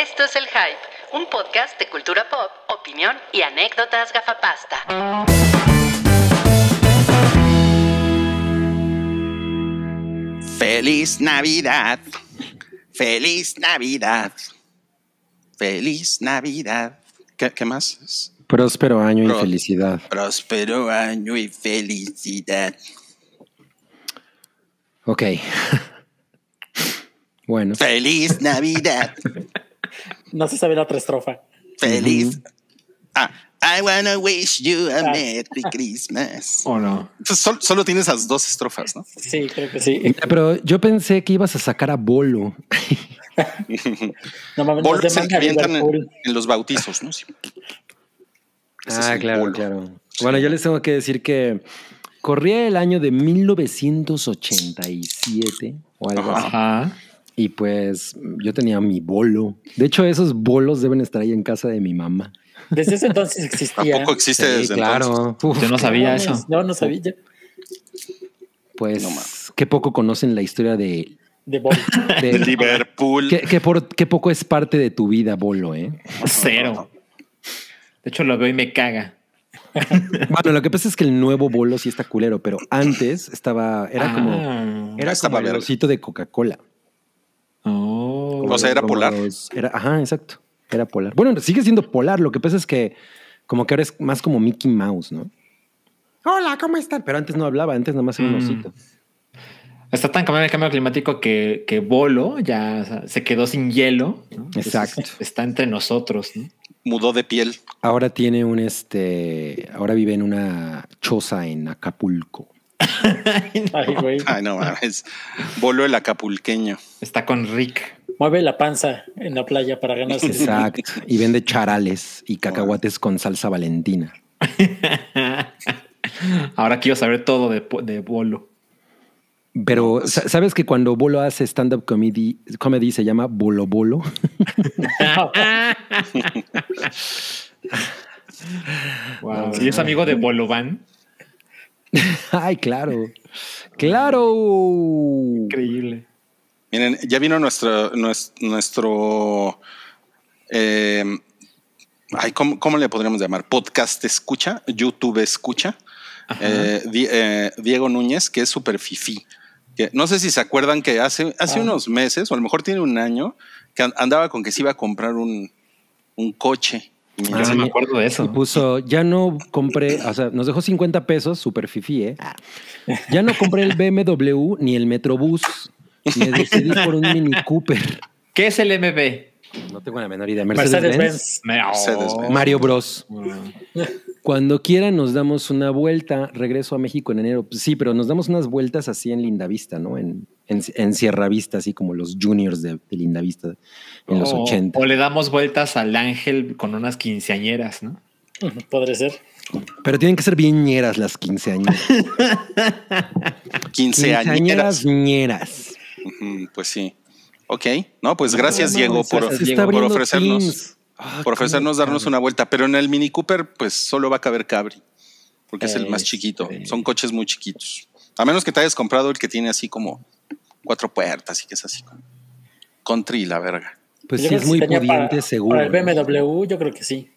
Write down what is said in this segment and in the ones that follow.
Esto es El Hype, un podcast de cultura pop, opinión y anécdotas gafapasta. Feliz Navidad. Feliz Navidad. Feliz Navidad. ¿Qué, qué más? Próspero año Pro- y felicidad. Próspero año y felicidad. Ok. bueno, Feliz Navidad. No se sabe la otra estrofa. Feliz. Ah, I wanna wish you a Ah. Merry Christmas. ¿O no? Entonces, sol- solo tienes esas dos estrofas, ¿no? Sí, creo que sí. Mira, pero yo pensé que ibas a sacar a Bolo. No mames, Bolo demanda avientan en, los bautizos, ¿no? Sí. Ah, claro, bolo. claro. Bueno, yo les tengo que decir que corría el año de 1987 o algo así. Ajá. Y pues yo tenía mi bolo. De hecho, esos bolos deben estar ahí en casa de mi mamá. Desde ese entonces ¿A existía. poco existe Sí, desde entonces? claro. Uf, Yo no sabía eso. No, no sabía. pues No qué poco conocen la historia de... De Bolo. de- Liverpool. qué, qué por- qué poco es parte de tu vida, bolo, ¿eh? Cero. De hecho, lo veo y me caga. Bueno, lo que pasa es que el nuevo bolo sí está culero, pero antes estaba, era como, Ah. era Estaba como el de Coca-Cola. Oh. O sea, era polar. los- era, ajá, exacto. Era polar. Bueno, sigue siendo polar. Lo que pasa es que como que ahora es más como Mickey Mouse, ¿no? Hola, ¿cómo están? Pero antes no hablaba, antes nada más era un Mm. osito. Está tan cambiado el cambio climático que, que Bolo ya o sea, se quedó sin hielo. ¿no? Entonces, Exacto. está entre nosotros. ¿no? Mudó de piel. Ahora tiene un este, ahora vive en una choza en Acapulco. Ay, güey. Ay, no mames. Bolo el acapulqueño. Está con Rick. Mueve la panza en la playa para ganarse. Exacto. y vende charales y cacahuates con salsa valentina. Ahora quiero saber todo de, de Bolo. Pero sa- ¿sabes que cuando Bolo hace stand-up comedy, comedy se llama Bolo Bolo? Wow. ¿Y es amigo de Bolovan? Ay, claro. Claro. Increíble. Miren, ya vino nuestro, nues- nuestro, eh, ay, ¿cómo, cómo le podríamos llamar? Podcast escucha, YouTube escucha, eh, Di- eh, Diego Núñez, que es súper fifí. Que no sé si se acuerdan que hace, hace Ah. unos meses, o a lo mejor tiene un año, que an- andaba con que se iba a comprar un, un coche. Y Yo dice, no me acuerdo de Y eso. puso, ya no compré, o sea, nos dejó 50 pesos, super fifi, ¿eh? Ya no compré el BMW ni el Metrobús. Me decidí por un Mini Cooper. ¿Qué es el MB? No tengo la menor idea. Mercedes-Benz. Mercedes-Benz. Me- Mercedes-Benz. Mario Bros. Oh. Cuando quieran nos damos una vuelta. Regreso a México en enero. Pues sí, pero nos damos unas vueltas así en Lindavista, ¿no? En, en, en Sierra Vista, así como los juniors de, de Lindavista en los O- 80. O le damos vueltas al ángel con unas quinceañeras, ¿no? Podría ser. Pero tienen que ser bien ñeras las quinceañeras. Quinceañeras. ñeras. Pues sí. Ok, no, pues gracias, no, Diego, por, por ofrecernos. Teams. Ah, por ofrecernos darnos una vuelta, pero en el Mini Cooper, pues solo va a caber Cabri, porque es el más chiquito. Son coches muy chiquitos. A menos que te hayas comprado el que tiene así como cuatro puertas y que es así como country, la verga. Pues Yo sí, es muy tenía pudiente, para- seguro. Para el BMW, yo creo que sí.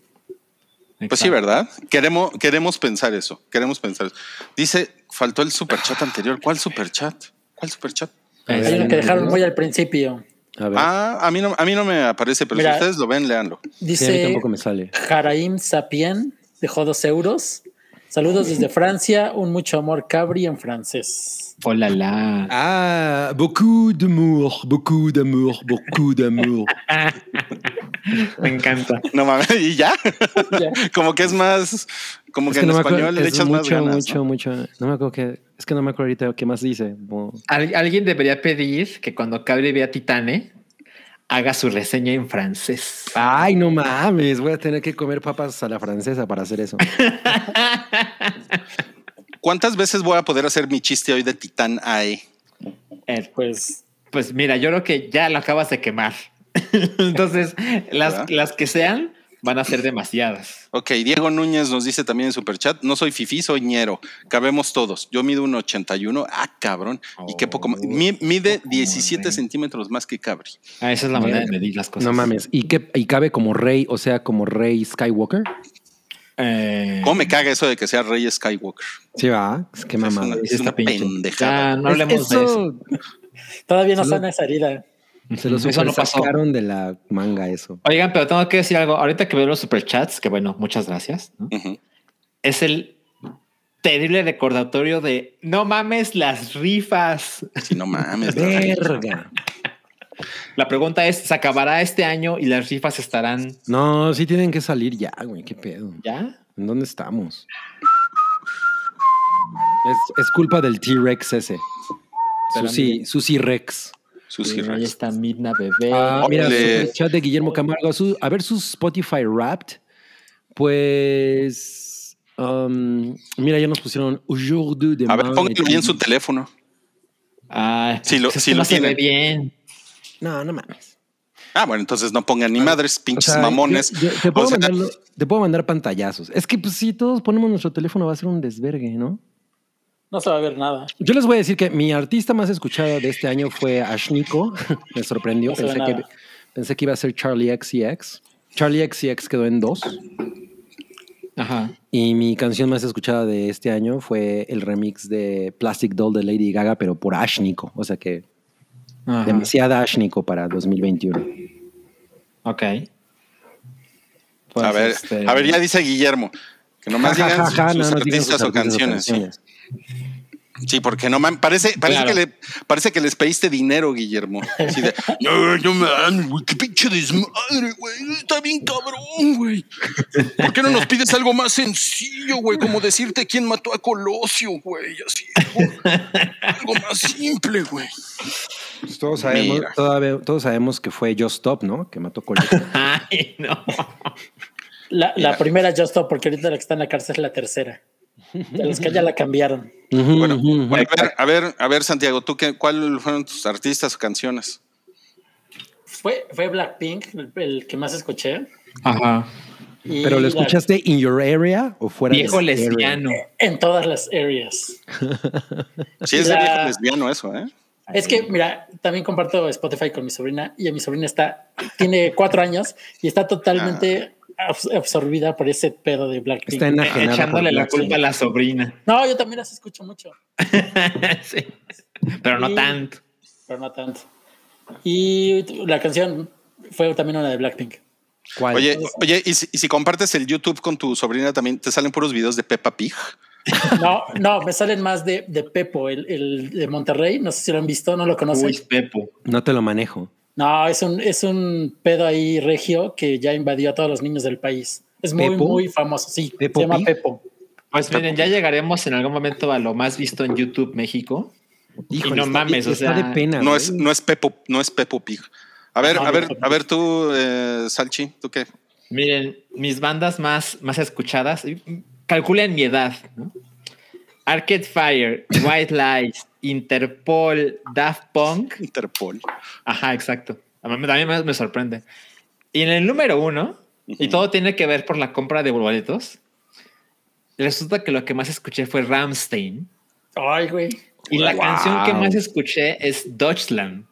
Pues sí, ¿verdad? Queremos, queremos pensar eso. Queremos pensar eso. Dice, faltó el superchat anterior. ¿Cuál superchat? ¿Cuál superchat? Ver, Hay uno que dejaron muy al principio. A ver, Ah, a mí no, a mí no me aparece, pero Mira. si ustedes lo ven, sí, a mí Dice tampoco me sale. Jaraim Sapien, dejó dos euros. Saludos desde Francia, un mucho amor cabri en francés. Hola, la. Ah, beaucoup d'amour, beaucoup d'amour, beaucoup d'amour. Me encanta. No mames, y ya. Ya. como que es más, como Es que, que en no español acuerdo, le es echas más mucho, ganas. mucho, ¿no? mucho. No me acuerdo que, es que no me acuerdo ahorita qué más dice. Como- Al- alguien debería pedir que cuando Cabri vea Titane, haga su reseña en francés. Ay, no mames, voy a tener que comer papas a la francesa para hacer eso. ¿Cuántas veces voy a poder hacer mi chiste hoy de Titán AE? Eh, Pues pues mira, yo creo que ya lo acabas de quemar. Entonces, las, ¿Verdad? las que sean, van a ser demasiadas. Ok, Diego Núñez nos dice también en Superchat, no soy fifí, soy ñero. Cabemos todos. Yo mido un 81. Ah, cabrón. y qué poco. Oh, mi- mide poco 17 madre. centímetros más que Cabri. Ah, esa es la manera de medir las cosas. No mames. ¿Y, qué, ¿Y cabe como rey, o sea, como rey Skywalker? Eh, ¿Cómo me caga eso de que sea Rey Skywalker? Sí, va. Es que Es mamada. una, sí es está una pendejada. Ya, no hablemos de eso. Todavía no sana esa herida. Se lo super no sacaron de la manga eso. Oigan, pero tengo que decir algo. Ahorita que veo los superchats, que bueno, muchas gracias. Es el terrible recordatorio de no mames las rifas. Sí, no mames. Verga. La pregunta es: ¿se acabará este año y las rifas estarán No, sí tienen que salir ya, güey. ¿Qué pedo? ya? ¿En dónde estamos? Es, es culpa del T-Rex ese. Susi. Susi Rex. Susi Ahí está Midna Bebé. Ah, mira, Órale. chat de Guillermo Camargo. Su- a ver su Spotify Wrapped. Pues. um, mira, ya nos pusieron Aujourd'hui de A ver, pónganlo bien su teléfono. Ah, Sí lo- que lo no se ve bien. No, no mames. Ah, bueno, entonces no pongan ni madres, O pinches sea, mamones. yo- yo- te, puedo O sea, mandarlo- te puedo mandar pantallazos. Es que, pues, si todos ponemos nuestro teléfono, va a ser un desvergue, ¿no? No se va a ver nada. Yo les voy a decir que mi artista más escuchada de este año fue Ashniko. Me sorprendió. No pensé, que, pensé que iba a ser Charlie XCX. Charlie XCX quedó en dos. Ajá. Y mi canción más escuchada de este año fue el remix de Plastic Doll de Lady Gaga, pero por Ashniko. O sea que Ajá. demasiada Ashniko para 2021. Ok. Pues, a ver, este, a ver, ya dice Guillermo. Que nomás Ja, ja, digan ja, ja, sus no sus artistas o artistas canciones. sí. canciones. Sí, porque no man, parece, parece Claro. que le, parece que les pediste dinero, Guillermo. Así de, no, no mames, güey, qué pinche desmadre, güey. Está bien cabrón, güey. ¿Por qué no nos pides algo más sencillo, güey? Como decirte quién mató a Colosio, güey. Así, algo, algo más simple, güey. Pues todos, sabemos, todavía- todos sabemos que fue Just Stop, ¿no? Que mató Colette. Ay, no. La, la primera Just Stop, porque ahorita la que está en la cárcel es la tercera. De los que ya la cambiaron. Bueno, a ver, a ver, a ver, Santiago, ¿tú qué, cuáles fueron tus artistas o canciones? Fue, fue Blackpink el, el que más escuché. Ajá. y ¿Pero lo la- escuchaste in your area o fuera Viejo de area? lesbiano. en todas las areas. Sí, es de La- viejo lesbiano eso, ¿eh? Es que, mira, también comparto Spotify con mi sobrina y a mi sobrina está, tiene cuatro años y está totalmente abs- absorbida por ese pedo de Blackpink. Está enajenada Echándole la Blackpink. culpa a la sobrina. No, yo también las escucho mucho, sí. Pero no Y- tanto. pero no tanto. Y la canción fue también una de Blackpink. ¿Cuál? Oye, oye, ¿y si, y si compartes el YouTube con tu sobrina también, ¿te salen puros videos de Peppa Pig? No, no, me salen más de, de Pepo, el, el de Monterrey. No sé si lo han visto, no lo conocen. Uy, Pepo. No te lo manejo. No, es un, es un pedo ahí regio que ya invadió a todos los niños del país. Es muy, ¿Pepo? muy famoso. Sí, ¿Pepo se llama Pig? Pepo. Pues miren, ya llegaremos en algún momento a lo más visto en YouTube México. Híjole, no está- mames, o está sea, de pena. No es, no es Pepo, no es Peppo Pig. A ver, No, a ver, no. a ver tú, eh, Salchi, ¿tú qué? Miren, mis bandas más, más escuchadas, y, calculen mi edad, ¿no? Arcade Fire, White Lies, Interpol, Daft Punk. Interpol. Ajá, exacto. A mí también me, me sorprende. Y en el número uno, y todo tiene que ver por la compra de boletos, resulta que lo que más escuché fue Ramstein. Ay, güey. Y la Wow. canción que más escuché es Deutschland.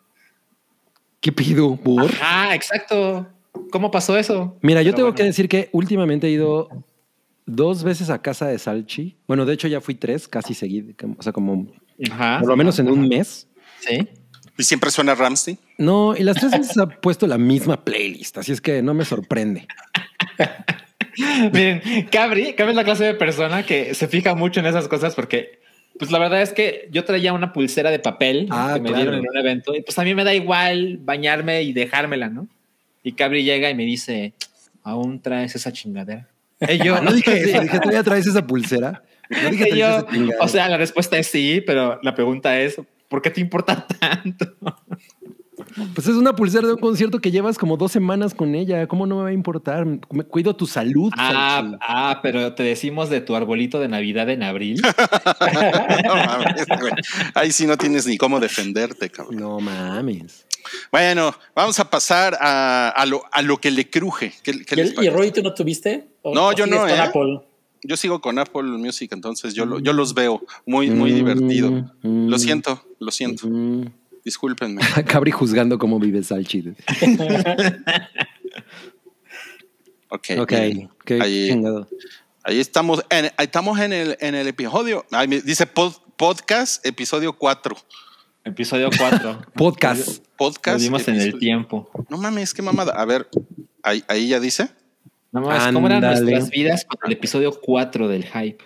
¿Qué pido, por? Ajá, exacto. ¿Cómo pasó eso? Mira, yo Pero tengo bueno. que decir que últimamente he ido dos veces a casa de Salchi. Bueno, de hecho ya fui tres casi seguido, o sea, como Ajá. por lo menos en un mes. Sí. ¿Y siempre suena Ramsey? No, y las tres veces ha puesto la misma playlist, así es que no me sorprende. Miren, Cabri, Cabri es la clase de persona que se fija mucho en esas cosas porque, pues la verdad es que yo traía una pulsera de papel Ah, que me claro. dieron en un evento y pues a mí me da igual bañarme y dejármela, ¿no? Y Cabri llega y me dice, aún traes esa chingadera. Y yo, No dije eso, dije, ¿tú ya traes esa pulsera? No dije, yo, o sea, la respuesta es sí, pero la pregunta es, ¿por qué te importa tanto? Pues es una pulsera de un concierto que llevas como dos semanas con ella. ¿Cómo no me va a importar? Me cuido tu salud. Ah, Salchi. ah, pero te decimos de tu arbolito de Navidad en abril. No mames, güey. Ahí sí no tienes ni cómo defenderte, cabrón. No mames. Bueno, vamos a pasar a, a lo, a lo que le cruje. ¿Qué, qué ¿Y, el- y? Roy, tú no tuviste? ¿O- No, o yo no, con ¿eh? Apple? Yo sigo con Apple Music, entonces yo, lo- yo los veo muy, muy divertido. Mm, Lo mm, siento, lo siento. mm. Discúlpenme. Cabri juzgando cómo vive Salchi. Ok. Ok, qué ahí, chingado. ahí estamos. En, ahí estamos en el, en el episodio. Dice pod- podcast, episodio 4. Episodio 4. Podcast. Podcast. Lo vimos en el tiempo. No mames, qué mamada. A ver, ahí, ahí ya dice. Nada más, ¿cómo eran nuestras vidas con el episodio 4 del hype?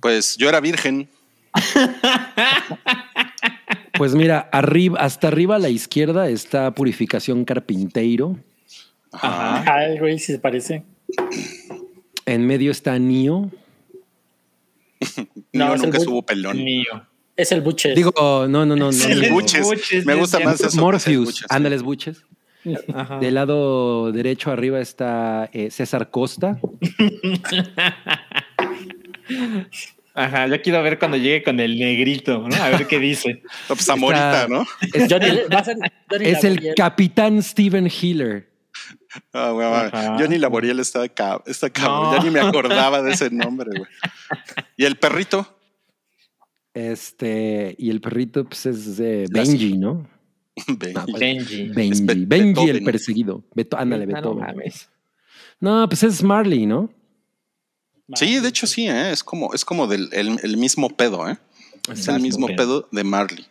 Pues yo era virgen. Pues mira, arriba, hasta arriba a la izquierda está Purificación Carpinteiro. Ajá. Ay, güey, si se parece. En medio está Nio. No, No, es el nunca estuvo pelón. Mío. Es el Buches. Digo, no, no, no, no. Sí, no, no. buches. Buches, Me es gusta más eso. Morpheus. Ándales, buches. Ajá. Del lado derecho arriba está eh, César Costa. Ajá, yo quiero ver cuando llegue con el negrito, ¿no? A ver qué dice. No, pues Zamorita, Está- ¿no? Es, Johnny, va a ser Johnny es el capitán Steven Healer. Ah, güey, güey. Ajá. Johnny Laboriel está, cab está cabrón. No. Ya ni me acordaba de ese nombre, güey. ¿Y el perrito? Este, y el perrito, pues es La- Benji, ¿no? Benji. Benji. Benji. Be- Benji el perseguido. Beto, ándale, Ah, no Beethoven. No, pues es Marley, ¿no? Sí, de hecho sí, ¿eh? es como, es como del el, el mismo pedo, ¿eh? Es el mismo pedo de Marley.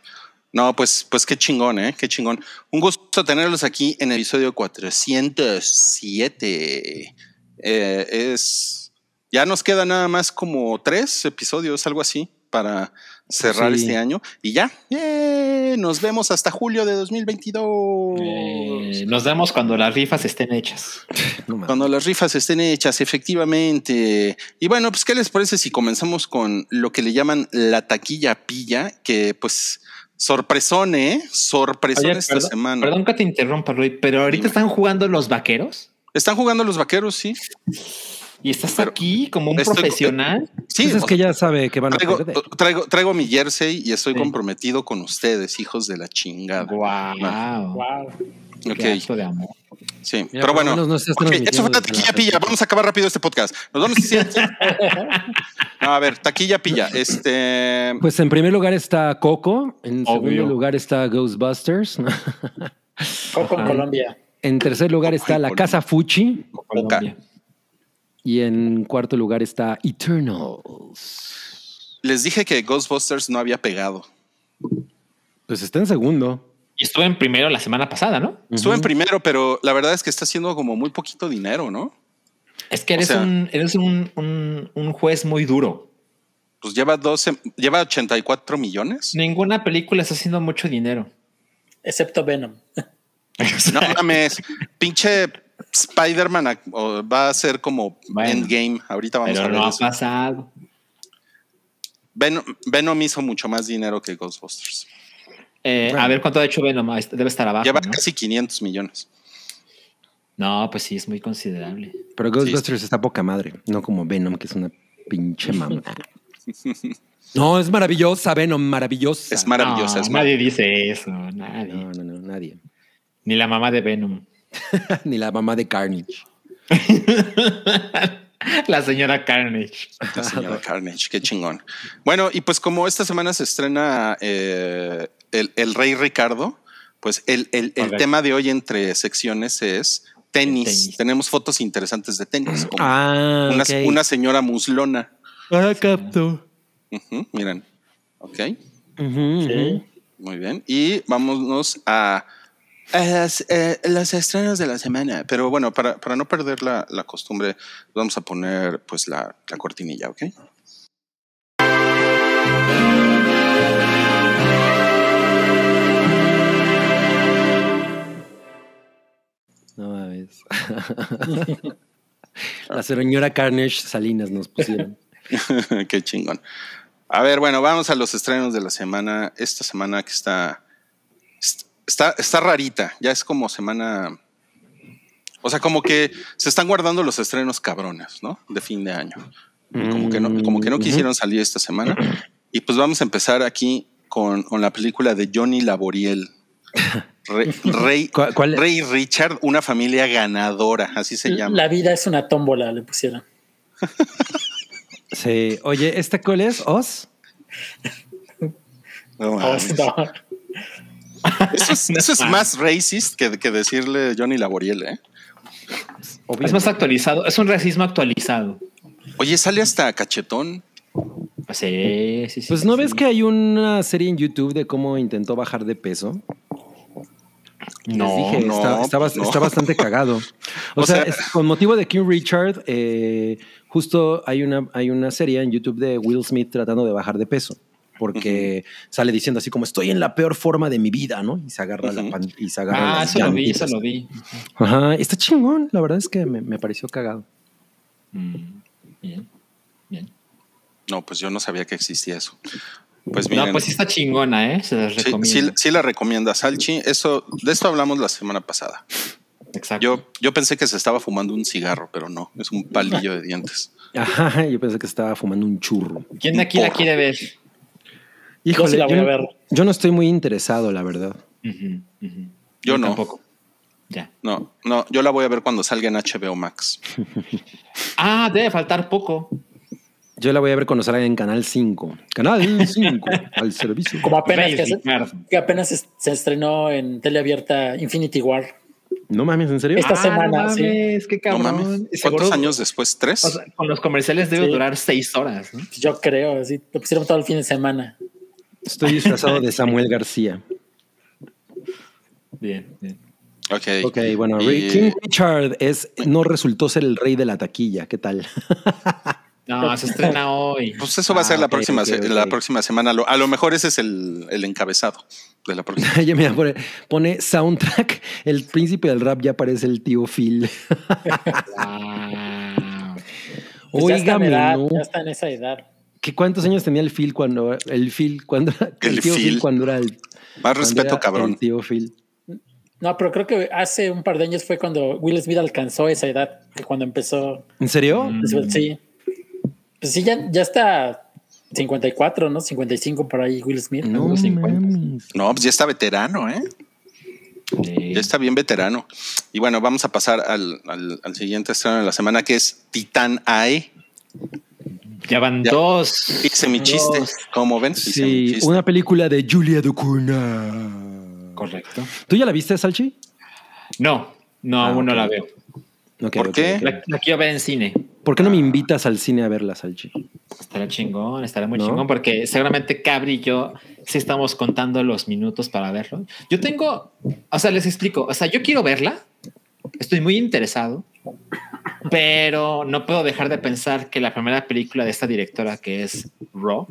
No, pues, pues qué chingón, ¿eh? Qué chingón. Un gusto tenerlos aquí en el episodio 407. Eh, es. Ya nos queda nada más como tres episodios, algo así, para cerrar Sí. este año. Y ya, ¡eh! nos vemos hasta julio de 2022. Eh, nos vemos cuando las rifas estén hechas. Cuando las rifas estén hechas, efectivamente. Y bueno, pues, ¿qué les parece si comenzamos con lo que le llaman la taquilla pilla? Que pues sorpresón, ¿eh? Sorpresón Oye, esta perdón, semana. Perdón que te interrumpa, Roy, pero ahorita Dime. están jugando los vaqueros Están jugando los vaqueros, sí. Y estás Pero aquí como un estoy- profesional. Sí, Pues es que ya sabe que van a traigo, perder. traigo, traigo mi jersey y estoy Sí. comprometido con ustedes, hijos de la chingada. Wow. Wow. Ok, Qué acto de amor. sí. Mira, Pero bueno, no eso fue la taquilla la pilla. Vamos a acabar rápido este podcast. Nos vamos a No, a ver, taquilla pilla. Este. Pues en primer lugar está Coco, en Obvio. segundo lugar está Ghostbusters, Coco en. Colombia. en tercer lugar Coco está La Colombia. Casa Fuchi Colombia. Y en cuarto lugar está Eternals. Les dije que Ghostbusters no había pegado. Pues está en segundo. Y estuve en primero la semana pasada, ¿no? Estuve en primero, pero la verdad es que está haciendo como muy poquito dinero, ¿no? Es que eres O sea- un, eres un, un- un juez muy duro. Pues lleva 12, lleva 84 millones. Ninguna película está haciendo mucho dinero. Excepto Venom. No mames, pinche Spider-Man va a ser como Bueno. Endgame. Ahorita vamos a pero ver no ha pasado. Venom, Venom hizo mucho más dinero que Ghostbusters. Eh, Bueno. A ver cuánto ha hecho Venom. Está- Debe estar abajo. lleva ¿no? casi 500 millones. No, pues sí, es muy considerable. Pero Ghostbusters está poca madre, no como Venom, que es una pinche mamá. No, es maravillosa, Venom, maravillosa. Es maravillosa. No, es nadie dice eso. Nadie. No, no, no, nadie. Ni la mamá de Venom. Ni la mamá de Carnage. la señora Carnage. La señora Carnage, qué chingón. Bueno, y pues como esta semana se estrena eh, el, el Rey Ricardo, pues el, el- el Correcto. tema de hoy entre secciones es tenis. tenis. Tenemos fotos interesantes de tenis. como Ah, una, una señora muslona. Ah, capto. Miren. Ok. Sí. muy bien. Y vámonos a las, eh, los estrenos de la semana. Pero bueno, para, para no perder la, la costumbre, vamos a poner pues la, la cortinilla, ¿ok? No mames. La señora Carnage Salinas nos pusieron. Qué chingón. A ver, bueno, vamos a los estrenos de la semana. Esta semana que está, está, está rarita. Ya es como semana. O sea, como que se están guardando los estrenos cabrones, ¿no? De fin de año. Como que no, como que no Ujú. quisieron salir esta semana. Y pues vamos a empezar aquí con, con la película de Johnny Laboriel. Rey, Rey, ¿Cuál- cuál- Rey Richard, una familia ganadora, así se llama. La vida es una tómbola, le pusieron. Sí. Oye, ¿este cuál es? ¿Oz? No Oh, mames. no. Eso es, eso es más racist que, que decirle Johnny Laboriel, ¿eh? Es más actualizado, es un racismo actualizado. Oye, sale hasta cachetón. Sí, sí, sí. Pues no sí. ves que hay una serie en YouTube de cómo intentó bajar de peso. Les No, dije, no, está, está bas- pues no. está bastante cagado. O, O sea, sea- es- con motivo de King Richard, eh, justo hay una, hay una serie en YouTube de Will Smith tratando de bajar de peso. Porque sale diciendo así como estoy en la peor forma de mi vida, ¿no? Y se agarra la pan- y se agarra Ah, eso lo vi, eso lo vi. Ajá, está chingón. La verdad es que me, me pareció cagado. Mm, Bien, bien. No, pues yo no sabía que existía eso. Pues No, miren, pues sí está chingona, ¿eh? Se las sí, recomiendo. sí- sí la recomienda Salchi. Eso, de esto hablamos la semana pasada. Exacto. Yo, yo pensé que se estaba fumando un cigarro, pero no, es un palillo de dientes. Ajá, yo pensé que estaba fumando un churro. ¿Quién de aquí la quiere ver? Híjole, sí la voy yo, a ver. yo no estoy muy interesado, la verdad. Yo no. Tampoco. Ya. No, no, yo la voy a ver cuando salga en HBO Max. Ah, debe faltar poco. Yo la voy a ver cuando salga en Canal 5. Canal 5, al servicio. Como apenas que, se- que apenas se estrenó en teleabierta Infinity War. No mames, ¿en serio? Esta Ah, semana, no sí. mames, qué No cabrón. mames. Y ¿Cuántos seguro- años después? ¿Tres? o sea, con los comerciales debe Sí. durar seis horas. ¿no? Yo creo, así lo pusieron todo el fin de semana. Estoy disfrazado de Samuel García. Bien, bien. ok. Ok, bueno, Y- King Richard es, no resultó ser el rey de la taquilla. ¿Qué tal? No, se estrena hoy. Pues eso va a ser Ah, la, ok, próxima, la semana. Lo- a lo mejor ese es el, el encabezado de la próxima. Mira, pone, pone soundtrack. El príncipe del rap ya parece el tío Phil. Wow. Pues ya, está en Óigame, edad, ¿no? ya está en esa edad. ¿Qué, ¿Cuántos años tenía el Phil cuando el Phil cuando El tío Phil. cuando era el Más respeto, era cabrón. El tío Phil. No, pero creo que hace un par de años fue cuando Will Smith alcanzó esa edad, que cuando empezó. ¿En serio? Mm. pues, sí. Pues sí, ya, ya está 54, ¿no? 55 por ahí Will Smith. No Unos 50. mames. No, pues ya está veterano, ¿eh? Sí. Ya está bien veterano. Y bueno, vamos a pasar al, al- al siguiente estreno de la semana, que es Titán AE. Ya van Ya. dos. Hice mi chiste. Dos. ¿Cómo ven? Sí, una película de Julia Ducuna. Correcto. ¿Tú ya la viste, Salchi? No, no, Ah, aún no la veo. ¿Por qué? La, la quiero ver en cine. ¿Por qué no me invitas al cine a verla, Salchi? Estará chingón, estará muy ¿No? chingón, porque seguramente Cabri y yo sí estamos contando los minutos para verlo. Yo tengo, o sea, les explico, o sea, yo quiero verla, estoy muy interesado, pero no puedo dejar de pensar que la primera película de esta directora, que es Raw,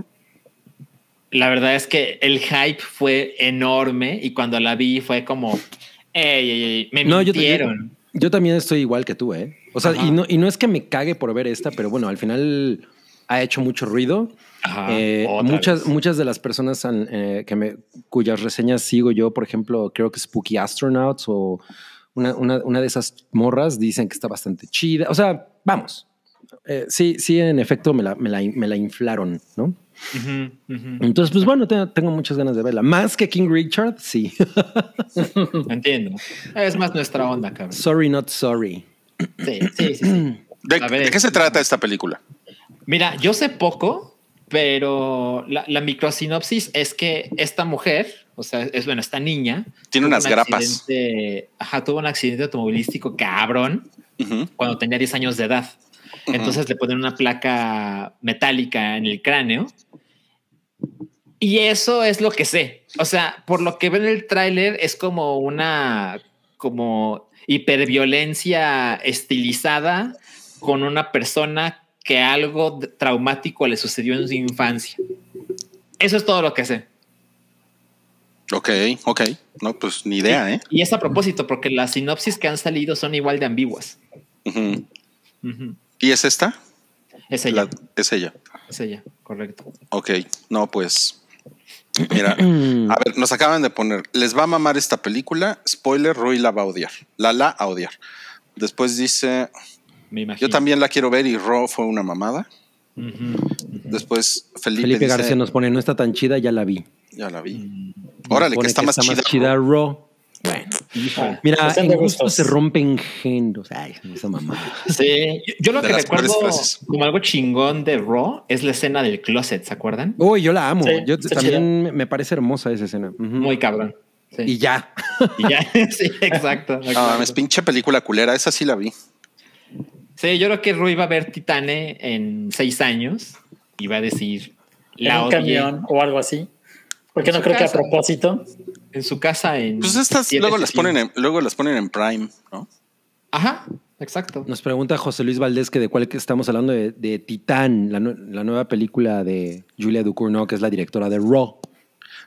la verdad es que el hype fue enorme y cuando la vi fue como, ey, ey, ey, me No, yo, yo, mintieron. yo también estoy igual que tú, ¿eh? O sea, y no, y no es que me cague por ver esta, pero bueno, al final ha hecho mucho ruido. Ajá, Eh, muchas, vez. muchas de las personas han, eh, que me, cuyas reseñas sigo yo, por ejemplo, creo que Spooky Astronauts o una, una- una de esas morras dicen que está bastante chida. O sea, vamos. Eh, sí, sí, en efecto me la, me la, me la inflaron, ¿no? Entonces, pues bueno, te- tengo muchas ganas de verla. Más que King Richard, sí. Entiendo. Es más nuestra onda, cabrón. sorry, not sorry. Sí, sí, sí. sí. ¿De, A ver, de qué se trata esta película? Mira, yo sé poco, pero la, la microsinopsis es que esta mujer, o sea, es bueno, esta niña. Tiene unas un grapas. Ajá, tuvo un accidente automovilístico cabrón Ujú. cuando tenía 10 años de edad. Entonces le ponen una placa metálica en el cráneo. Y eso es lo que sé. O sea, por lo que ven en el tráiler es como una como hiperviolencia estilizada con una persona que algo traumático le sucedió en su infancia. Eso es todo lo que sé. Ok, ok. No, pues ni idea, ¿eh? Y es a propósito, porque las sinopsis que han salido son igual de ambiguas. ¿Y es esta? Es ella. La- es ella. Es ella, correcto. Ok. No, pues. Mira, a ver, nos acaban de poner. Les va a mamar esta película. Spoiler, Rui la va a odiar. La la a odiar. Después dice, Me imagino. yo también la quiero ver y Ro fue una mamada. Después Felipe, Felipe dice, García nos pone, no está tan chida, ya la vi. ya la vi. Mm. Órale, que está más chida. chida Raw. Bueno, mira, Cuestión en gusto gustos. se rompen géneros. Ay, esa mamá. Sí, yo, yo lo De que recuerdo como algo chingón de Raw es la escena del closet, ¿se acuerdan? Uy, yo la amo. Sí, yo está también me- me parece hermosa esa escena. Muy cabrón. Sí. Y ya. Y ya, sí, exacto. Exacto. mames, pinche película culera. Esa sí la vi. Sí, yo creo que Rui va a ver Titane en seis años y va a decir En la un camión o algo así. Porque no creo que a propósito. en su casa en. Pues estas luego las ponen en, luego las ponen en Prime, ¿no? Ajá, exacto. Nos pregunta José Luis Valdés que de cuál que estamos hablando de, de Titán, la, nue- la nueva película de Julia Ducournau, que es la directora de Raw.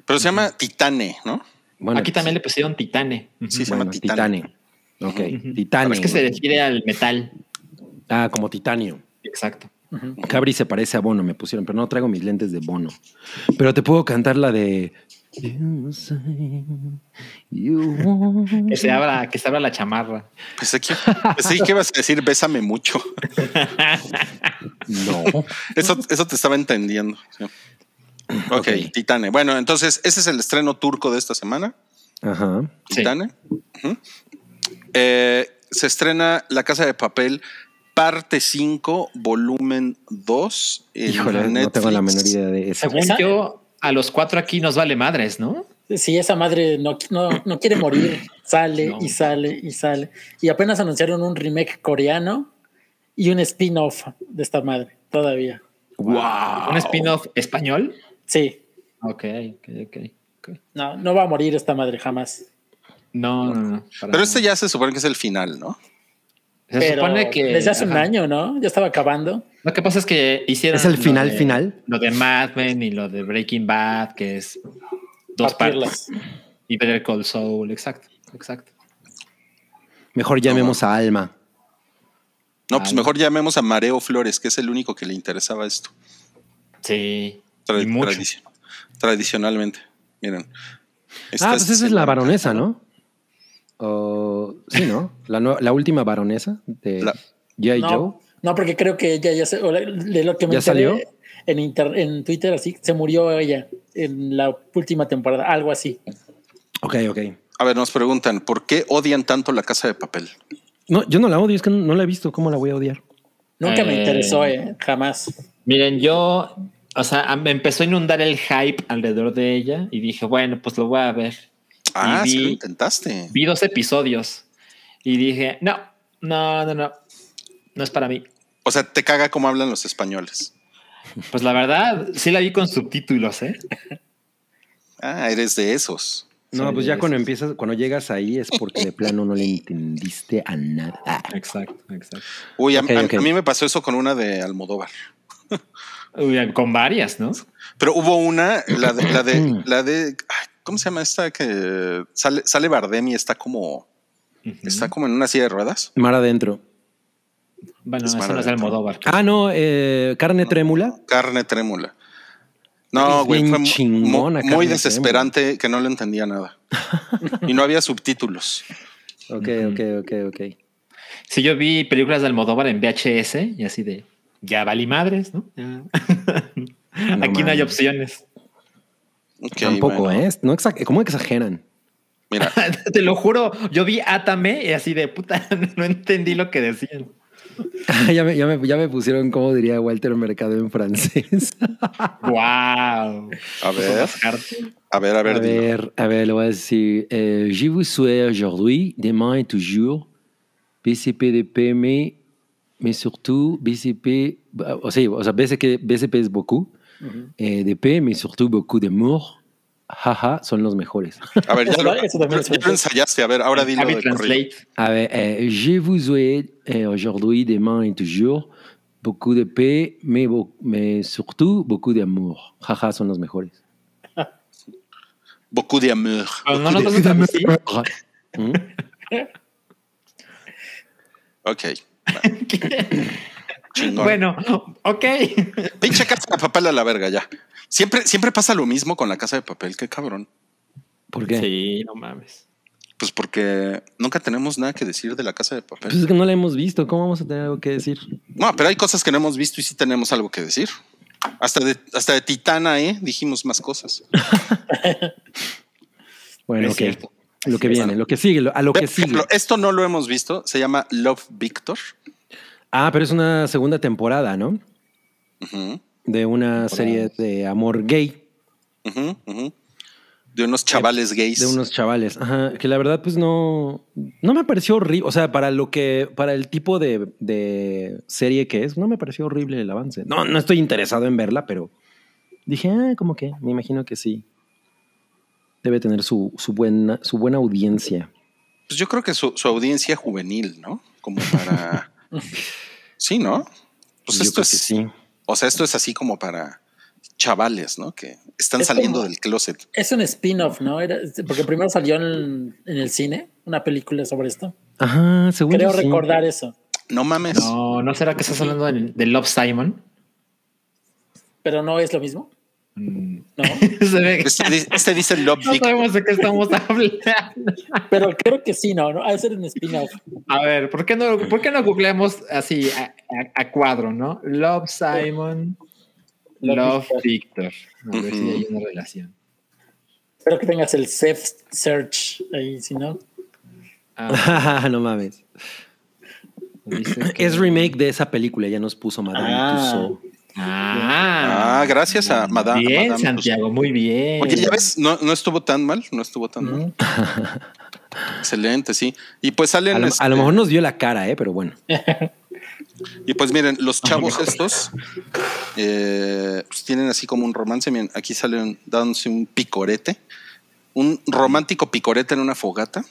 Pero se llama Titane, ¿no? Bueno, Aquí también le pusieron Titane. Sí, se bueno, llama Titane. Titane. Ok. Titane. Es que se refiere al metal. Ah, como titanio. Exacto. Cabri se parece a Bono, me pusieron, pero no traigo mis lentes de Bono. Pero te puedo cantar la de. You say you want- Que se abra, que se abra la chamarra. Pensé que, pensé que ibas a decir bésame mucho. No. Eso, eso te estaba entendiendo. sí. Ok, Ok. Titane. Bueno, entonces ese es el estreno turco de esta semana. Ajá. Sí. Titane. Eh, se estrena La Casa de Papel, parte 5, volumen 2. en Híjole, no tengo la menor idea de eso. Según ¿Esa? yo, a los cuatro aquí nos vale madres, ¿no? Si esa madre no, no, no quiere morir, sale No. y sale y sale. Y apenas anunciaron un remake coreano y un spin-off de esta madre todavía. Wow. ¿Un spin-off español? Sí, Ok, ok, ok. ok. no, no va a morir esta madre jamás. No, no, no. Pero este ya se supone que es el final, ¿no? Se Pero supone que. desde hace un ajá. año, ¿no? Ya estaba acabando. Lo que pasa es que hicieron. ¿Es el lo final, de- final? Lo de Mad Men y lo de Breaking Bad, que es dos Partirlas. partes. Y Better Call Saul, exacto, exacto. Mejor llamemos a Alma. No, pues mejor llamemos a Mareo Flores, que es el único que le interesaba esto. Sí. Tra- y mucho. tradici- tradicionalmente. Miren. Ah, pues esa es la baronesa, ¿no? O- sí, ¿no? La, la última baronesa de La- G.I. No, Joe. no, porque creo que ella ya se, de lo que me ¿Ya enteré salió? En, inter- en Twitter, así, se murió ella en la última temporada, algo así. Ok, ok. A ver, nos preguntan, ¿por qué odian tanto la casa de papel? No, yo no la odio, es que no, no la he visto. ¿Cómo la voy a odiar? Nunca me Eh, interesó, eh, jamás. Miren, yo, o sea, me empezó a inundar el hype alrededor de ella y dije, bueno, pues lo voy a ver. Ah, Y sí lo vi- intentaste. Vi dos episodios y dije, no, no, no, no, no es para mí. O sea, te caga cómo hablan los españoles. Pues la verdad, sí la vi con subtítulos, ¿eh? Ah, eres de esos. No, pues ya cuando empiezas, cuando llegas ahí es porque de plano no le entendiste a nada. Exacto, exacto. Uy, a, Ok, a- mí me pasó eso con una de Almodóvar. Uy, con varias, ¿no? Pero hubo una, la de, la de, la de, ay, ¿cómo se llama esta? Que sale, sale Bardem y está como, está como en una silla de ruedas. Mar adentro. Bueno, Es eso no es. Almodóvar. Ah, no, eh, carne trémula. Carne trémula. No, güey, fue chingona muy desesperante que no le entendía nada. y no había subtítulos. Ok, ok, ok, ok. Sí, yo vi películas de Almodóvar en VHS y así de, ya valí madres, ¿no? Ya. Aquí no hay opciones. Ok, Tampoco, bueno. ¿eh? No exa- ¿Cómo exageran? Mira, Te lo juro, yo vi Atame y así de puta, no entendí lo que decían. ya, me, ya, me, ya me pusieron, como diría Walter Mercado en francés. ¡Wow! a ver, a ver, a ver. A dilo. ver, a ver, le voy a decir. Euh, je vous souhaite aujourd'hui, demain et toujours, BCP de PM, mais surtout BCP, o sea, o sea BCP, BCP es beaucoup, eh, de P, mais surtout beaucoup d'amour. Jaja, son los mejores. A ver, ya lo, Eso también es ya lo ensayaste. A ver, ahora dilo Javi de corrido. Translate. A ver, eh, je vous souhaite eh, aujourd'hui, demain et toujours, beaucoup de paix, mais, surtout beaucoup d'amour. Jaja, son los mejores. Beaucoup d'amour. No. ¿Mm? Ok. Chingón. Bueno, ok. Pinche casa de papel a la verga ya. Siempre, siempre pasa lo mismo con la casa de papel. Qué cabrón. ¿Por qué? Sí, no mames. Pues porque nunca tenemos nada que decir de la casa de Pues papel. es que no la hemos visto. ¿Cómo vamos a tener algo que decir? No, pero hay cosas que no hemos visto y sí tenemos algo que decir. Hasta de, hasta de Titana, ¿eh? Dijimos más cosas. Bueno, Es ok. cierto. Lo que viene, lo que sigue, lo- a lo Por que sigue. ejemplo, esto no lo hemos visto. Se llama Love Victor. Ah, pero es una segunda temporada, ¿no? De una serie de amor gay. De unos chavales gays. De unos chavales. Ajá. Que la verdad, pues no. No me pareció horrible. O sea, para lo que. Para el tipo de, de serie que es, no me pareció horrible el avance. No, no estoy interesado en verla, pero dije, ah, como que me imagino que sí. Debe tener su, su buena, su buena audiencia. Pues yo creo que su, su audiencia juvenil, ¿no? Como para. sí, ¿no? Pues Yo esto creo es. que sí. O sea, esto es así como para chavales, ¿no? Que están Es saliendo como- del closet. Es un spin-off, ¿no? Era, porque primero salió en, en el cine una película sobre esto. Ajá, según Creo sí. recordar eso. No mames. No, ¿no será que estás hablando del- de Love Simon? Pero no es lo mismo. Mm. No. Se ve que Este, este dice Love no sabemos de qué estamos hablando. Pero creo que sí, no, no. Ha de ser un spin-off. A ver, ¿por qué no, por qué no googleamos así a, a- a cuadro, no? Love Simon, Love Love Victor. Victor. A ver si hay una relación. Espero que tengas el safe search ahí, si no. Ah, no mames. dice que- Es remake de esa película, ya nos puso Madame Ah. Tussauds. Ah, Ah, gracias a Madame. Bien, Madame Santiago, muy bien. Oye, ya ves, no, no estuvo tan mal, no estuvo tan mal. Excelente, sí. Y pues salen. A lo, este, a lo mejor nos dio la cara, ¿eh? pero bueno. Y pues miren, los chavos estos eh, pues tienen así como un romance. Miren, aquí salen dándose un picorete, un romántico picorete en una fogata.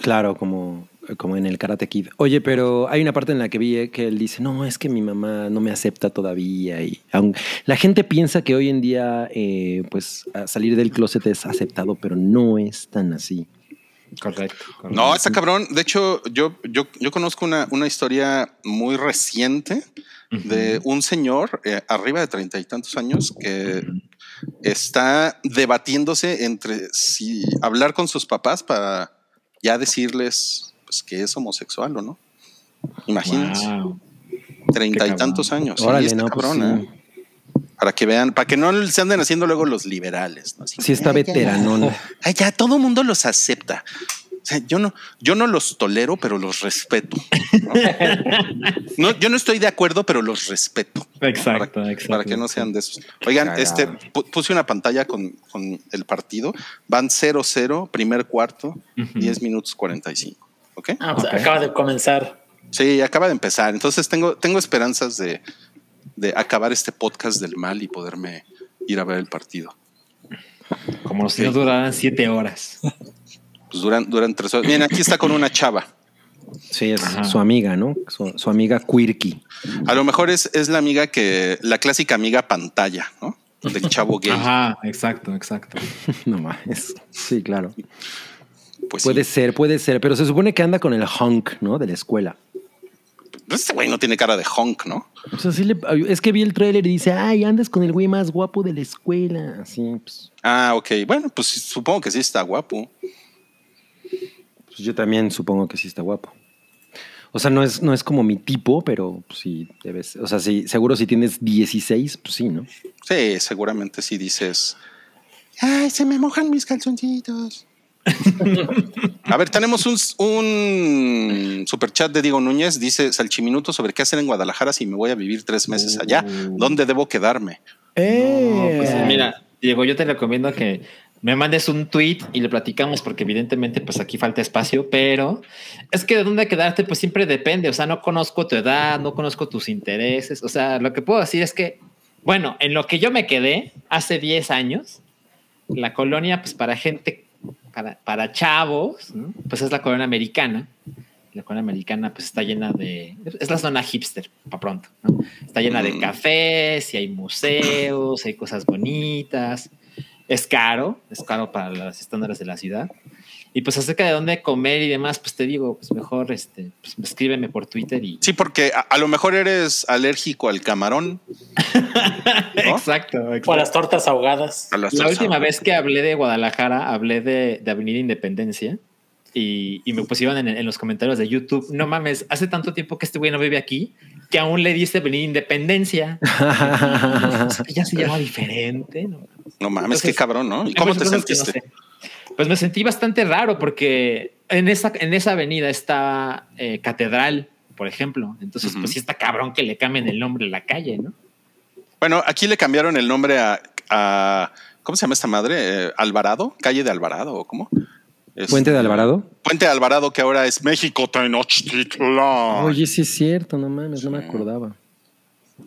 Claro, como, como en el Karate Kid. Oye, pero hay una parte en la que vi que él dice, no, es que mi mamá no me acepta todavía. Y aun- la gente piensa que hoy en día, eh, pues, a salir del closet es aceptado, pero no es tan así. Correcto. correcto. No, está cabrón. De hecho, yo, yo, yo conozco una, una historia muy reciente de un señor eh, arriba de treinta y tantos años que está debatiéndose entre si hablar con sus papás para ya decirles pues, que es homosexual o no. Imagínense, Wow. treinta y tantos años. Órale, no, pues cabrón, sí. ¿eh? Para que vean, para que no se anden haciendo luego los liberales. ¿no? Así Sí está "Ay, ya, veteranón. Ay, ya todo mundo los acepta. O sea, yo no, yo no los tolero, pero los respeto. ¿no? No, yo no estoy de acuerdo, pero los respeto. Exacto, para, exacto. para que no sean de esos. Oigan, Cagado. este pu- puse una pantalla con, con el partido. Van 0-0, primer cuarto, Ujú. 10 minutos 45. ¿Ok? Ah, pues Ok. acaba de comenzar. Sí, acaba de empezar. Entonces tengo, tengo esperanzas de, de acabar este podcast del mal y poderme ir a ver el partido. Como si no duraran siete horas. Pues duran, duran tres horas. Miren, aquí está con una chava. Sí, es Ajá. su amiga, ¿no? Su, su amiga Quirky. A lo mejor es, es la amiga que, la clásica amiga pantalla, ¿no? Del chavo gay. Ajá, exacto, exacto. no mames. Sí, claro. Pues Puede sí. ser, puede ser, pero se supone que anda con el hunk, ¿no? De la escuela. Este güey no tiene cara de honk, ¿no? O sea, sí le- es que vi el tráiler y dice, ay, andas con el güey más guapo de la escuela. Así, pues, Ah, ok. Bueno, pues supongo que sí está guapo. pues yo también supongo que sí está guapo. O sea, no es, no es como mi tipo, pero pues, sí debes. O sea, sí, seguro si tienes 16, pues sí, ¿no? Sí, seguramente sí dices. Ay, se me mojan mis calzoncitos. A ver, tenemos un, un superchat de Diego Núñez. Dice Salchiminuto sobre qué hacer en Guadalajara si me voy a vivir tres meses allá. Uh. ¿Dónde debo quedarme? Eh, Pues, mira, Diego, yo te recomiendo que me mandes un tweet y le platicamos, porque evidentemente, pues aquí falta espacio, pero es que de dónde quedarte, pues siempre depende. O sea, no conozco tu edad, no conozco tus intereses. O sea, lo que puedo decir es que, bueno, en lo que yo me quedé hace 10 años, la colonia, pues para gente, para, para chavos, ¿no? pues es la colonia americana. La colonia americana pues está llena de... Es la zona hipster, para pronto. ¿no? Está llena de Mm. cafés y hay museos, hay cosas bonitas. Es caro, es caro para los estándares de la ciudad. Y pues acerca de dónde comer y demás, pues te digo, pues mejor este, pues escríbeme por Twitter y... Sí, porque a, a lo mejor eres alérgico al camarón. ¿no? exacto, O a exacto. las tortas ahogadas. A las La tortas. última vez que hablé de Guadalajara, hablé de, de Avenida Independencia y, y me pusieron en, en los comentarios de YouTube, no mames, hace tanto tiempo que este güey no vive aquí que aún le dice Avenida Independencia. O sea, que ya se llama diferente. ¿no? No mames, Entonces, qué cabrón, ¿no? ¿Y cómo te cosas que no sentiste? Pues me sentí bastante raro porque en esa, en esa avenida está eh, Catedral, por ejemplo. Entonces, pues sí está cabrón que le cambien el nombre a la calle, ¿no? Bueno, aquí le cambiaron el nombre a, a ¿cómo se llama esta madre? Eh, Alvarado, calle de Alvarado, ¿o cómo? Puente de Alvarado. Puente de Alvarado, que ahora es México Tenochtitlan. Oye, sí es cierto, no mames, no me acordaba.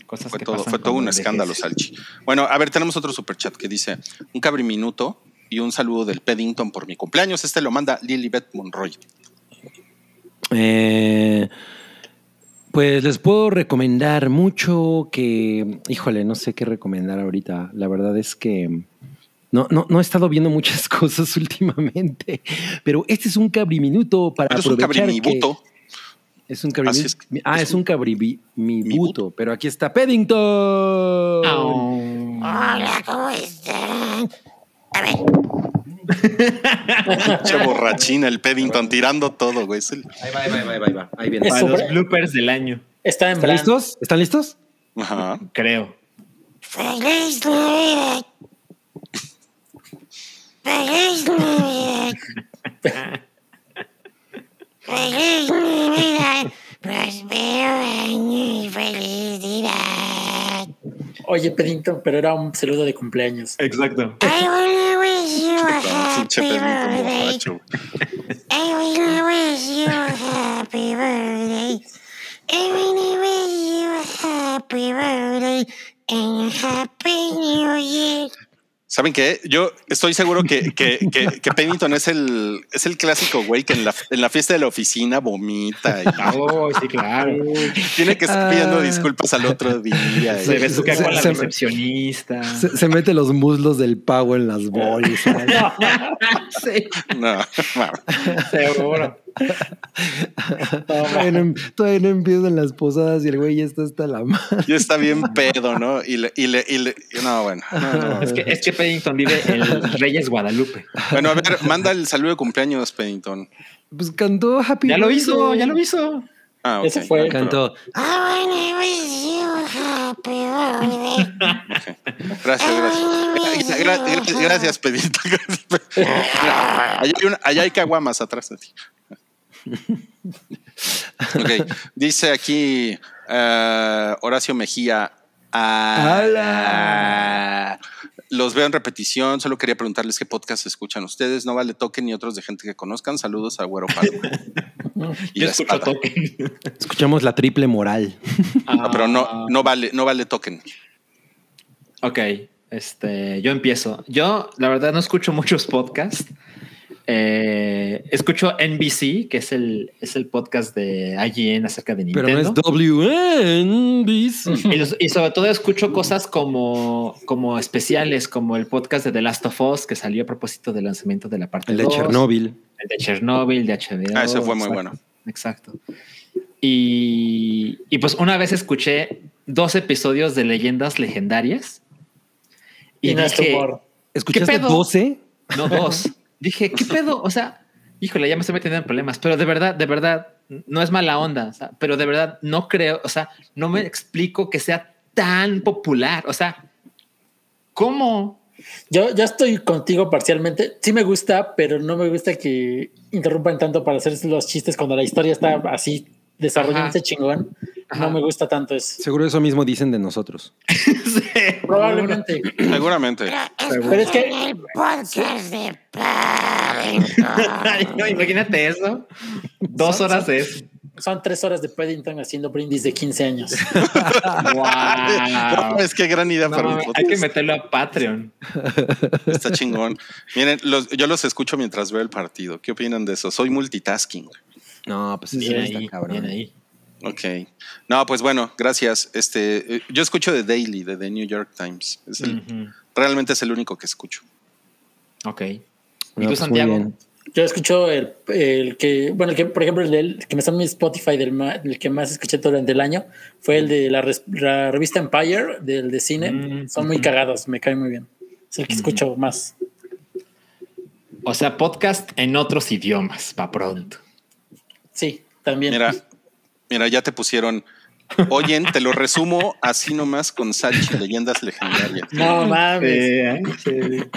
Cosas Fue que todo, pasan fue todo un escándalo. Salchi. Bueno, a ver, tenemos otro superchat que dice un cabriminuto y un saludo del Peddington por mi cumpleaños. Este lo manda Lilibet Monroy. Eh, pues les puedo recomendar mucho que, híjole, no sé qué recomendar ahorita. La verdad es que no, no, no he estado viendo muchas cosas últimamente, pero este es un cabriminuto para Pero es un aprovechar que- cabrimibuto. Es un cabrimibuto. es. Ah, Es es un cabrimibuto, pero aquí está Paddington. Au. Hola, ¿cómo están? A ver, Pinche borrachina, el Peddington tirando todo, güey. El- Ahí va, ahí va, ahí va, ahí va. Ahí viene. Para los bloopers del año, Está en ¿Están listos? ¿Están listos? Ajá. creo. feliz Navidad. Feliz Navidad. Feliz Navidad. Prospero año y felicidad. Oye, Pedinto, pero era un saludo de cumpleaños. Exacto. I wanna wish you a happy birthday. I wanna wish you a happy birthday. I wanna wish you a happy birthday and a happy new year. ¿Saben qué? Yo estoy seguro que, que, que, que Pennington es el, es el clásico güey que en la, en la fiesta de la oficina vomita y Oh, sí, claro. tiene que estar pidiendo Ah. disculpas al otro día. Se y- besuca se- con la se- recepcionista. Se, se mete los muslos del pavo en las bolsas. Sí, No, no. seguro. Todavía, no, todavía no empiezan las posadas y el güey ya está hasta la madre. ya está bien pedo, ¿no? Y le, y le, y le- no, bueno. no, no. Es que, es que Paddington vive en Reyes Guadalupe. Bueno, a ver, manda el saludo de cumpleaños, Pennington. Pues cantó Happy Ya lo hizo, ya lo hizo. Ah, ok. Ese fue- Cantó. Gracias, gracias. Gra- gra- gra- Gracias, Pedito. Allá hay, una- allá hay caguamas atrás de ti. Ok, dice aquí eh, Horacio Mejía. ah, ¡Hala! los veo en repetición. Solo quería preguntarles qué podcast escuchan ustedes. No vale token ni otros de gente que conozcan. Saludos a Güero Palma. Y Yo escucho espada. token. Escuchamos la triple moral. No, pero no, no vale, no vale token. Ok, este, yo empiezo. Yo, la verdad, no escucho muchos podcasts. Eh, escucho NBC, que es el, es el podcast de IGN acerca de Pero Nintendo. no es WNBC. y, los- y sobre todo escucho cosas como, como especiales, como el podcast de The Last of Us, que salió a propósito del lanzamiento de la parte El de 2, Chernobyl. El de Chernobyl, de HBO. Ah, ese fue muy exacto, bueno. Exacto. Y, y pues una vez escuché dos episodios de Leyendas Legendarias. Y, no es tu dije. ¿Escuchaste pedo? 12? no, dos. Dije, ¿qué pedo? O sea, híjole, ya me estoy metiendo en problemas, pero de verdad, de verdad, no es mala onda, o sea, pero de verdad no creo, o sea, no me explico que sea tan popular. O sea, ¿cómo? Yo, yo estoy contigo parcialmente. Sí me gusta, pero no me gusta que interrumpan tanto para hacer los chistes cuando la historia está así desarrollándose Ajá. chingón. Ajá. No me gusta tanto eso. Seguro eso mismo dicen de nosotros. Sí. Probablemente. Seguramente. Pero es que El podcast de no, imagínate eso. Dos horas eso. son tres horas de Paddington haciendo brindis de 15 años. Wow. Es que gran idea No para hay que meterlo a Patreon. Está chingón. Miren, los- yo los escucho mientras veo el partido. ¿Qué opinan de eso? Soy multitasking. No, pues eso Bien está ahí, cabrón. bien ahí. Ok. No, pues bueno, gracias. Este, eh, yo escucho The Daily de The New York Times. Es el-. Realmente es el único que escucho. Ok. ¿Y No, tú, pues Santiago? Yo escucho el, el que, bueno, el que, por ejemplo, el, del- que me está en mi Spotify, del ma- el que más escuché durante el año, fue el de la, res- la revista Empire, del de cine. Mm, Son muy cagados, me cae muy bien. Es el que escucho más. O sea, podcast en otros idiomas, pa' pronto. Sí, también. Mira, mira, ya te pusieron. Oyen, te lo resumo así nomás con Salchi, leyendas legendarias. No mames. ¿eh?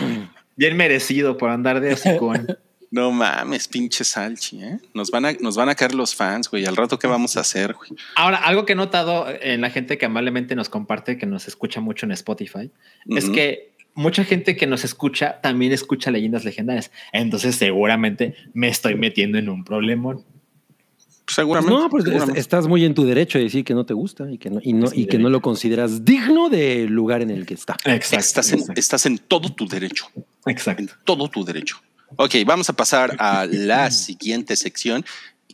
Bien merecido por andar de hocicón. No mames, pinche Salchi, ¿eh? Nos van a, nos van a caer los fans, güey. Al rato, ¿qué vamos a hacer, güey? Ahora, algo que he notado en la gente que amablemente nos comparte, que nos escucha mucho en Spotify, es que mucha gente que nos escucha también escucha leyendas legendarias. Entonces, seguramente me estoy metiendo en un problemón. Seguramente. No, pues seguramente. estás muy en tu derecho de decir que no te gusta y que no, y no, y que no lo consideras digno del lugar en el que está. Exacto. estás, en, exacto, estás en todo tu derecho. exacto. En todo tu derecho. Ok, vamos a pasar a la siguiente sección.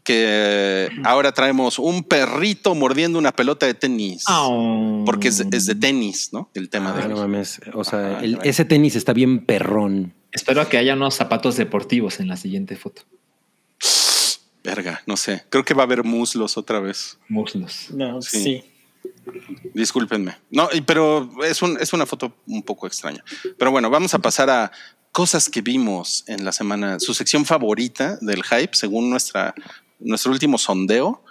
Que ahora traemos un perrito mordiendo una pelota de tenis. Oh. Porque es, es de tenis, ¿no? El tema Ah, de no mames. O sea, Ah, el- ese tenis está bien perrón. Espero que haya unos zapatos deportivos en la siguiente foto. Verga, no sé. Creo que va a haber muslos otra vez. Muslos. No, Sí. sí. Discúlpenme. No, y- pero es, un, es una foto un poco extraña. Pero bueno, vamos a pasar a cosas que vimos en la semana. Su sección favorita del hype, según nuestra, nuestro último sondeo,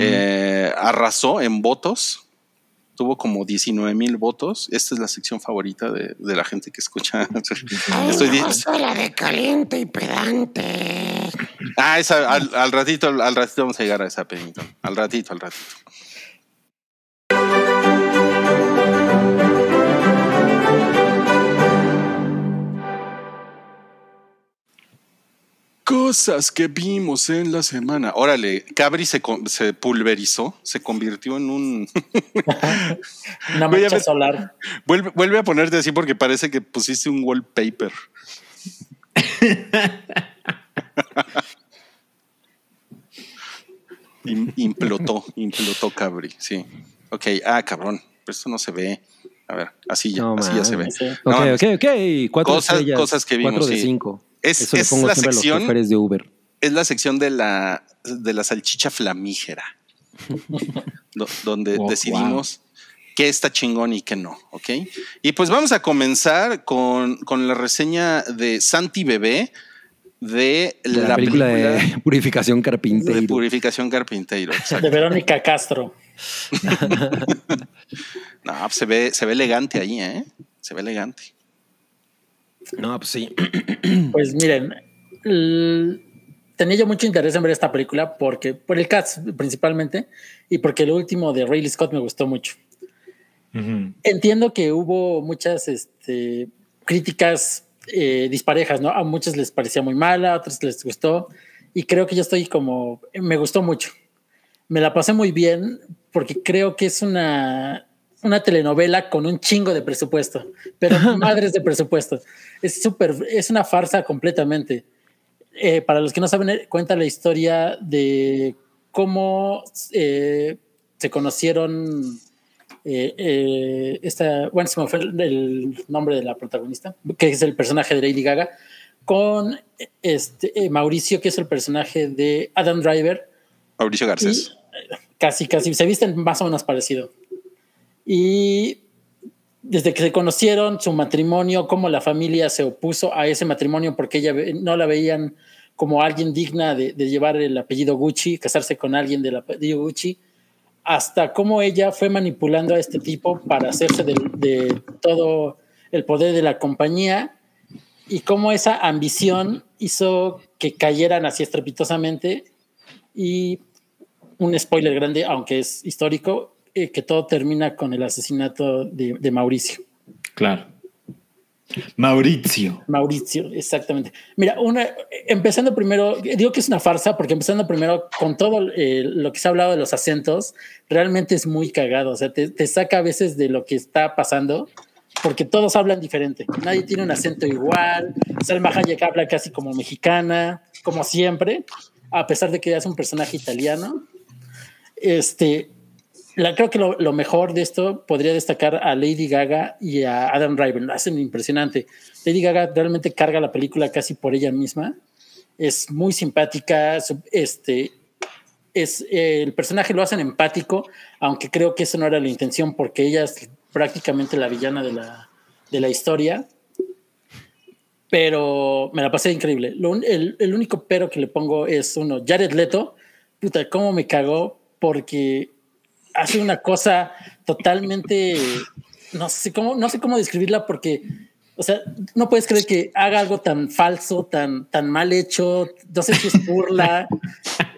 eh, arrasó en votos. Tuvo como 19 mil votos. Esta es la sección favorita de, de la gente que escucha. Ay, Estoy gusta la de caliente y pedante. Ah, esa, al, al ratito, al ratito vamos a llegar a esa pedita. Al ratito, al ratito. Cosas que vimos en la semana. Órale, Cabri se, pulverizó, se convirtió en un... Una a mancha solar. vuelve, vuelve a ponerte así porque parece que pusiste un wallpaper. Im- implotó, implotó Cabri, sí. Ok, ah, cabrón, pero esto no se ve. A ver, así ya, No así ya se ve. Sí. No ok, ok, ok. Cuatro Cosas- estrellas. cosas que vimos, Cuatro de sí. cinco. Es- Eso le es pongo la sección- a los choferes de Uber. Es la sección de la, de la salchicha flamígera, do- donde Oh, decidimos qué está chingón y qué no, ¿ok? Y pues vamos a comenzar con, con la reseña de Santi Bebé de De la, la, película, película de Purificación de Carpintero. Purificación Carpintero. exacto. De Verónica Castro. No, pues se ve, se ve elegante ahí, ¿eh? Se ve elegante. no, pues sí. Pues miren, tenía yo mucho interés en ver esta película porque por el cast principalmente y porque el último de Rayleigh Scott me gustó mucho. Entiendo que hubo muchas este, críticas eh, disparejas, ¿no? A muchos les parecía muy mala, a otros les gustó y creo que yo estoy como, me gustó mucho. Me la pasé muy bien porque creo que es una, una telenovela con un chingo de presupuesto, pero madres de presupuesto. Es súper, es una farsa completamente. Eh, para los que no saben, eh, cuenta la historia de cómo eh, se conocieron eh, eh, esta, bueno, se me fue el, nombre de la protagonista, que es el personaje de Lady Gaga, con este eh, Mauricio, que es el personaje de Adam Driver, Mauricio Garcés. casi, casi, se visten más o menos parecido. Y desde que se conocieron, su matrimonio, cómo la familia se opuso a ese matrimonio porque ella no la veían como alguien digna de, de llevar el apellido Gucci, casarse con alguien del apellido Gucci, hasta cómo ella fue manipulando a este tipo para hacerse de, todo el poder de la compañía y cómo esa ambición hizo que cayeran así estrepitosamente y un spoiler grande, aunque es histórico, eh, que todo termina con el asesinato de Mauricio. Claro. Mauricio. Mauricio, exactamente. Mira, una, empezando primero, digo que es una farsa porque empezando primero con todo eh, lo que se ha hablado de los acentos, realmente es muy cagado. O sea, te, saca a veces de lo que está pasando porque todos hablan diferente. Nadie tiene un acento igual. Salma Hayek habla casi como mexicana, como siempre, a pesar de que es un personaje italiano. Este, la, creo que lo, lo, mejor de esto podría destacar a Lady Gaga y a Adam Driver. Lo hacen impresionante. Lady Gaga realmente carga la película casi por ella misma. Es muy simpática. Este, es, eh, el personaje lo hacen empático, aunque creo que eso no era la intención porque ella es prácticamente la villana de la, de la historia. Pero me la pasé increíble. Lo, el, el, único pero que le pongo es uno, Jared Leto. Puta, cómo me cagó porque hace una cosa totalmente, no sé cómo, no sé cómo describirla porque O sea, no puedes creer que haga algo tan falso, tan, tan mal hecho. No sé si es burla.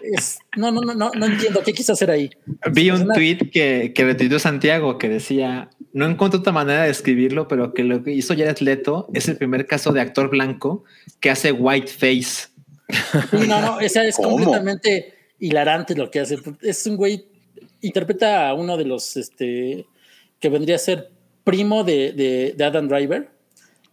Es- no, no, no, no, no entiendo qué quiso hacer ahí. Vi Es un una- tweet que, que retuiteó Santiago que decía: No encuentro otra manera de escribirlo, pero que lo que hizo Jared Leto es el primer caso de actor blanco que hace whiteface. No, no, esa es ¿Cómo? completamente hilarante lo que hace. Es un güey, interpreta a uno de los, este, que vendría a ser primo de, de, de Adam Driver,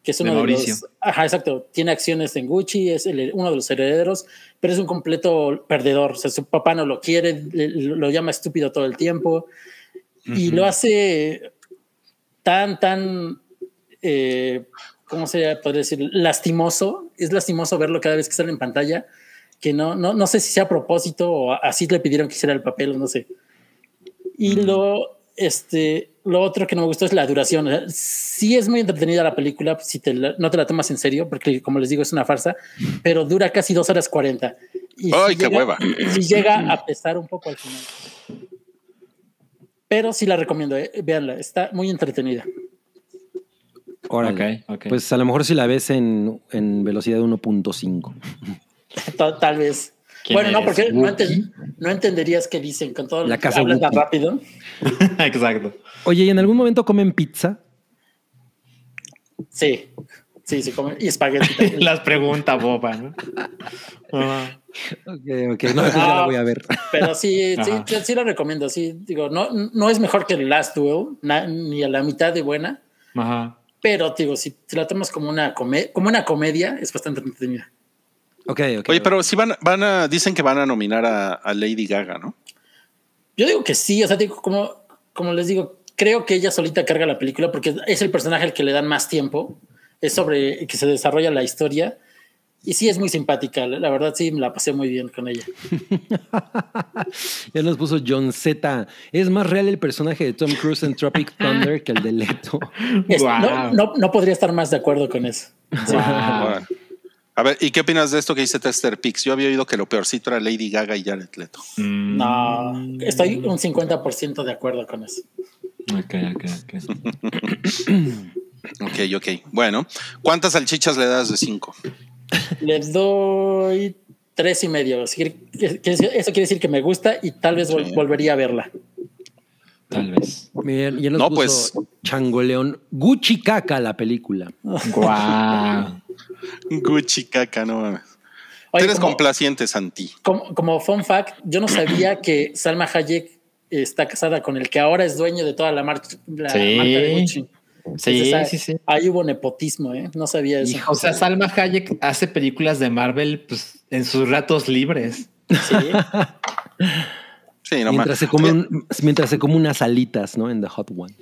que es uno De los, ajá, exacto, tiene acciones en Gucci, es el- uno de los herederos, pero es un completo perdedor. O sea, su papá no lo quiere, le- lo llama estúpido todo el tiempo y lo hace tan, tan, eh, ¿cómo se podría decir? Lastimoso. Es lastimoso verlo cada vez que sale en pantalla, que no, no, no sé si sea a propósito o así le pidieron que hiciera el papel, no sé. Y lo, este, lo otro que no me gustó es la duración. O sea, sí es muy entretenida la película si te la- no te la tomas en serio, porque como les digo es una farsa, pero dura casi dos horas cuarenta. Y Ay, qué llega- hueva. Sí llega a pesar un poco al final. Pero sí la recomiendo, eh, véanla, está muy entretenida. Órale. Ok, ok. Pues a lo mejor si la ves en, en velocidad 1.5. Ta- Tal vez. ¿Quién Bueno, no, porque no, ¿Wookiee? enten- no entenderías qué dicen con todo La lo que casa hablan tan rápido. Exacto. Oye, ¿y en algún momento comen pizza? Sí, sí, sí, come- y espagueti. Las pregunta boba, ¿no? Ah. Ok, ok. No, entonces ya la voy a ver. Pero sí, sí, sí, sí lo recomiendo. Sí, digo, no, no es mejor que el Last Duel, na- ni a la mitad de buena, Ajá. pero digo, si te la tomas como una, come- como una comedia, es bastante entretenida. Ok, ok. Oye, pero sí van, van a, dicen que van a nominar a, a Lady Gaga, ¿no? Yo digo que sí, o sea, digo, como, como les digo, creo que ella solita carga la película porque es el personaje al que le dan más tiempo, es sobre que se desarrolla la historia y sí es muy simpática, la verdad sí me la pasé muy bien con ella. Ya nos puso John Z. Es más real el personaje de Tom Cruise en Tropic Thunder que el de Leto. Es- no, no, no podría estar más de acuerdo con eso. Sí. A ver, ¿y qué opinas de esto que dice Tester Pix? Yo había oído que lo peorcito era Lady Gaga y Jared Leto. Mm. No, estoy un 50% de acuerdo con eso. Ok, ok, ok. Ok, ok. Bueno, ¿cuántas salchichas le das de cinco? Les doy tres y medio. Eso quiere decir que me gusta y tal vez Sí. volvería a verla. Tal vez. Bien, ya nos No, puso pues. Changoleón. Gucci Caca, la película. Guau. Gucci caca, no mames. Oye, Eres como- complaciente, Santi. Como, como fun fact, yo no sabía que Salma Hayek está casada con el que ahora es dueño de toda la, Sí. marca de Gucci. Sí, Entonces, ah, sí, sí. Ahí hubo nepotismo, ¿eh? No sabía eso. O sea, Salma Hayek hace películas de Marvel pues, en sus ratos libres. Sí. Sí, no mientras, se come un- mientras se come unas alitas, ¿no? En The Hot One.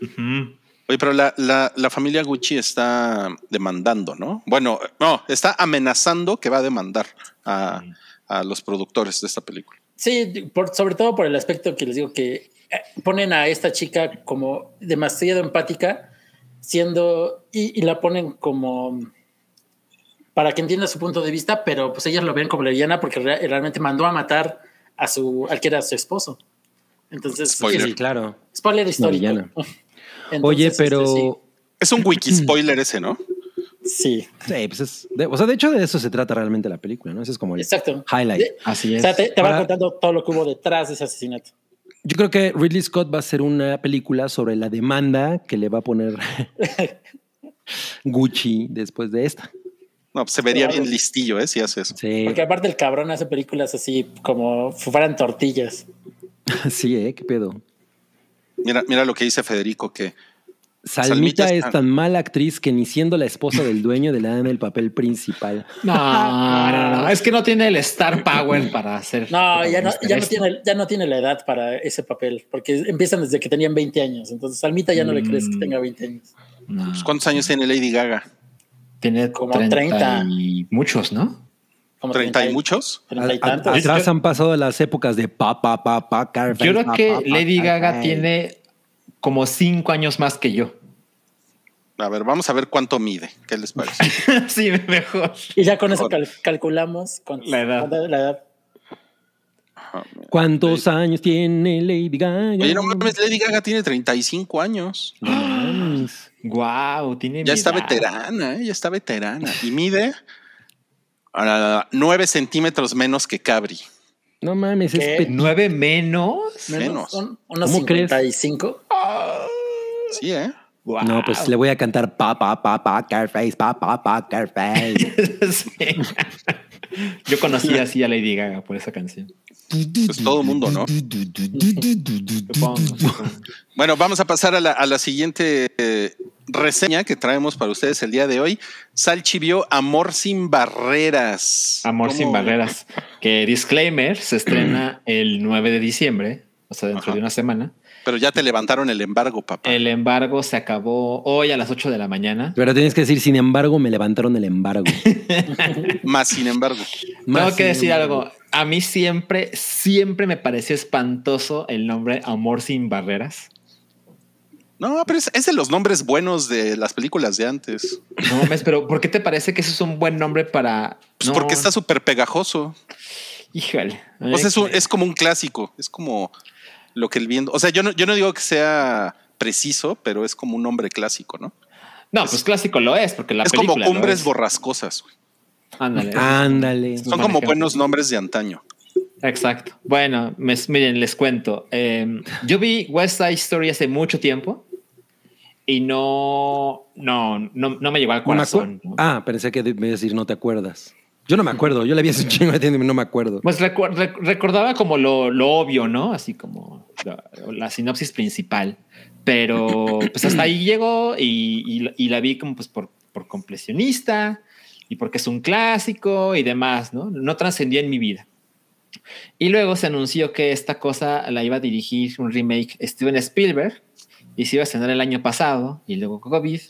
Oye, pero la, la, la familia Gucci está demandando, ¿no? Bueno, no, está amenazando que va a demandar a, a los productores de esta película. Sí, por- sobre todo por el aspecto que les digo que eh, ponen a esta chica como demasiado empática, siendo y, y la ponen como para que entienda su punto de vista, pero pues ellas lo ven como lesbiana porque rea- realmente mandó a matar a su al que era su esposo. Entonces, Spoiler. Sí, claro. spoiler histórico. Entonces, Oye, este, pero. Es un wiki spoiler ese, ¿no? sí, sí, pues es. de- o sea, de hecho, de eso se trata realmente la película, ¿no? Ese es como el exacto. highlight. De- Así o es. sea, te, te va Ahora- contando todo lo que hubo detrás de ese asesinato. Yo creo que Ridley Scott va a hacer una película sobre la demanda que le va a poner Gucci después de esta. No, pues se vería Claro. bien listillo, ¿eh? Si hace eso. Sí, Porque aparte el cabrón hace películas así como si fueran tortillas. sí, ¿eh? ¿Qué pedo? Mira, mira lo que dice Federico, que Salmita, Salmita es tan mala actriz que ni siendo la esposa del dueño le dan el papel principal. No, no, no. Es que no tiene el star power para hacer. No, ya no, ya no esto. tiene, ya no tiene la edad para ese papel, porque empiezan desde que tenían 20 años. Entonces, Salmita ya no le crees que Mm. tenga 20 años. No. pues, ¿cuántos años tiene Lady Gaga? Tiene Como 30 30. y muchos, ¿no? Como ¿Treinta y muchos? Treinta y A- a- tantos. atrás han pasado las épocas de pa, pa, pa, pa, Carface, Yo creo pa, que pa, pa, Lady Gaga pa. tiene como cinco años más que yo. A ver, vamos a ver cuánto mide. ¿Qué les parece? sí, mejor. Y ya con eso cal- calculamos con La edad. la edad. Ajá. ¿Cuántos años tiene Lady Gaga? Oye, no mames, Lady Gaga tiene 35 años. No. Wow, tiene Ya mi está edad. veterana, ¿eh? ya está veterana. Y mide ah, nueve centímetros menos que Cabri. No mames, es ¿Nueve menos? Menos. Son unos ¿Cómo crees? 55. Sí, ¿eh? Wow. No, pues le voy a cantar pa pa pa pa Carface, pa pa pa Carface. Yo conocí así a Lady Gaga por esa canción. Pues todo mundo, ¿no? Bueno, vamos a pasar a la, a la siguiente eh, reseña que traemos para ustedes el día de hoy. Salchi vio Amor sin barreras. Amor ¿Cómo- sin barreras. Que disclaimer se estrena el 9 de diciembre, o sea, dentro Ajá. de una semana. Pero ya te levantaron el embargo, papá. El embargo se acabó hoy a las 8 de la mañana. Pero tienes que decir, sin embargo, me levantaron el embargo. Más sin embargo. Más Tengo que decir embargo. algo. A mí siempre, siempre me pareció espantoso el nombre Amor sin barreras. No, pero es, es de los nombres buenos de las películas de antes. No mames, pero ¿por qué te parece que eso es un buen nombre para...? Pues No, porque está súper pegajoso. Híjole. O sea, es, un- es como un clásico. Es como lo que el viendo. O sea, yo no, yo no digo que sea preciso, pero es como un nombre clásico, ¿no? No, pues clásico lo es, porque la es como película cumbres es. borrascosas. güey. Ándale. Ándale. Son como buenos nombres de antaño. Exacto. Bueno, me- miren, les cuento. Eh, yo vi West Side Story hace mucho tiempo y no, no, no, no me llegó al corazón. Ah, pensé que me iba a decir no te acuerdas. Yo no me acuerdo. Yo la vi hace un chingo de tiempo y no me acuerdo. Pues recordaba como lo, lo obvio, ¿no? Así como la, sinopsis principal. Pero pues hasta ahí llegó y, y- la vi como pues por, por completionista y porque es un clásico y demás, ¿no? No trascendió en mi vida. Y luego se anunció que esta cosa la iba a dirigir un remake Steven Spielberg y se iba a estrenar el año pasado y luego COVID.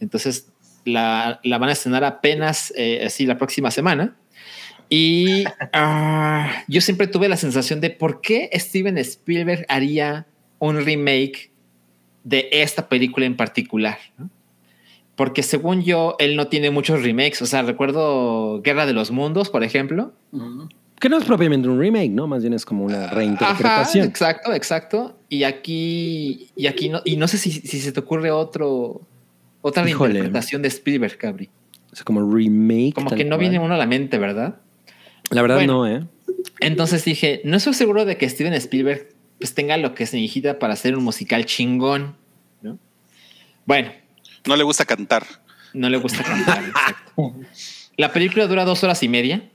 Entonces la, la van a estrenar apenas eh, así la próxima semana. Y ah, yo siempre tuve la sensación de por qué Steven Spielberg haría un remake de esta película en particular. ¿no? Porque según yo, él no tiene muchos remakes. O sea, recuerdo Guerra de los Mundos, por ejemplo. Que no es propiamente un remake, ¿no? Más bien es como una Ajá, reinterpretación. exacto, exacto. Y aquí, y aquí no, y no sé si, si se te ocurre otro, otra Híjole. reinterpretación de Spielberg, Cabri. O sea, como remake. Como que no cual. viene uno a la mente, ¿verdad? La verdad Bueno. no, ¿eh? Entonces dije, no estoy seguro de que Steven Spielberg pues tenga lo que se necesita para hacer un musical chingón, ¿no? Bueno, No le gusta cantar. no le gusta cantar. exacto. La película dura dos horas y media.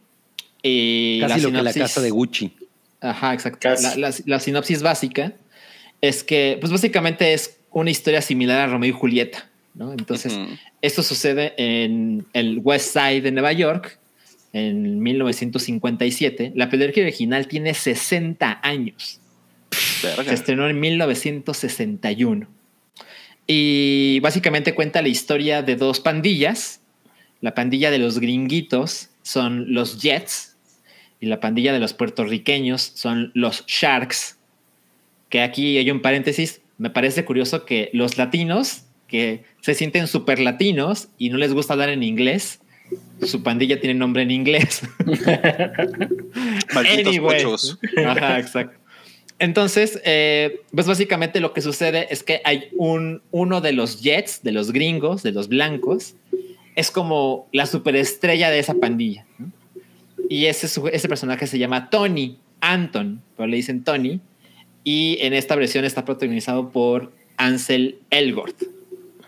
Y Casi lo que la sinopsis- casa de Gucci. Ajá, exacto. La, la- la sinopsis básica es que, pues básicamente es una historia similar a Romeo y Julieta, ¿no? Entonces, Ujú. esto sucede en el West Side de Nueva York en 1957. La película original tiene 60 años. Verga. Se estrenó en 1961. Y básicamente cuenta la historia de dos pandillas. La pandilla de los gringuitos son los Jets y la pandilla de los puertorriqueños son los Sharks. Que aquí hay un paréntesis. Me parece curioso que los latinos, que se sienten súper latinos y no les gusta hablar en inglés, su pandilla tiene nombre en inglés. Malditos. Ajá, exacto. Entonces, eh, pues básicamente lo que sucede es que hay un, uno de los Jets, de los gringos, de los blancos, es como la superestrella de esa pandilla. ¿no? Y ese, ese personaje se llama Tony, Anton, pero le dicen Tony. Y en esta versión está protagonizado por Ansel Elgort.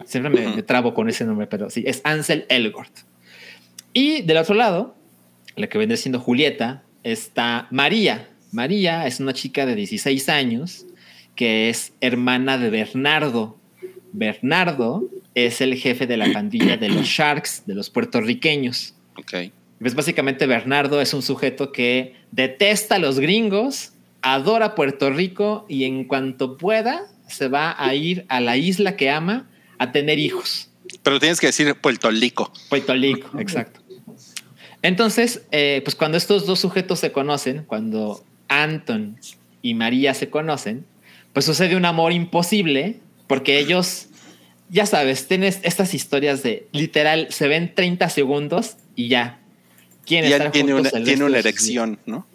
Siempre me, me trabo con ese nombre, pero sí, es Ansel Elgort. Y del otro lado, la que viene siendo Julieta, está María. María es una chica de 16 años que es hermana de Bernardo. Bernardo es el jefe de la pandilla de los Sharks, de los puertorriqueños. Ok. Pues básicamente Bernardo es un sujeto que detesta a los gringos, adora Puerto Rico y en cuanto pueda se va a ir a la isla que ama a tener hijos. Pero tienes que decir Puerto Rico. Puerto Rico, exacto. Entonces, eh, pues cuando estos dos sujetos se conocen, cuando Anton y María se conocen, pues sucede un amor imposible porque ellos, ya sabes, tienes estas historias de literal, se ven 30 segundos y ya. Quieren Y estar él tiene juntos una, tiene una erección, ¿no?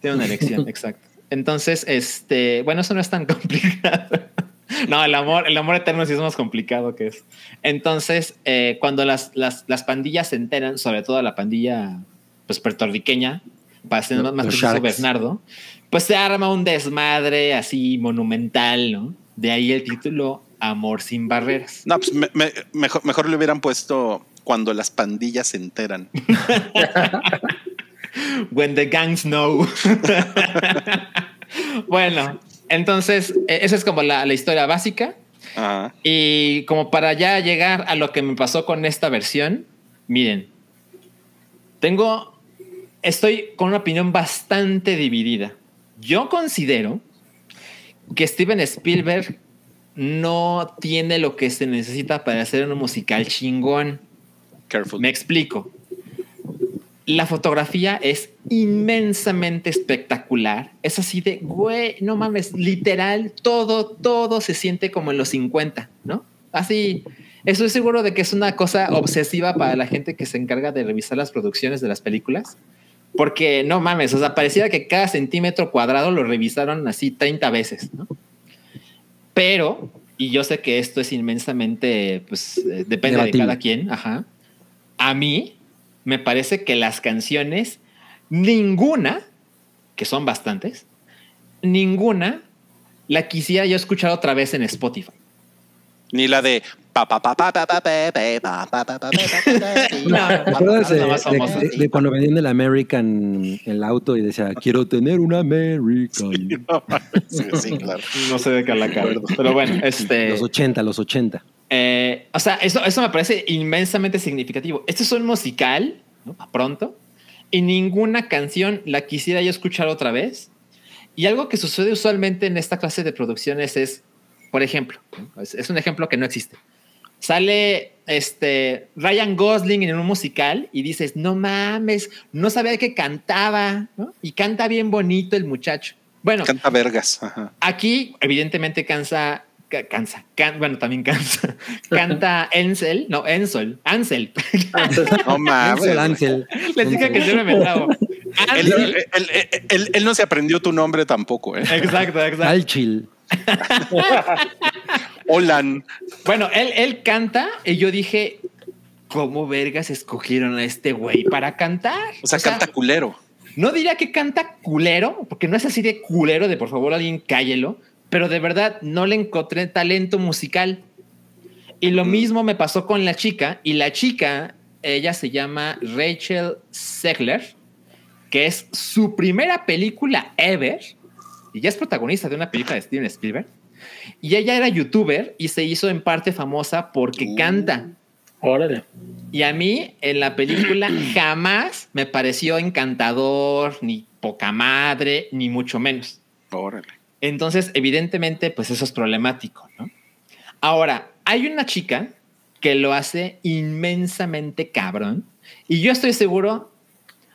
Tiene una erección, exacto. Entonces, este, bueno, eso no es tan complicado. No, el amor, el amor eterno sí es más complicado que eso. Entonces, eh, cuando las, las, las pandillas se enteran, sobre todo la pandilla pues puertorriqueña, para ser más, más Los preciso. Bernardo, pues se arma un desmadre así monumental, ¿no? De ahí el título Amor sin barreras. No, pues me- me- mejor, mejor le hubieran puesto cuando las pandillas se enteran. When the gangs know. bueno, entonces, eh, esa es como la, la historia básica. Y como para ya llegar a lo que me pasó con esta versión, miren, tengo, estoy con una opinión bastante dividida. Yo considero que Steven Spielberg no tiene lo que se necesita para hacer un musical chingón. Careful. Me explico. La fotografía es inmensamente espectacular. Es así de, güey, no mames, literal, todo, todo se siente como en los 50, ¿no? Así, estoy seguro de que es una cosa obsesiva para la gente que se encarga de revisar las producciones de las películas. Porque no mames, o sea, parecía que cada centímetro cuadrado lo revisaron así 30 veces, ¿no? Pero, y yo sé que esto es inmensamente, pues, eh, depende Debatible. de cada quien, ajá. A mí me parece que las canciones, ninguna, que son bastantes, ninguna la quisiera yo escuchar otra vez en Spotify. Ni la de de, cuando vendían el American el auto y decía quiero tener un American no, sé de qué la pero bueno este los 80 los 80 eh, o sea eso, eso me parece inmensamente significativo. Este es un musical ¿no? pronto y ninguna canción la quisiera yo escuchar otra vez. Y algo que sucede usualmente en esta clase de producciones es por ejemplo es, es un ejemplo que no existe. Sale este Ryan Gosling en un musical y dices, no mames, no sabía que cantaba, ¿no? Y canta bien bonito el muchacho. Bueno, Canta vergas. Ajá. Aquí, evidentemente, cansa. ca- Cansa. can- bueno, también cansa. Canta Ansel. No, Ensol. Ansel. No mames. Ansel, Ansel. Les dije que siempre me trabo. Él, Ansel. él- él- él- él no se aprendió tu nombre tampoco, ¿eh? Exacto, exacto. Alchil. Olan. Bueno, él, él canta y yo dije, ¿cómo vergas escogieron a este güey para cantar? O sea, canta culero. No diría que canta culero, porque no es así de culero de por favor alguien cállelo, pero de verdad no le encontré talento musical. Y lo mismo me pasó con la chica, y la chica, ella se llama Rachel Zegler, que es su primera película ever, y ya es protagonista de una película de Steven Spielberg. Y ella era youtuber y se hizo en parte famosa porque Uh. canta. Órale. Y a mí en la película jamás me pareció encantador, ni poca madre, ni mucho menos. Órale. Entonces, evidentemente, pues eso es problemático, ¿no? Ahora, hay una chica que lo hace inmensamente cabrón y yo estoy seguro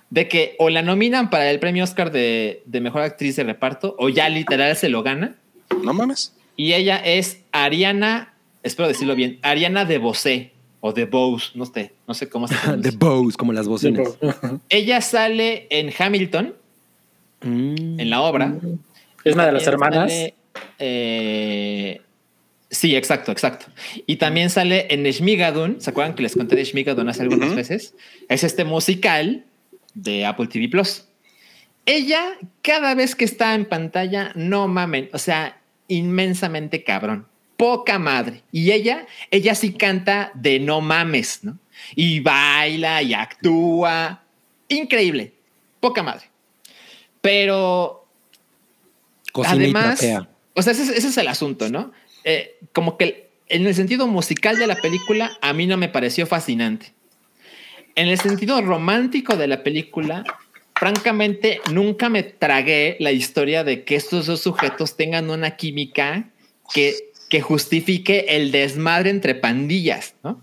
de que o la nominan para el premio Oscar de, de Mejor Actriz de Reparto o ya literal se lo gana. No mames. Y ella es Ariana, espero decirlo bien, Ariana de Bosé o de Bose, no sé, no sé cómo se The pronuncia. Bows, como las bocinas. Ella sale en Hamilton, Mm. en la obra. Es una de las hermanas. sale, eh, sí, exacto, exacto. Y también sale en Shmigadun. ¿Se acuerdan que les conté de Shmigadun hace algunas Ujú. veces? Es este musical de Apple TV Plus. Ella, cada vez que está en pantalla, no mamen, o sea, inmensamente cabrón. Poca madre. Y ella, ella sí canta de no mames, ¿no? Y baila y actúa. Increíble. Poca madre. Pero Además, o sea, ese, es- ese es el asunto, ¿no? Eh, como que en el sentido musical de la película, a mí no me pareció fascinante. En el sentido romántico de la película, francamente, nunca me tragué la historia de que estos dos sujetos tengan una química que, que justifique el desmadre entre pandillas, ¿no?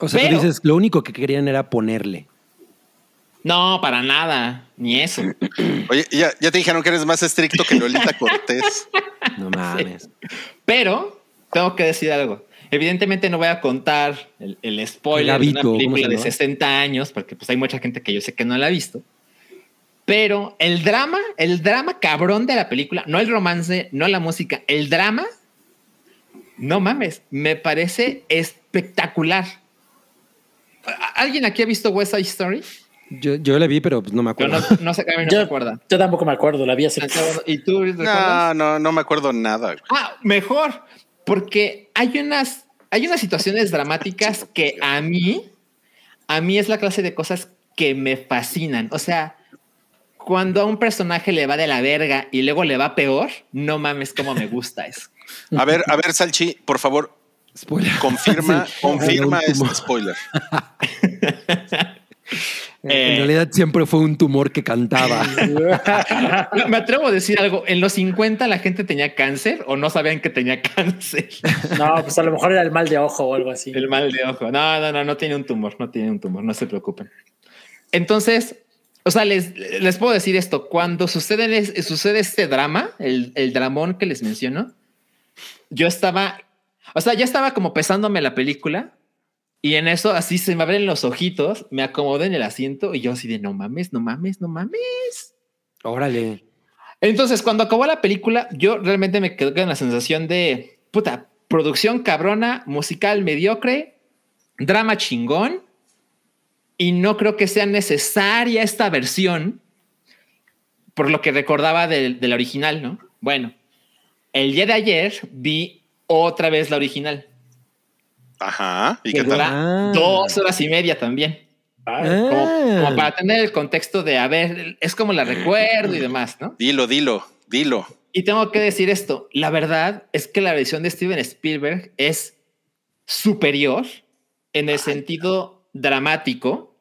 O sea, pero- tú dices, lo único que querían era ponerle. No, para nada, ni eso. Oye, ya, ya te dijeron que eres más estricto que Lolita Cortés. No mames. Pero tengo que decir algo. Evidentemente no voy a contar el, el spoiler Gabito, de ¿cómo una película de llama? 60 años, porque pues hay mucha gente que yo sé que no la ha visto. Pero el drama, el drama cabrón de la película, no el romance, no la música, el drama, no mames, me parece espectacular. ¿Alguien aquí ha visto West Side Story? Yo, yo la vi, pero pues, no me Yo acuerdo. no, no sé, a mí no Yo, me acuerda. yo tampoco me acuerdo, la vi hace. ¿Y tú recuerdas? No, no, no me acuerdo nada. Ah, mejor, porque hay unas, hay unas situaciones dramáticas que a mí, a mí es la clase de cosas que me fascinan. O sea, cuando a un personaje le va de la verga y luego le va peor, no mames cómo me gusta eso. A ver, a ver, Salchi, por favor, Spoiler. confirma, Sí. confirma este spoiler. En Eh, realidad siempre fue un tumor que cantaba. Me atrevo a decir algo. En los 50 la gente tenía cáncer o no sabían que tenía cáncer. No, pues a lo mejor era el mal de ojo o algo así. El mal de ojo. No, no, no, no tiene un tumor, no tiene un tumor, no se preocupen. Entonces, o sea, les, les puedo decir esto, cuando sucede, sucede este drama, el, el dramón que les menciono, yo estaba, o sea, ya estaba como pesándome la película y en eso así se me abren los ojitos, me acomodé en el asiento y yo así de no mames, no mames, no mames. Órale. Entonces, cuando acabó la película, yo realmente me quedé con la sensación de puta producción cabrona, musical mediocre, drama chingón. Y no creo que sea necesaria esta versión por lo que recordaba del del original, ¿no? Bueno, el día de ayer vi otra vez la original, Ajá. ¿Y que qué tal? dura Ah. dos horas y media también. Ah, Como, Ah. como para tener el contexto de, a ver, es como la recuerdo y demás, ¿no? Dilo, dilo, dilo. Y tengo que decir esto, la verdad es que la versión de Steven Spielberg es superior en el sentido dramático,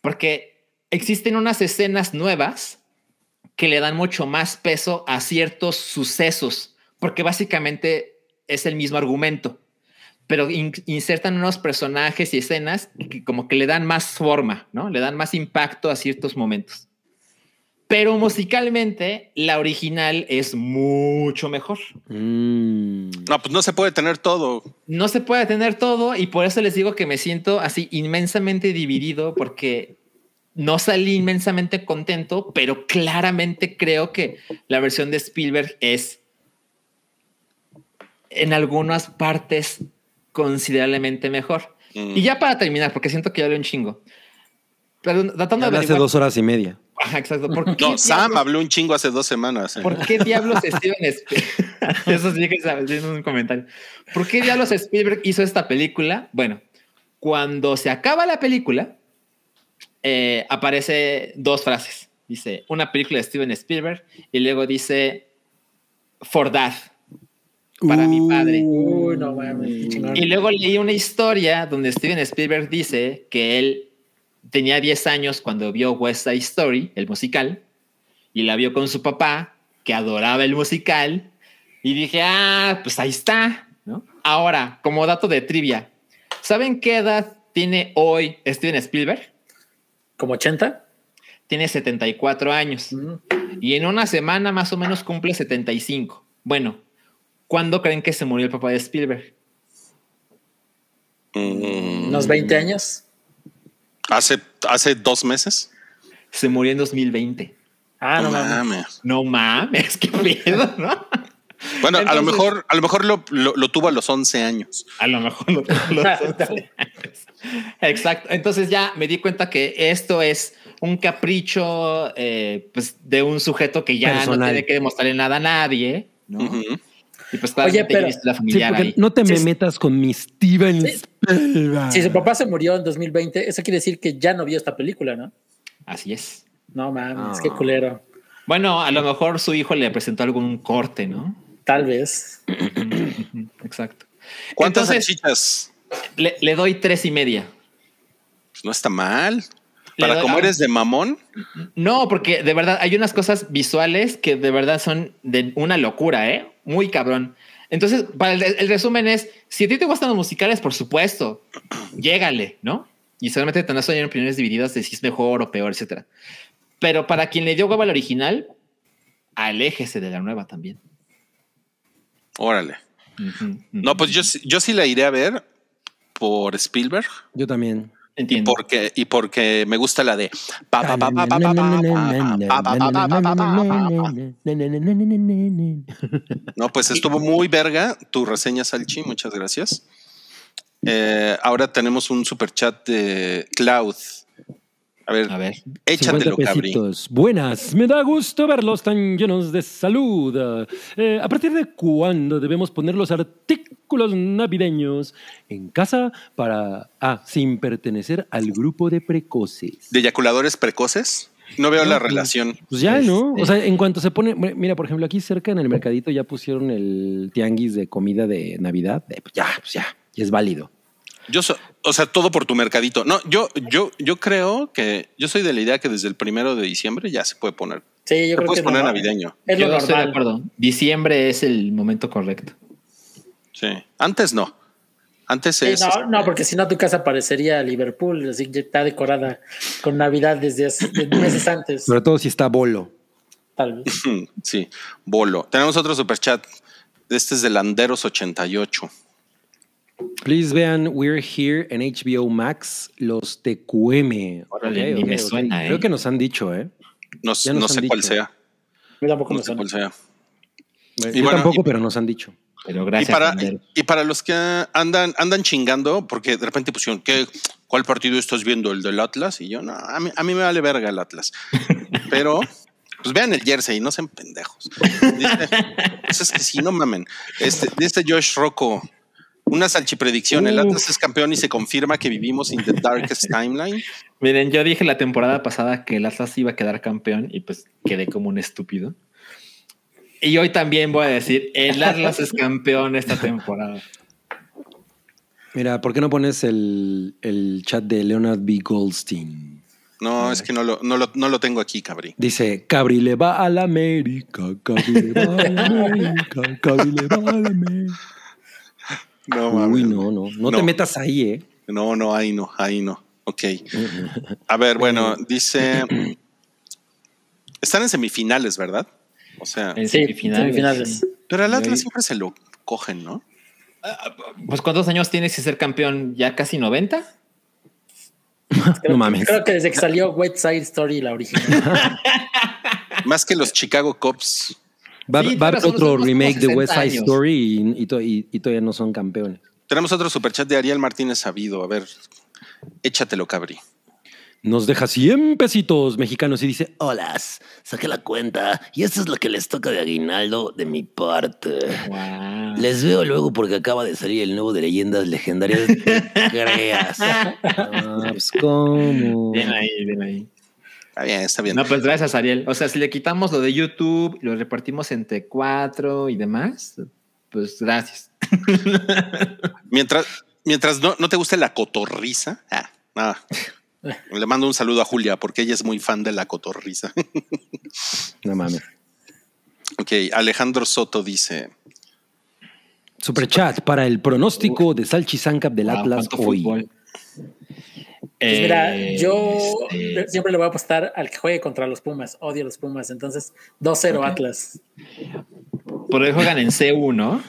porque existen unas escenas nuevas que le dan mucho más peso a ciertos sucesos, porque básicamente es el mismo argumento, pero in- insertan unos personajes y escenas que como que le dan más forma, ¿no? Le dan más impacto a ciertos momentos. Pero musicalmente, la original es mucho mejor. Mm. No, pues no se puede tener todo. No se puede tener todo y por eso les digo que me siento así inmensamente dividido porque no salí inmensamente contento, pero claramente creo que la versión de Spielberg es en algunas partes considerablemente mejor. Mm. Y ya para terminar, porque siento que ya hablé un chingo. Pero tratando de hace dos horas y media. Ajá, exacto. ¿Por qué No, Sam diablos- habló un chingo hace dos semanas. eh. ¿Por qué diablos Steven Spielberg? Eso sí que sabes, es un comentario. ¿Por qué diablos Spielberg hizo esta película? Bueno, cuando se acaba la película, eh, aparece dos frases. Dice una película de Steven Spielberg y luego dice For Dad, para mi padre. Uy, no mames. Y luego leí una historia donde Steven Spielberg dice que él tenía 10 años cuando vio West Side Story, el musical, y la vio con su papá, que adoraba el musical, y dije, ah, pues ahí está, ¿no? Ahora, como dato de trivia, ¿saben qué edad tiene hoy Steven Spielberg? ¿Como 80? Tiene 74 años. Mm. Y en una semana más o menos cumple 75. Bueno, ¿cuándo creen que se murió el papá de Spielberg? Mm, ¿Unos 20 años? hace, hace dos meses. Se murió en 2020. Ah, no, No mames. mames. No mames, qué pedo, ¿no? Bueno, a lo mejor, a lo mejor lo, lo- lo tuvo a los 11 años. A lo mejor lo, lo- Exacto. Entonces ya me di cuenta que esto es un capricho eh, pues, de un sujeto que ya no tiene que demostrarle nada a nadie. ¿no? Y pues claramente pero- la familiar ahí. no te me metas con mi Steven Sí. Spielberg. Si su papá se murió en 2020, eso quiere decir que ya no vio esta película, ¿no? Así es. No mames, Ah. qué culero. Bueno, a lo mejor su hijo le presentó algún corte, ¿no? Tal vez. Exacto. ¿Cuántas Entonces- salchichas? Le, le doy tres y media. Pues no está mal. Para doy- como ah. eres de mamón, No, porque de verdad hay unas cosas visuales que de verdad son de una locura, ¿eh? Muy cabrón. Entonces, para el, el resumen es, si a ti te gustan los musicales, por supuesto, llégale, ¿no? Y solamente tendrás ahí opiniones divididas de si es mejor o peor, etcétera. Pero para quien le dio huevo al original, aléjese de la nueva también. órale. No, pues yo, sí- yo sí la iré a ver por Spielberg, Yo también. Entiendo. Porque, y porque me gusta la de. No, pues estuvo muy verga tu reseña, Salchi. Muchas gracias. Eh, ahora tenemos un super chat de Cloud a ver, A ver. échatelo, 50 cabri. Buenas, me da gusto verlos tan llenos de salud. Eh, ¿A partir de cuándo debemos poner los artículos navideños en casa para, ah, sin pertenecer al grupo de precoces? ¿De eyaculadores precoces? No veo la pues, relación. Pues ya, ¿no? Este- O sea, en cuanto se pone, mira, por ejemplo, aquí cerca en el mercadito ya pusieron el tianguis de comida de Navidad. Eh, pues ya, pues ya, ya es válido. Yo so- o sea, todo por tu mercadito. No, yo, yo, yo creo que yo soy de la idea que desde el primero de diciembre ya se puede poner. Sí, yo creo puedes que poner no. navideño. Es lo Yo estoy de normal. acuerdo. Diciembre es el momento correcto. Sí. Antes no. Antes Sí, es. no, no, porque si no tu casa parecería Liverpool, así que está decorada con Navidad desde hace- meses antes, Sobre todo si está bolo. tal vez. Sí, bolo. Tenemos otro superchat. Este es de Landeros88. Please vean We're Here en HBO Max, los TQM. Órale, Ok, ni ok, me ok. suena, ¿eh? Creo que nos han dicho, ¿eh? No, Ya nos no sé cuál dicho. sea. Yo tampoco No me sé suena. cuál sea. Yo Y bueno, tampoco, y- pero nos han dicho. Pero Y gracias. para, Ander. y para los que andan, andan chingando, porque de repente pusieron, ¿qué, ¿cuál partido estás viendo? ¿El del Atlas? Y yo, no, a mí, a mí me vale verga el Atlas. Pero, pues vean el jersey, no sean pendejos. Dice, pues es que sí, no mamen. Este, dice Josh Rocco, una salchipredicción. El Uf. Atlas es campeón y se confirma que vivimos in the darkest timeline. Miren, yo dije la temporada pasada que el Atlas iba a quedar campeón y pues quedé como un estúpido. Y hoy también voy a decir, el Atlas es campeón esta temporada. Mira, ¿por qué no pones el, el chat de Leonard B. Goldstein? No, es que no lo, no lo, no lo tengo aquí, cabrí. Dice, Cabri le va a la América, Cabri le va a la América, Cabri le va a la América. No, Uy, mames. no, no, no, No. te metas ahí, ¿eh? No, no, ahí no, ahí no. Ok. A ver, bueno, dice. Están en semifinales, ¿verdad? O sea, En Sí, semifinales. pero al Atlas siempre se lo cogen, ¿no? Pues ¿cuántos años tienes que ser campeón? ¿Ya casi 90? No mames. Creo que desde que salió West Side Story, la original. Más que los Chicago Cubs. Va, Sí, va a haber otro remake de 60 West Side años. Story y, y to- y- y todavía no son campeones. Tenemos otro superchat de Ariel Martínez Sabido. A ver, échatelo, cabrí. Nos deja 100 pesitos mexicanos y dice, Hola, saqué la cuenta y esta es la que les toca de aguinaldo de mi parte. Wow. Les veo luego porque acaba de salir el nuevo de leyendas legendarias. Creas. ah, pues cómo. Bien ahí, bien ahí. Está bien, está bien. No, pues gracias, Ariel. O sea, si le quitamos lo de YouTube, lo repartimos entre cuatro y demás, pues gracias. Mientras, mientras no, no te guste la cotorriza, ah, nada. Le mando un saludo a Julia porque ella es muy fan de la cotorriza. No mames. ok, Alejandro Soto dice: Super chat para el pronóstico de Salchi Sancap del Wow, Atlas hoy. fútbol. Pues mira, Eh, yo este, siempre le voy a apostar al que juegue contra los Pumas. Odio a los Pumas. Entonces, 2-0 Ok. Atlas. por ahí juegan en C1.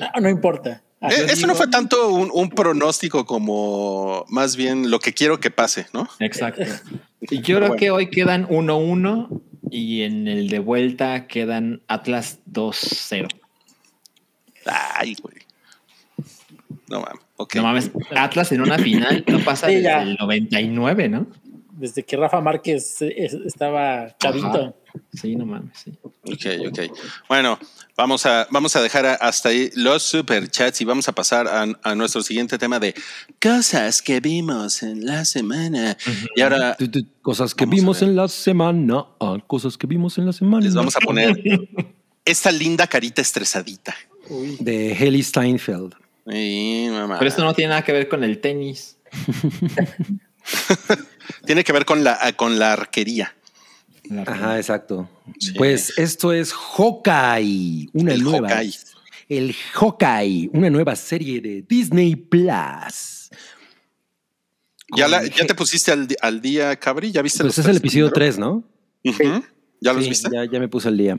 Ah, no importa. Ah, Eh, eso no fue tanto un, un pronóstico como más bien lo que quiero que pase, ¿no? Exacto. Y yo creo que hoy quedan 1-1 y en el de vuelta quedan Atlas 2-0. Ay, güey. No mames. No mames, Atlas en una final no pasa Sí, desde ya. el 99, ¿no? Desde que Rafa Márquez eh, es- estaba chavito. Ajá. Sí, no mames, sí. Ok, ok. Bueno, vamos a, vamos a dejar hasta ahí los superchats y vamos a pasar a, a nuestro siguiente tema de cosas que vimos en la semana. Y ahora Cosas que vimos en la semana. ah, cosas que vimos en la semana. les vamos a poner esta linda carita estresadita. Uy. De Haley Steinfeld. Y, mamá. Pero esto no tiene nada que ver con el tenis. Tiene que ver con la, con la arquería. La- Ajá, exacto. Sí. Pues esto es Hawkeye, una El nueva. Hawkeye. El Hawkeye, una nueva serie de Disney Plus. ¿Ya, la- Con- ¿Ya te pusiste al, día, Cabri? ¿Ya viste Pues los es el episodio primeros? 3, ¿no? ¿Ya los Sí, viste? Ya, ya me puse al día.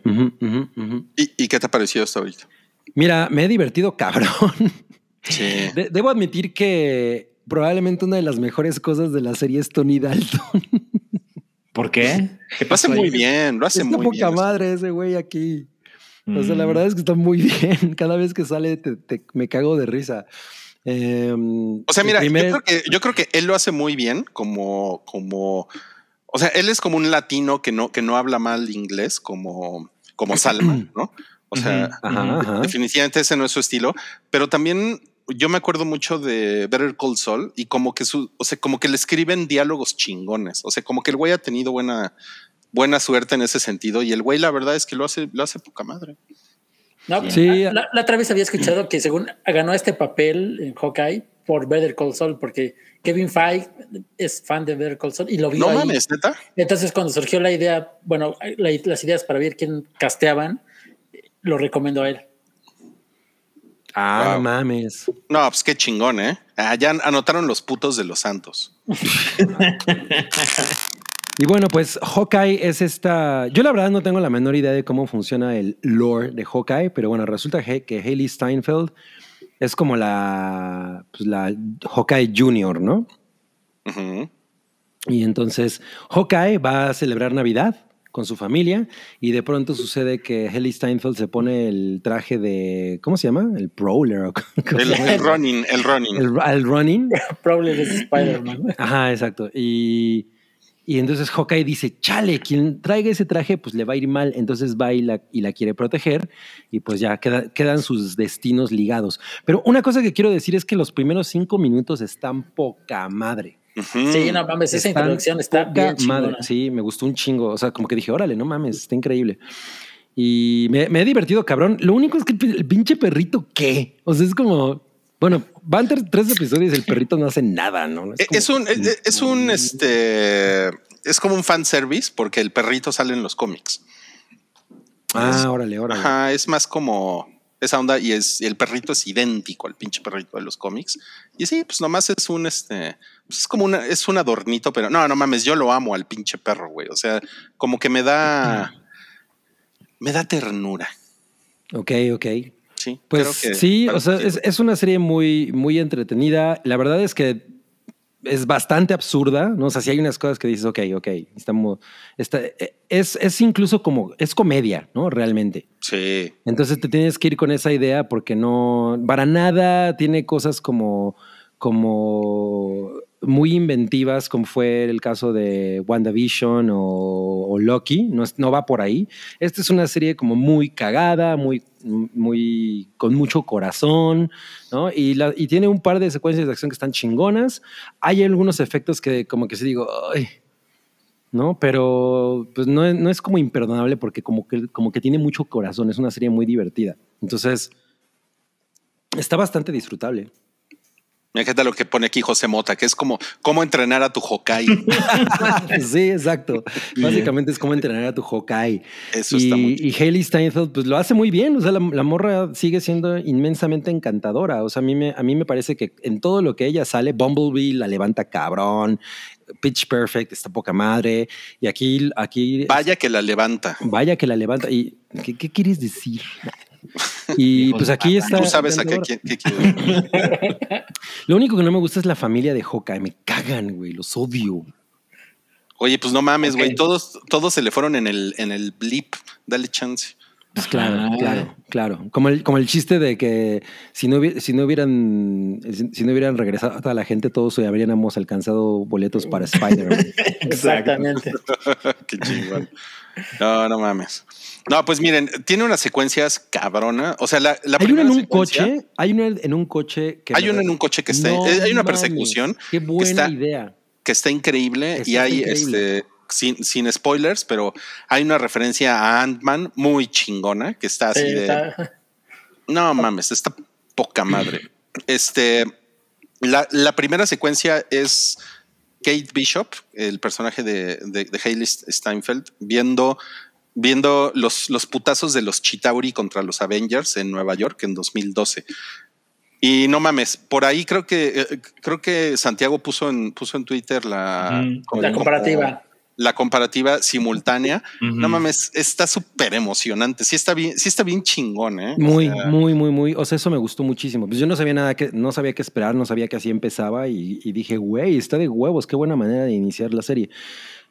¿Y, y qué te ha parecido hasta ahorita? Mira, me he divertido cabrón. Sí. De- debo admitir que probablemente una de las mejores cosas de la serie es Tony Dalton. ¿Por qué? ¿Qué Lo hace pasó ahí? muy bien, lo hace muy poca bien. madre ese güey aquí. O sea, la Mm. verdad es que está muy bien. Cada vez que sale te- te- me cago de risa. Em, O sea, mira, primer- yo, creo que, yo creo que él lo hace muy bien como, como, o sea, él es como un latino que no, que no habla mal inglés, como, como Salma, ¿no? O sea, Ujú. Ajá, ajá. definitivamente ese no es su estilo, pero también yo me acuerdo mucho de Better Call Saul y como que su, o sea, como que le escriben diálogos chingones. O sea, como que el güey ha tenido buena, buena suerte en ese sentido y el güey la verdad es que lo hace, lo hace poca madre. No, Sí. la, la otra vez había escuchado que según ganó este papel en Hawkeye por Better Call Saul, porque Kevin Feige es fan de Better Call Saul y lo vio No ahí. mames, neta. Entonces, cuando surgió la idea, bueno, la- las ideas para ver quién casteaban, lo recomendó a él. Ah, Wow. no mames. No, pues qué chingón, ¿eh? Ah, ya anotaron los putos de los santos. Y bueno, pues Hawkeye es esta. Yo la verdad no tengo la menor idea de cómo funciona el lore de Hawkeye, pero bueno, resulta que que Haley Steinfeld es como la, pues la Hawkeye Junior, ¿no? Y entonces Hawkeye va a celebrar Navidad con su familia y de pronto sucede que Haley Steinfeld se pone el traje de, ¿cómo se llama? El Prowler. o ¿cómo El, se llama? el running, el running. El, el running. Probablemente es Spider-Man. Ajá, exacto. Y, y entonces Hawkeye dice, chale, quien traiga ese traje, pues le va a ir mal. Entonces va y la, y la quiere proteger y pues ya queda- quedan sus destinos ligados. Pero una cosa que quiero decir es que los primeros cinco minutos están poca madre. Sí, no mames, esa Están introducción está bien chingona. madre. Sí, me gustó un chingo. O sea, como que dije, órale, no mames, está increíble. Y me, me he divertido, cabrón. Lo único es que el pinche perrito, ¿qué? O sea, es como, bueno, van tres episodios y el perrito no hace nada, ¿no? Eh, Es como- un, es, es un, este, es como un fan service porque el perrito sale en los cómics. Ah, órale, órale. Ajá, es más como esa onda y es y el perrito es idéntico al pinche perrito de los cómics. Y sí, pues nomás es un este, pues es como una, es un adornito, pero no, no mames, yo lo amo al pinche perro, güey. O sea, como que me da, me da ternura. Ok, ok. Sí, Pues creo que- sí, o sea, es, es una serie muy, muy entretenida. La verdad es que es bastante absurda, ¿no? O sea, si hay unas cosas que dices, ok, ok, estamos, está, eh, es, es incluso como, es comedia, ¿no? Realmente. Sí. Entonces te tienes que ir con esa idea porque no, para nada tiene cosas como, como muy inventivas, como fue el caso de WandaVision o, Loki, no, es- no va por ahí. Esta es una serie como muy cagada, muy, muy, con mucho corazón, ¿no? Y, tiene un par de secuencias de acción que están chingonas. Hay algunos efectos que como que sí digo, ay, ¿no? Pero pues no, no es como imperdonable porque como que, como que tiene mucho corazón, es una serie muy divertida. Entonces, está bastante disfrutable. Me encanta lo que pone aquí José Mota, que es como cómo entrenar a tu Hokkai. sí, exacto. Básicamente es como entrenar a tu Hawkeye. Eso y, está muy y Haley Steinfeld pues lo hace muy bien, o sea, la, la morra sigue siendo inmensamente encantadora, o sea, a mí, me, a mí me parece que en todo lo que ella sale, Bumblebee la levanta cabrón, Pitch Perfect está poca madre, y aquí, aquí Vaya que la levanta. Vaya que la levanta. ¿Y qué, qué quieres decir? Y pues aquí está. Tú sabes a qué, qué- qué quiero. Lo único que no me gusta es la familia de Hawkeye. Me cagan, güey. Los odio. Oye, pues no mames, güey. Todos, todos se le fueron en el, en el blip. Dale chance. Pues claro, Ah. claro, claro. Como el, como el chiste de que si no, hubi- si no hubieran si, si no hubieran regresado a toda la gente, todos hoy habríamos alcanzado boletos para Spider-Man. Exactamente. Qué chingón. No, no mames. No, pues miren, tiene unas secuencias cabrona. O sea, la, la hay una en un secuencia- coche, hay una en un coche que Hay una en un coche que está, No hay una mames, persecución Qué que buena está, idea. que está increíble y hay increíble. este sin, sin spoilers, pero hay una referencia a Ant-Man muy chingona que está así Sí, de está- no mames, está poca madre. Este la, la primera secuencia es Kate Bishop, el personaje de, de, de Hailey Steinfeld, viendo, viendo los, los putazos de los Chitauri contra los Avengers en Nueva York en 2012. Y no mames, por ahí creo que eh, creo que Santiago puso en puso en Twitter la, La comparativa. La comparativa simultánea. No mames, está súper emocionante. Sí está bien, sí está bien chingón, ¿eh? Muy, O sea, muy, muy, muy. O sea, eso me gustó muchísimo. Pues yo no sabía nada que, no sabía qué esperar, no sabía que así empezaba y, y dije, güey, está de huevos, qué buena manera de iniciar la serie.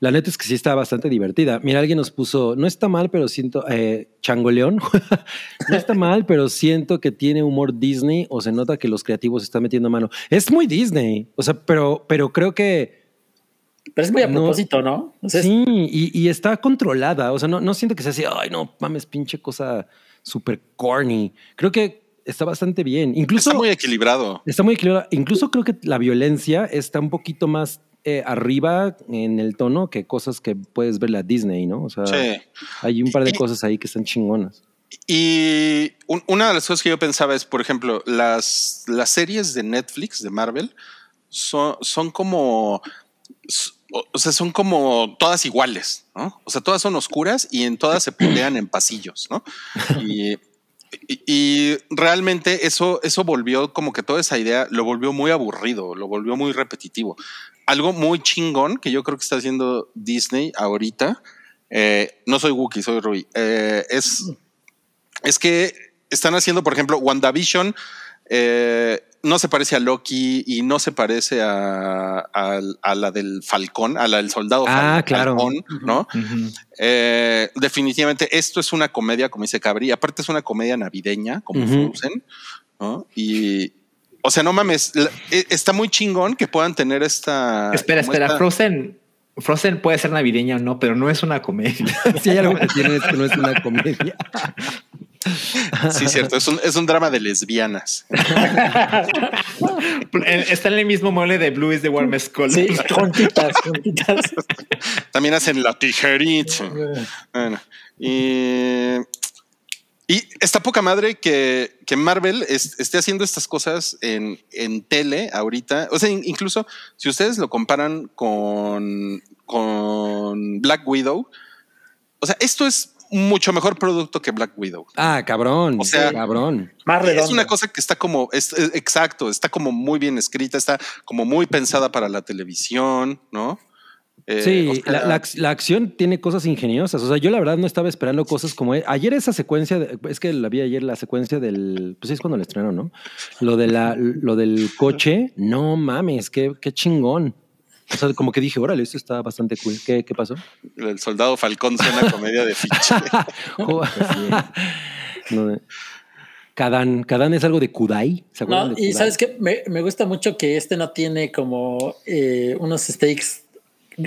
La neta es que sí está bastante divertida. Mira, alguien nos puso, no está mal, pero siento, eh, Changoleón, no está mal, pero siento que tiene humor Disney o se nota que los creativos están metiendo mano. Es muy Disney, o sea, pero, pero creo que Pero es muy a No. propósito, ¿no? O sea, es- sí, y, y está controlada. O sea, no, no siento que sea así, ay, no mames, pinche cosa súper corny. Creo que está bastante bien. Incluso está muy equilibrado. está muy equilibrada. Incluso creo que la violencia está un poquito más eh, arriba en el tono que cosas que puedes ver la Disney, ¿no? O sea, Sí. hay un par de Y- cosas ahí que están chingonas. Y un- una de las cosas que yo pensaba es, por ejemplo, las, las series de Netflix, de Marvel, son, son como. O sea, son como todas iguales, ¿no? O sea, todas son oscuras y en todas se pelean en pasillos, ¿no? Y realmente eso, eso volvió como que toda esa idea lo volvió muy aburrido, lo volvió muy repetitivo. Algo muy chingón que yo creo que está haciendo Disney ahorita. eh, no soy Wookiee, soy Rui. eh, es es que están haciendo, por ejemplo, WandaVision eh, no se parece a Loki y no se parece a, a- a la del Falcón, a la del soldado Ah, Fal- claro. Falcón, ¿no? Eh, definitivamente esto es una comedia, como dice Cabri, aparte es una comedia navideña, como. Frozen, ¿no? Y, o sea, no mames, la- e- está muy chingón que puedan tener esta... Espera, espera, esta- Frozen. Frozen puede ser navideña o no, pero no es una comedia. Si hay algo que tiene es que no es una comedia. Sí, cierto, es un, es un drama de lesbianas. Está en el mismo mueble de Blue is the Warmest Color. sí, juntitas, juntitas. También hacen la tijerita. Bueno, y, y está poca madre que, que Marvel es- esté haciendo estas cosas en, en tele ahorita. O sea, in- incluso si ustedes lo comparan con, con Black Widow, o sea, esto es mucho mejor producto que Black Widow. Ah, cabrón. O sea, cabrón. Más redondo. Es una cosa que está como, es, es- exacto, está como muy bien escrita, está como muy pensada para la televisión, ¿no? Eh, Sí, o sea, la, la ac- la acción tiene cosas ingeniosas. O sea, yo la verdad no estaba esperando cosas como e- ayer esa secuencia, de- es que la vi ayer la secuencia del, pues sí es cuando la estrenaron, ¿no? Lo de la, lo del coche, no mames, qué, qué chingón. O sea, como que dije, órale, esto está bastante cool. ¿Qué, qué pasó? El soldado Falcón suena comedia de fiche. Oh, no, eh. Kadán, Kadán es algo de Kudai. ¿Se acuerdan No, de y Kudai? sabes que me, me gusta mucho que este no tiene como eh, unos stakes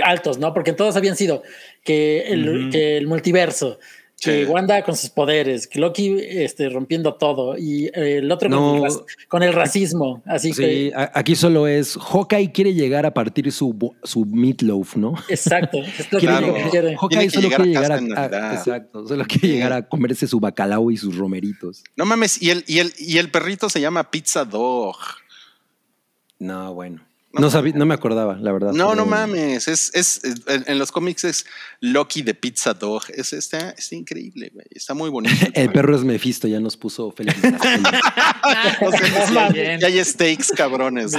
altos, ¿no? Porque todos habían sido que el, Ujú. que el multiverso, que Sí. Wanda con sus poderes, que Loki este, rompiendo todo y eh, el otro No. con, el rac- con el racismo. Así Sí, que, aquí solo es Hawkeye quiere llegar a partir su, su meatloaf, ¿no? exacto. Es lo que Claro. que quiere. Hawkeye solo llegar a quiere llegar a, exacto, solo quiere Sí. llegar a comerse su bacalao y sus romeritos. No mames, y el, y el, y el perrito se llama Pizza Dog. No, bueno. No, sabí- no me acordaba, la verdad. No, pero- no mames. Es, es, es- en, en los cómics es Loki de Pizza Dog. Es, está, está increíble, güey. Está muy bonito. El perro es Mephisto, ya nos puso feliz. O sea, Sí, ya- hay steaks cabrones.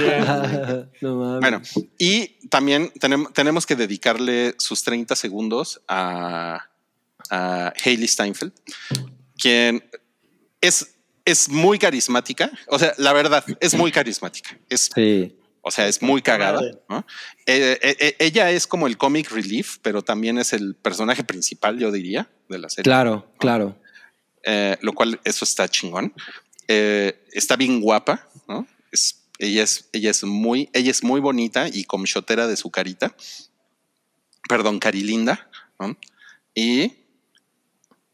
no mames. Bueno, y también tenemos, tenemos que dedicarle sus 30 segundos a, a Hailey Steinfeld, quien es, es muy carismática. O sea, la verdad, es muy carismática. Es, Sí. O sea, es muy cagada. Eh, eh, eh, ella es como el comic relief, pero también es el personaje principal, yo diría, de la serie. Claro, claro. Eh, lo cual eso está chingón. Eh, está bien guapa, ¿no? Es, ella, es, ella, es muy, ella es muy bonita y comshotera de su carita. Perdón, carilinda. ¿no? Y,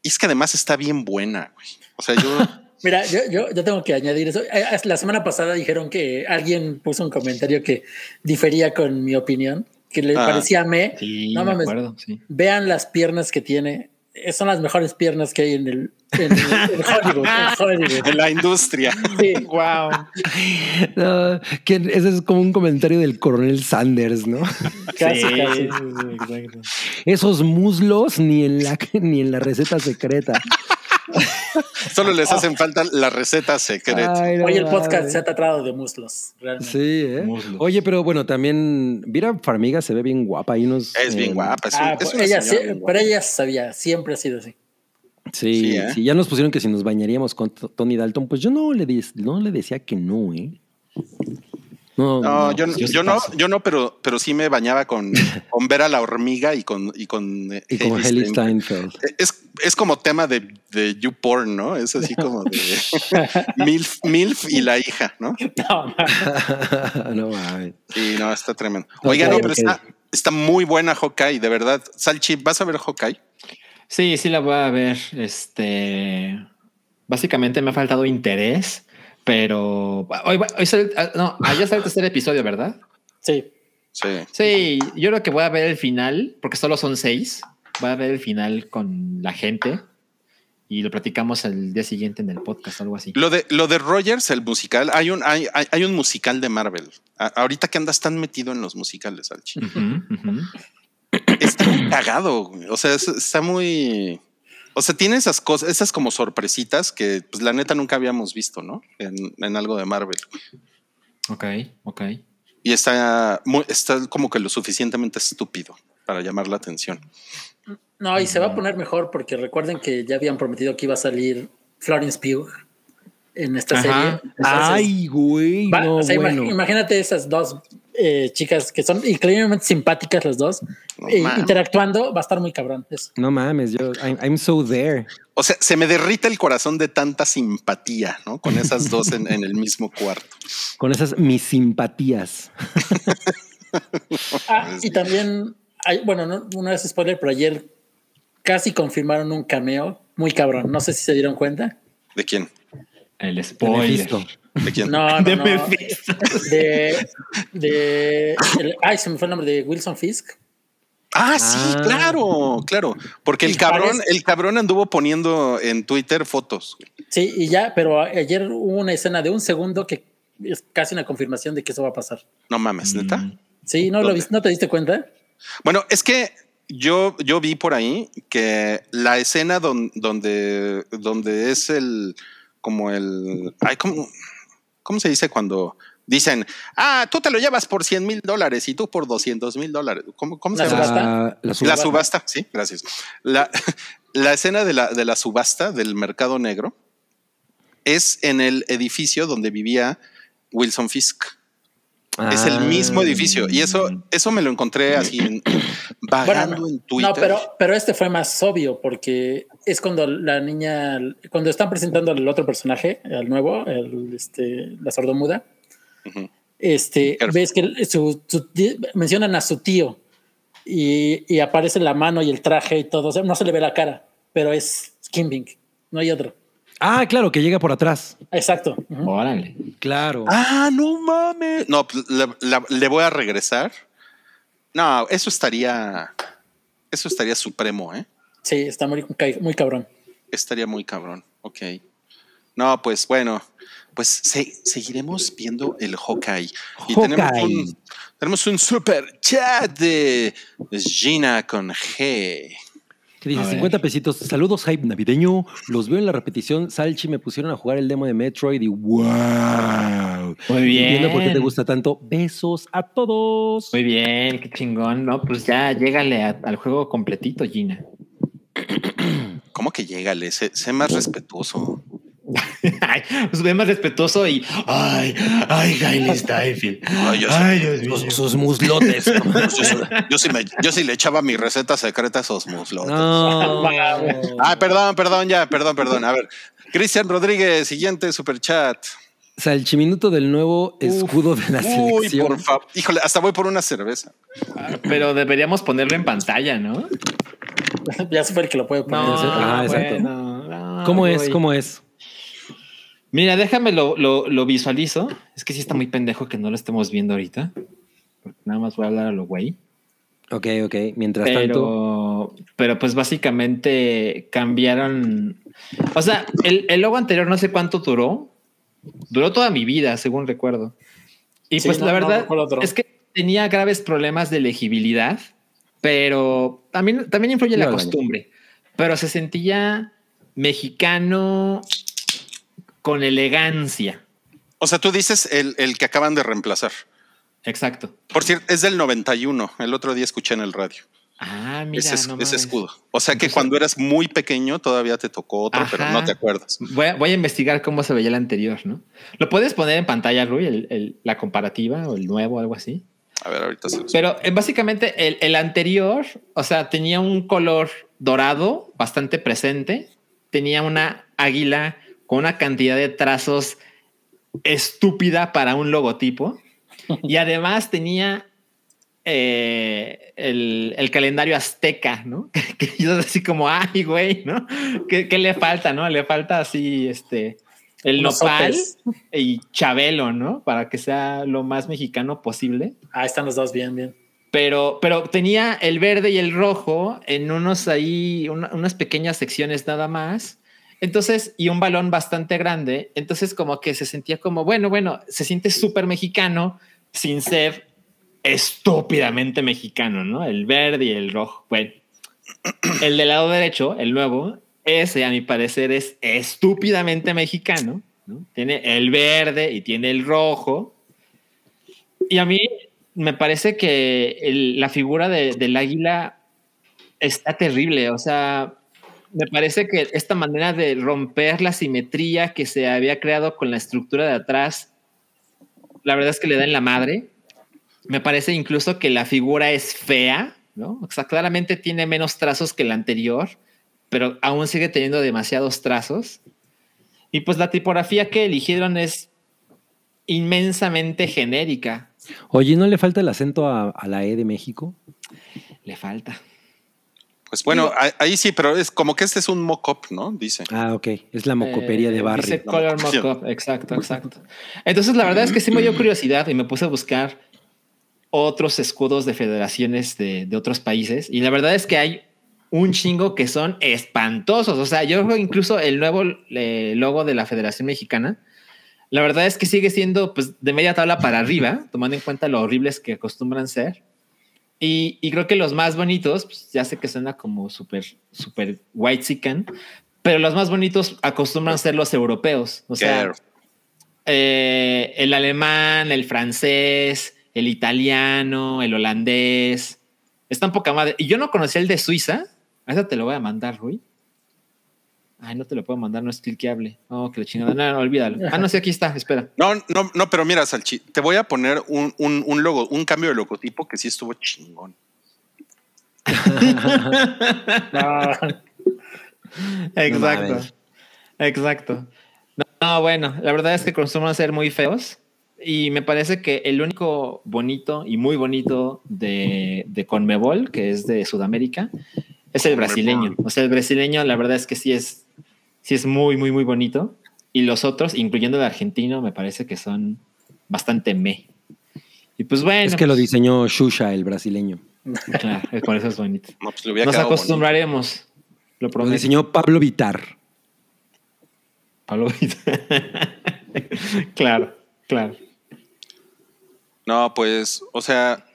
y es que además está bien buena, güey. O sea, yo... Mira, yo, yo, yo tengo que añadir eso. Eh, La semana pasada dijeron que alguien puso un comentario que difería con mi opinión, que le Ah. parecía a me. Sí, no me mames, acuerdo, sí. vean las piernas que tiene. Eh, Son las mejores piernas que hay en el en, en Hollywood. en Hollywood. en la industria. Sí. Wow. No, que ese es como un comentario del coronel Sanders, ¿no? Casi, Sí, casi. exacto. Esos muslos ni en la, ni en la receta secreta. Solo les hacen falta la receta secreta. Ay, no Hoy el podcast se ha tratado de muslos, realmente. Sí, ¿eh? Muslos. Oye, pero bueno, también Vira Farmiga se ve bien guapa. Hay unos, Es bien eh, guapa. Es, un- Ah, es pues una ella, sí- bien guapa. pero ella sabía, siempre ha sido así. Sí, Sí, ¿eh? sí, ya nos pusieron que si nos bañaríamos con Tony Dalton, pues yo no le, di- no le decía que no, ¿eh? No, No, yo, yo sí yo no, yo no, pero, pero sí me bañaba con, con ver a la hormiga y con y con, eh, Y como Hailee Haley Steinfeld. Steinfeld. Es, es como tema de, de YouPorn, ¿no? Es así como de MILF, MILF y la hija, ¿no? No, mames. Sí, no, está tremendo. Oiga, no, pero está, está muy buena Hawkeye, de verdad. Salchi, ¿vas a ver Hawkeye? Sí, sí la voy a ver. Este, básicamente me ha faltado interés, pero hoy, va- hoy sale- ah, no, ayer sale el tercer episodio, ¿verdad? Sí. Sí. Sí, yo creo que voy a ver el final, porque solo son seis. Voy a ver el final con la gente y lo platicamos el día siguiente en el podcast, algo así. Lo de, lo de Rogers, el musical, hay un, hay, hay, hay un musical de Marvel. A- ahorita que andas tan metido en los musicales, ujú. Está muy cagado. güey. O sea, es- está muy. O sea, tiene esas cosas, esas como sorpresitas que, pues, la neta nunca habíamos visto, ¿no? En, en algo de Marvel. Ok, ok. Y está, muy, está como que lo suficientemente estúpido para llamar la atención. No, y se va a poner mejor porque recuerden que ya habían prometido que iba a salir Florence Pugh en esta Ajá. serie. Entonces, Ay, güey. va- no, o sea, imag- imagínate esas dos eh, chicas que son increíblemente simpáticas las dos, No interactuando, va a estar muy cabrón. eso. No mames, yo, I'm, I'm so there. O sea, se me derrite el corazón de tanta simpatía, ¿no? Con esas dos en, en el mismo cuarto. Con esas mis simpatías. Ah, y también, hay, bueno, no, una vez spoiler, pero ayer casi confirmaron un cameo muy cabrón. No sé si se dieron cuenta. ¿De quién? El spoiler. ¿De quién? No, no, De no. Mephisto. De, de el- ay, se me fue el nombre de Wilson Fisk. Ah, sí, Ah. claro, claro. Porque el cabrón, el cabrón anduvo poniendo en Twitter fotos. Sí, y ya, pero ayer hubo una escena de un segundo que es casi una confirmación de que eso va a pasar. No mames, neta. Mm. Sí, ¿no lo. ¿No te diste cuenta? Bueno, es que yo, yo vi por ahí que la escena don- donde, donde es el como el ay, ¿cómo, ¿cómo se dice cuando dicen ah, tú te lo llevas por 100 mil dólares y tú por 200 mil dólares? ¿Cómo, cómo se La llama? subasta. La, la La subasta. subasta, sí, gracias. La, la escena de la, de la subasta del mercado negro es en el edificio donde vivía Wilson Fisk. Es el mismo Ah. edificio. Y eso, eso me lo encontré así vagando Bueno, en Twitter. No, pero, pero este fue más obvio porque es cuando la niña, cuando están presentando al otro personaje, al nuevo, el, este, la sordomuda, Ujú. este, ves que su- mencionan a su tío y, y aparece la mano y el traje y todo. O sea, no se le ve la cara, pero es Kimbing, no hay otro. Ah, claro, que llega por atrás. Exacto. Órale. Claro. Ah, no mames. No, pues, le voy a regresar. No, eso estaría. Eso estaría supremo, ¿eh? Sí, está muy, muy cabrón. Estaría muy cabrón. Ok. No, pues bueno, pues se- seguiremos viendo el Hawkeye. Y tenemos un, tenemos un super chat de Gina con G. Que dice A ver. 50 pesitos. Saludos, hype navideño. Los veo en la repetición. Salchi me pusieron a jugar el demo de Metroid y wow. Muy bien. Entiendo por qué te gusta tanto. Besos a todos. Muy bien, qué chingón. No, pues ya llégale a- al juego completito, Gina. ¿Cómo que llégale? Sé, sé más respetuoso. Ay, pues ve más respetuoso y ay, ay, Hailey Steinfeld. Ay, yo sí. Ay, Dios mío. Sus, muslotes. Yo, sí- yo sí me- yo sí le echaba mi receta secreta a esos muslos. no. Ah, perdón, perdón, ya, perdón, perdón. A ver, Cristian Rodríguez, siguiente super chat. Salchiminuto del nuevo escudo de la Uy, selección. por favor. Híjole, hasta voy por una cerveza. Pero deberíamos ponerlo en pantalla, ¿no? ya fue el que lo puede poner. Ah, exacto. no, ¿Cómo es? ¿Cómo es? Mira, déjame lo, lo, lo visualizo. Es que sí está muy pendejo que no lo estemos viendo ahorita. Porque nada más voy a hablar a lo güey. Ok, ok. Mientras tanto. Pero, pues básicamente cambiaron. O sea, el, el logo anterior no sé cuánto duró. Duró toda mi vida, según recuerdo. Y Sí, pues no- la verdad es que tenía graves problemas de legibilidad, pero también, también influye la costumbre. Pero se sentía mexicano con elegancia. O sea, tú dices el, el que acaban de reemplazar. Exacto. Por cierto, es del 91. El otro día escuché en el radio. Ah, mira, ese, no escudo. O sea que cuando eras muy pequeño todavía te tocó otro, pero no te acuerdas. Voy a, voy a investigar cómo se veía el anterior, ¿no? ¿Lo puedes poner en pantalla, Rui, el- el- la comparativa o el nuevo, algo así? A ver, ahorita se los Pero eh, básicamente el, el anterior, o sea, tenía un color dorado bastante presente, tenía una águila con una cantidad de trazos estúpida para un logotipo y además tenía eh, el, el calendario azteca, ¿no? Que, que yo así como, ay, güey, ¿no? ¿Qué, qué le falta, no? Le falta así, este, el Unos nopal sopes. y Chabelo, ¿no? Para que sea lo más mexicano posible Ah, están los dos bien, bien. pero, pero tenía el verde y el rojo en unos ahí, una- unas pequeñas secciones nada más. Entonces, y un balón bastante grande. Entonces, como que se sentía como, bueno, bueno, se siente súper mexicano sin ser estúpidamente mexicano, ¿no? El verde y el rojo. Bueno, el del lado derecho, el nuevo, ese a mi parecer es estúpidamente mexicano, ¿no? Tiene el verde y tiene el rojo. Y a mí me parece que la figura de- del águila está terrible. O sea, me parece que esta manera de romper la simetría que se había creado con la estructura de atrás, la verdad es que le da en la madre. Me parece incluso que la figura es fea, ¿no? O sea, claramente tiene menos trazos que la anterior, pero aún sigue teniendo demasiados trazos. Y pues la tipografía que eligieron es inmensamente genérica. Oye, ¿no le falta el acento a, a la E de México? Le falta. Pues bueno, ahí- ahí sí, pero es como que este es un mock-up, ¿no? Dice. Ah, ok. Es la mocopería Eh, de barrio. Dice color mock-up. Exacto, exacto. Entonces, la verdad es que sí me dio curiosidad y me puse a buscar otros escudos de federaciones de, de otros países. Y la verdad es que hay un chingo que son espantosos. O sea, yo creo que incluso el nuevo eh, logo de la Federación Mexicana, la verdad es que sigue siendo pues, de media tabla para arriba, tomando en cuenta lo horribles que acostumbran ser. Y, y creo que los más bonitos, pues, ya sé que suena como súper, súper white chicken, pero los más bonitos acostumbran ser los europeos. O sea, eh, el alemán, el francés, el italiano, el holandés. Están poca madre. Y yo no conocía el de Suiza. A esa te lo voy a mandar, Rui. Ay, no te lo puedo mandar, no es cliqueable. Oh, que la chingada. No, no, olvídalo. Ah, no, sí, aquí está, espera. No, no, no, pero mira, Salchi, te voy a poner un, un, un logo, un cambio de logotipo que sí estuvo chingón. Exacto. Exacto. No, no, bueno, la verdad es que acostumbran ser muy feos. Y me parece que el único bonito y muy bonito de, de Conmebol, que es de Sudamérica, es el brasileño. O sea, el brasileño, la verdad es que sí es, sí es muy, muy, muy bonito. Y los otros, incluyendo el argentino, me parece que son bastante me. Y pues bueno, es que lo diseñó Shusha, el brasileño. claro, por eso es bonito. No, pues Nos acostumbraremos. Lo Lo prometo. diseñó Pablo Vitar. Pablo claro, claro. bonito. No, pues, o sea,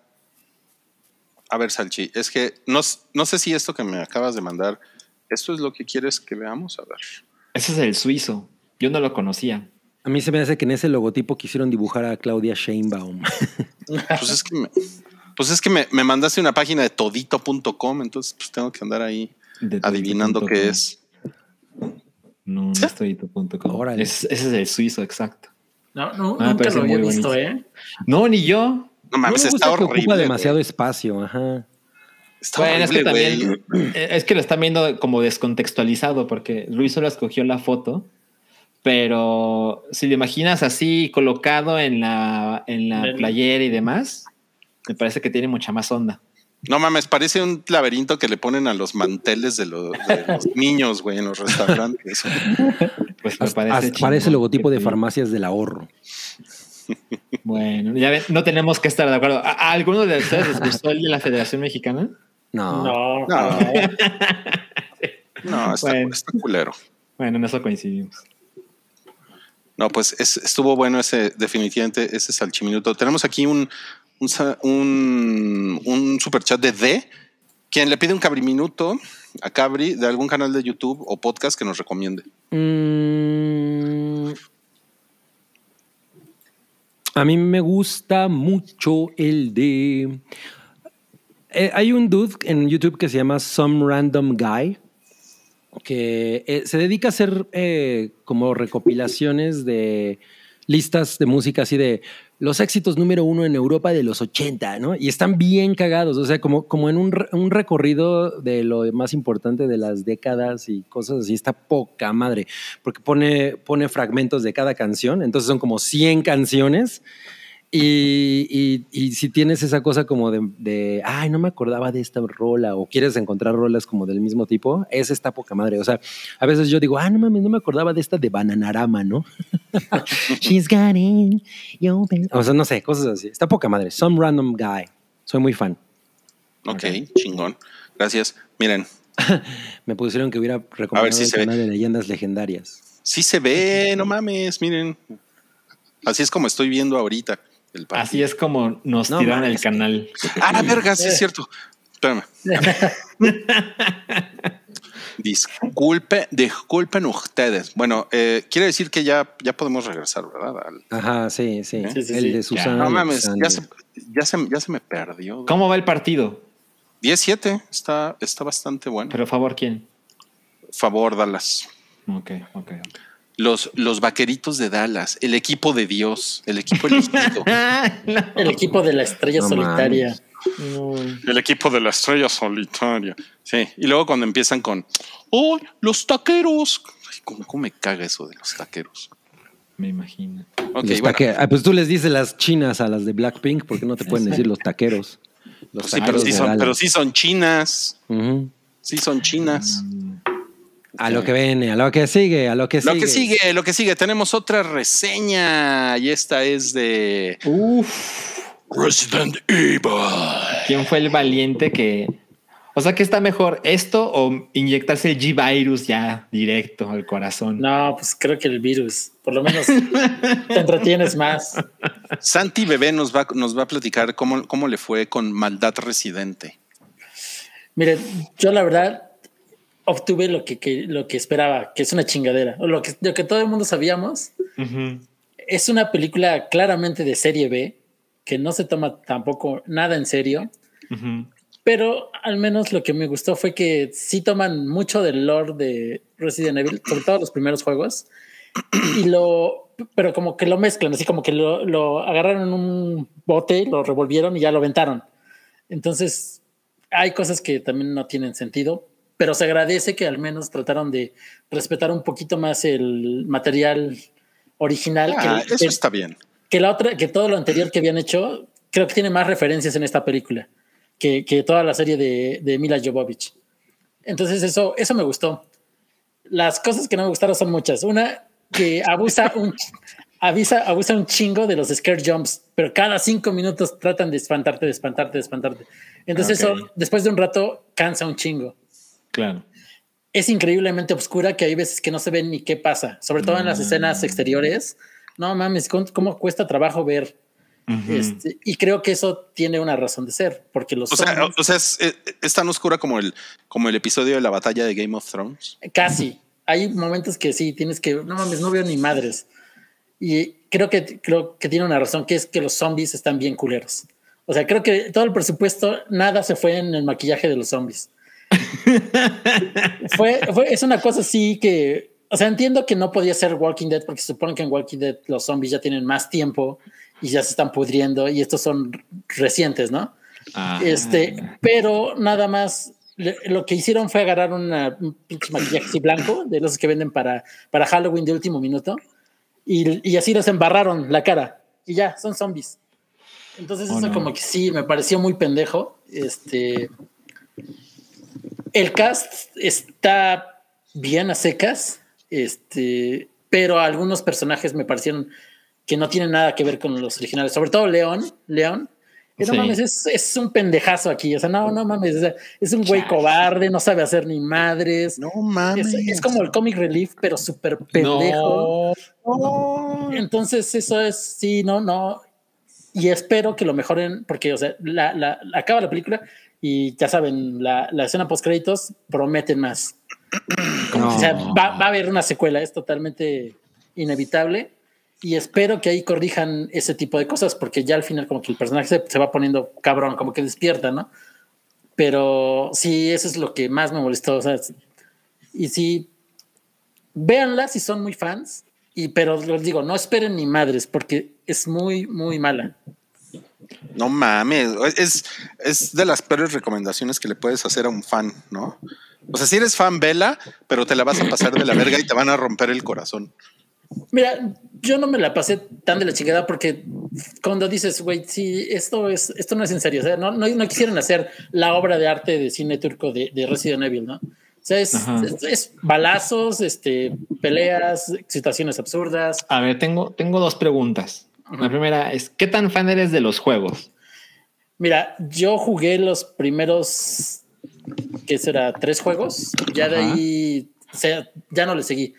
a ver, Salchi, es que no, no sé si esto que me acabas de mandar, esto es lo que quieres que veamos. A ver. Ese es el suizo. Yo no lo conocía. A mí se me hace que en ese logotipo quisieron dibujar a Claudia Sheinbaum. Pues es que me, pues es que me, me mandaste una página de todito.com, entonces pues tengo que andar ahí De adivinando qué es. No, no es todito.com. Es- ese es el suizo, exacto. no, no, Ah, nunca lo había visto, bonito. ¿eh? No, ni yo. No No mames, me gusta está que horrible. ocupa demasiado güey. espacio. Ajá. Está bueno, es que horrible, güey. también eh, es que lo están viendo como descontextualizado porque Luis solo escogió la foto, pero si lo imaginas así colocado en la, en la playera y demás, me parece que tiene mucha más onda. No mames, parece un laberinto que le ponen a los manteles de, los- de los niños, güey, en los restaurantes. Pues me parece hasta chingón. parece logotipo de farmacias del ahorro. Bueno, ya ven, no tenemos que estar de acuerdo. ¿A, a alguno de ustedes les gustó el de la Federación Mexicana? No. No, No. no. Está, Bueno. está culero. Bueno, en eso coincidimos. No, pues es- estuvo bueno ese, definitivamente, ese salchiminuto. Tenemos aquí un, un, un, un superchat de D Quien le pide un cabriminuto a Cabri de algún canal de YouTube o podcast que nos recomiende. Mm, a mí me gusta mucho el de. Eh, hay un dude en YouTube que se llama Some Random Guy que eh, se dedica a hacer eh, como recopilaciones de listas de música así de los éxitos número uno en Europa de los 80, ¿no? Y están bien cagados, o sea, como, como en un, un recorrido de lo más importante de las décadas y cosas así, está poca madre, porque pone, pone fragmentos de cada canción, entonces son como 100 canciones. Y, y- y si tienes esa cosa como de, de, ay, no me acordaba de esta rola, o quieres encontrar rolas como del mismo tipo, esa está poca madre. O sea, a veces yo digo, ah, no mames, no me acordaba de esta de Bananarama, ¿no? She's got it, yo be-". O sea, no sé, cosas así. Está poca madre. Some random guy. Soy muy fan. Ok, chingón. Gracias. Miren, Me pusieron que hubiera recomendado A ver si el se ve. canal de leyendas legendarias. sí se ve, no mames, miren. Así es como estoy viendo ahorita el partido. Así es como nos No tiran el canal. Ah, verga, sí es cierto. Espérame. Disculpe, disculpen ustedes. Bueno, eh, quiere decir que ya, ya podemos regresar, ¿verdad? Al- Ajá, sí, sí. Sí, sí, el sí. de Susana. no mames, ya se, ya, se, ya se me perdió. ¿Cómo va el partido? 17, está, está bastante bueno. Pero favor, ¿quién? Favor, Dallas. Ok, ok. ok. Los, los vaqueritos de Dallas, el equipo de Dios, el equipo elegido. El equipo de la estrella No solitaria. el equipo de la estrella solitaria. Sí, y luego cuando empiezan con, ¡oh, los taqueros! Ay, ¿cómo, cómo me caga eso de los taqueros? Me imagino. Ok, Los bueno. taque- ah, pues tú les dices las chinas a las de Blackpink, porque no te pueden decir los taqueros? Los Pues sí, pero taqueros sí, de son, Dallas. pero sí son chinas. Sí son chinas. A lo que viene, a lo que sigue, a lo que Lo sigue. que sigue, lo que sigue, tenemos otra reseña y esta es de Uf. Resident Evil. ¿Quién fue el valiente que... O sea, ¿qué está mejor? ¿Esto o inyectarse el G-Virus ya directo al corazón? No, pues creo que el virus. Por lo menos te entretienes más. Santi Bebé nos va, nos va a platicar cómo, cómo le fue con Maldad Residente. Mire, yo la verdad obtuve lo que, que- lo que esperaba, que es una chingadera. O lo que, lo que todo el mundo sabíamos. Es una película claramente de serie B, que no se toma tampoco nada en serio. Pero al menos lo que me gustó fue que sí toman mucho del lore de Resident Evil, sobre todo los primeros juegos, y lo, pero como que lo mezclan, así como que lo, lo agarraron en un bote, lo revolvieron y ya lo aventaron. Entonces, hay cosas que también no tienen sentido, pero se agradece que al menos trataron de respetar un poquito más el material original. Ah, que, eso que- está bien. que la otra, que todo lo anterior que habían hecho, creo que tiene más referencias en esta película que, que toda la serie de, de Mila Jovovich. Entonces eso, eso me gustó. Las cosas que no me gustaron son muchas. Una, que abusa un, avisa, abusa un chingo de los scare jumps, pero cada cinco minutos tratan de espantarte, de espantarte, de espantarte. Entonces eso, después de un rato, cansa un chingo Claro. es increíblemente oscura que hay veces que no se ve ni qué pasa, sobre todo en las escenas exteriores. No mames, ¿cómo, cómo cuesta trabajo ver? Este, y creo que eso tiene una razón de ser, porque los O sea, zombies- o sea es, eh, es tan oscura como el, como el episodio de la batalla de Game of Thrones. casi hay momentos que sí tienes que no mames, no veo ni madres. Y creo que creo que tiene una razón, que es que los zombies están bien culeros. O sea, creo que todo el presupuesto, nada se fue en el maquillaje de los zombies. fue, fue- es una cosa así que, o sea, entiendo que no podía ser Walking Dead porque se supone que en Walking Dead los zombies ya tienen más tiempo y ya se están pudriendo y estos son recientes, ¿no? Ah. Este, pero nada más le- lo que hicieron fue agarrar una, un pinche maquillaje así blanco de los que venden para, para Halloween de último minuto y, y así los embarraron la cara y ya son zombies. Entonces, Oh, eso no. como que sí me pareció muy pendejo. Este, el cast está bien a secas, este, pero algunos personajes me parecieron que no tienen nada que ver con los originales, sobre todo León, León. que No Sí. mames, es, es un pendejazo aquí. O sea, no, no mames. o sea, es un güey cobarde, no sabe hacer ni madres. No Es, mames. es como el comic relief, pero súper pendejo. Entonces, eso es, sí, no, no. Y espero que lo mejoren, porque, o sea, la, la- acaba la película Y ya saben, la, la escena post créditos promete más. No. O sea, va, va a haber una secuela, es totalmente inevitable. Y espero que ahí corrijan ese tipo de cosas, porque ya al final como que el personaje se, se va poniendo cabrón, como que despierta, ¿no? Pero sí, eso es lo que más me molestó. O sea, y sí, véanla si son muy fans, y, pero les digo, no esperen ni madres, porque es muy, muy mala. No mames, es, es de las peores recomendaciones que le puedes hacer a un fan, ¿no? O sea, si eres fan, vela, pero te la vas a pasar de la verga y te van a romper el corazón. Mira, yo no me la pasé tan de la chingada porque cuando dices, güey, sí, esto es, esto no es en serio. O sea, no, no, no quisieron hacer la obra de arte de cine turco de, de Resident Evil, ¿no? O sea, es- es balazos, este, peleas, situaciones absurdas. A ver, tengo, tengo dos preguntas. La primera es, ¿qué tan fan eres de los juegos? Mira, yo jugué los primeros, ¿qué será? Tres juegos. Ya de ahí, o sea, ya no le seguí.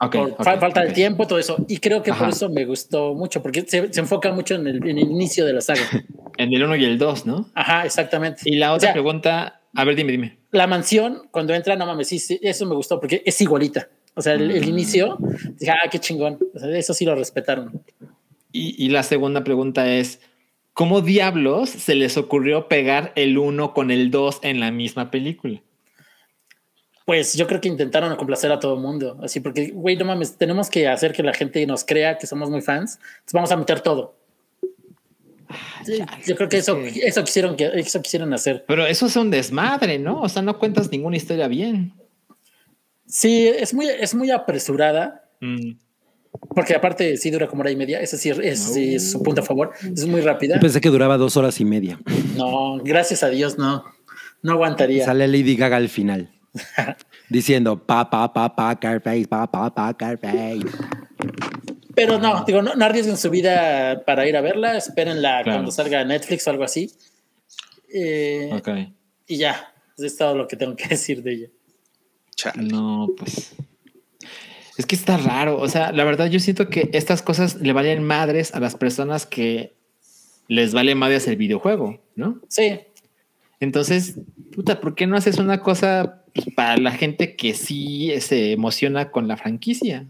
Ok, por falta de ok. tiempo, todo eso. Y creo que por eso me gustó mucho, porque se, se enfoca mucho en el, en el inicio de la saga. En el 1 y el 2, ¿no? Ajá, exactamente. Y la O otra sea, pregunta, a ver, dime, dime. la mansión, cuando entra, no mames, sí, sí, eso me gustó porque es igualita. O sea, el, el Mm. inicio, dije, ah, qué chingón. O sea, eso sí lo respetaron. Y, y la segunda pregunta es, ¿cómo diablos se les ocurrió pegar el 1 con el 2 en la misma película? Pues yo creo que intentaron complacer a todo el mundo. Así porque, güey, no mames, tenemos que hacer que la gente nos crea que somos muy fans. Entonces vamos a meter todo. Sí, yo creo que eso, eso quisieron que eso quisieron hacer. Pero eso es un desmadre, ¿no? O sea, no cuentas ninguna historia bien. Sí, es muy, es muy apresurada. Mm. Porque aparte sí dura como hora y media. Ese sí, es su punto a favor. Es muy rápida. Yo pensé que duraba dos horas y media. No, gracias a Dios, no. No aguantaría. Sale Lady Gaga al final. diciendo pa pa pa pa Carface, pa pa pa Carface. Pero no, digo, no, no arriesguen su vida para ir a verla. Espérenla Claro. cuando salga Netflix o algo así. Eh, Ok. Y ya, es todo lo que tengo que decir de ella. Chale. No, pues. Es que está raro. O sea, la verdad, yo siento que estas cosas le valen madres a las personas que les vale madres el videojuego, ¿no? Sí, Entonces, puta, ¿por qué no haces una cosa pues, para la gente que sí se emociona con la franquicia?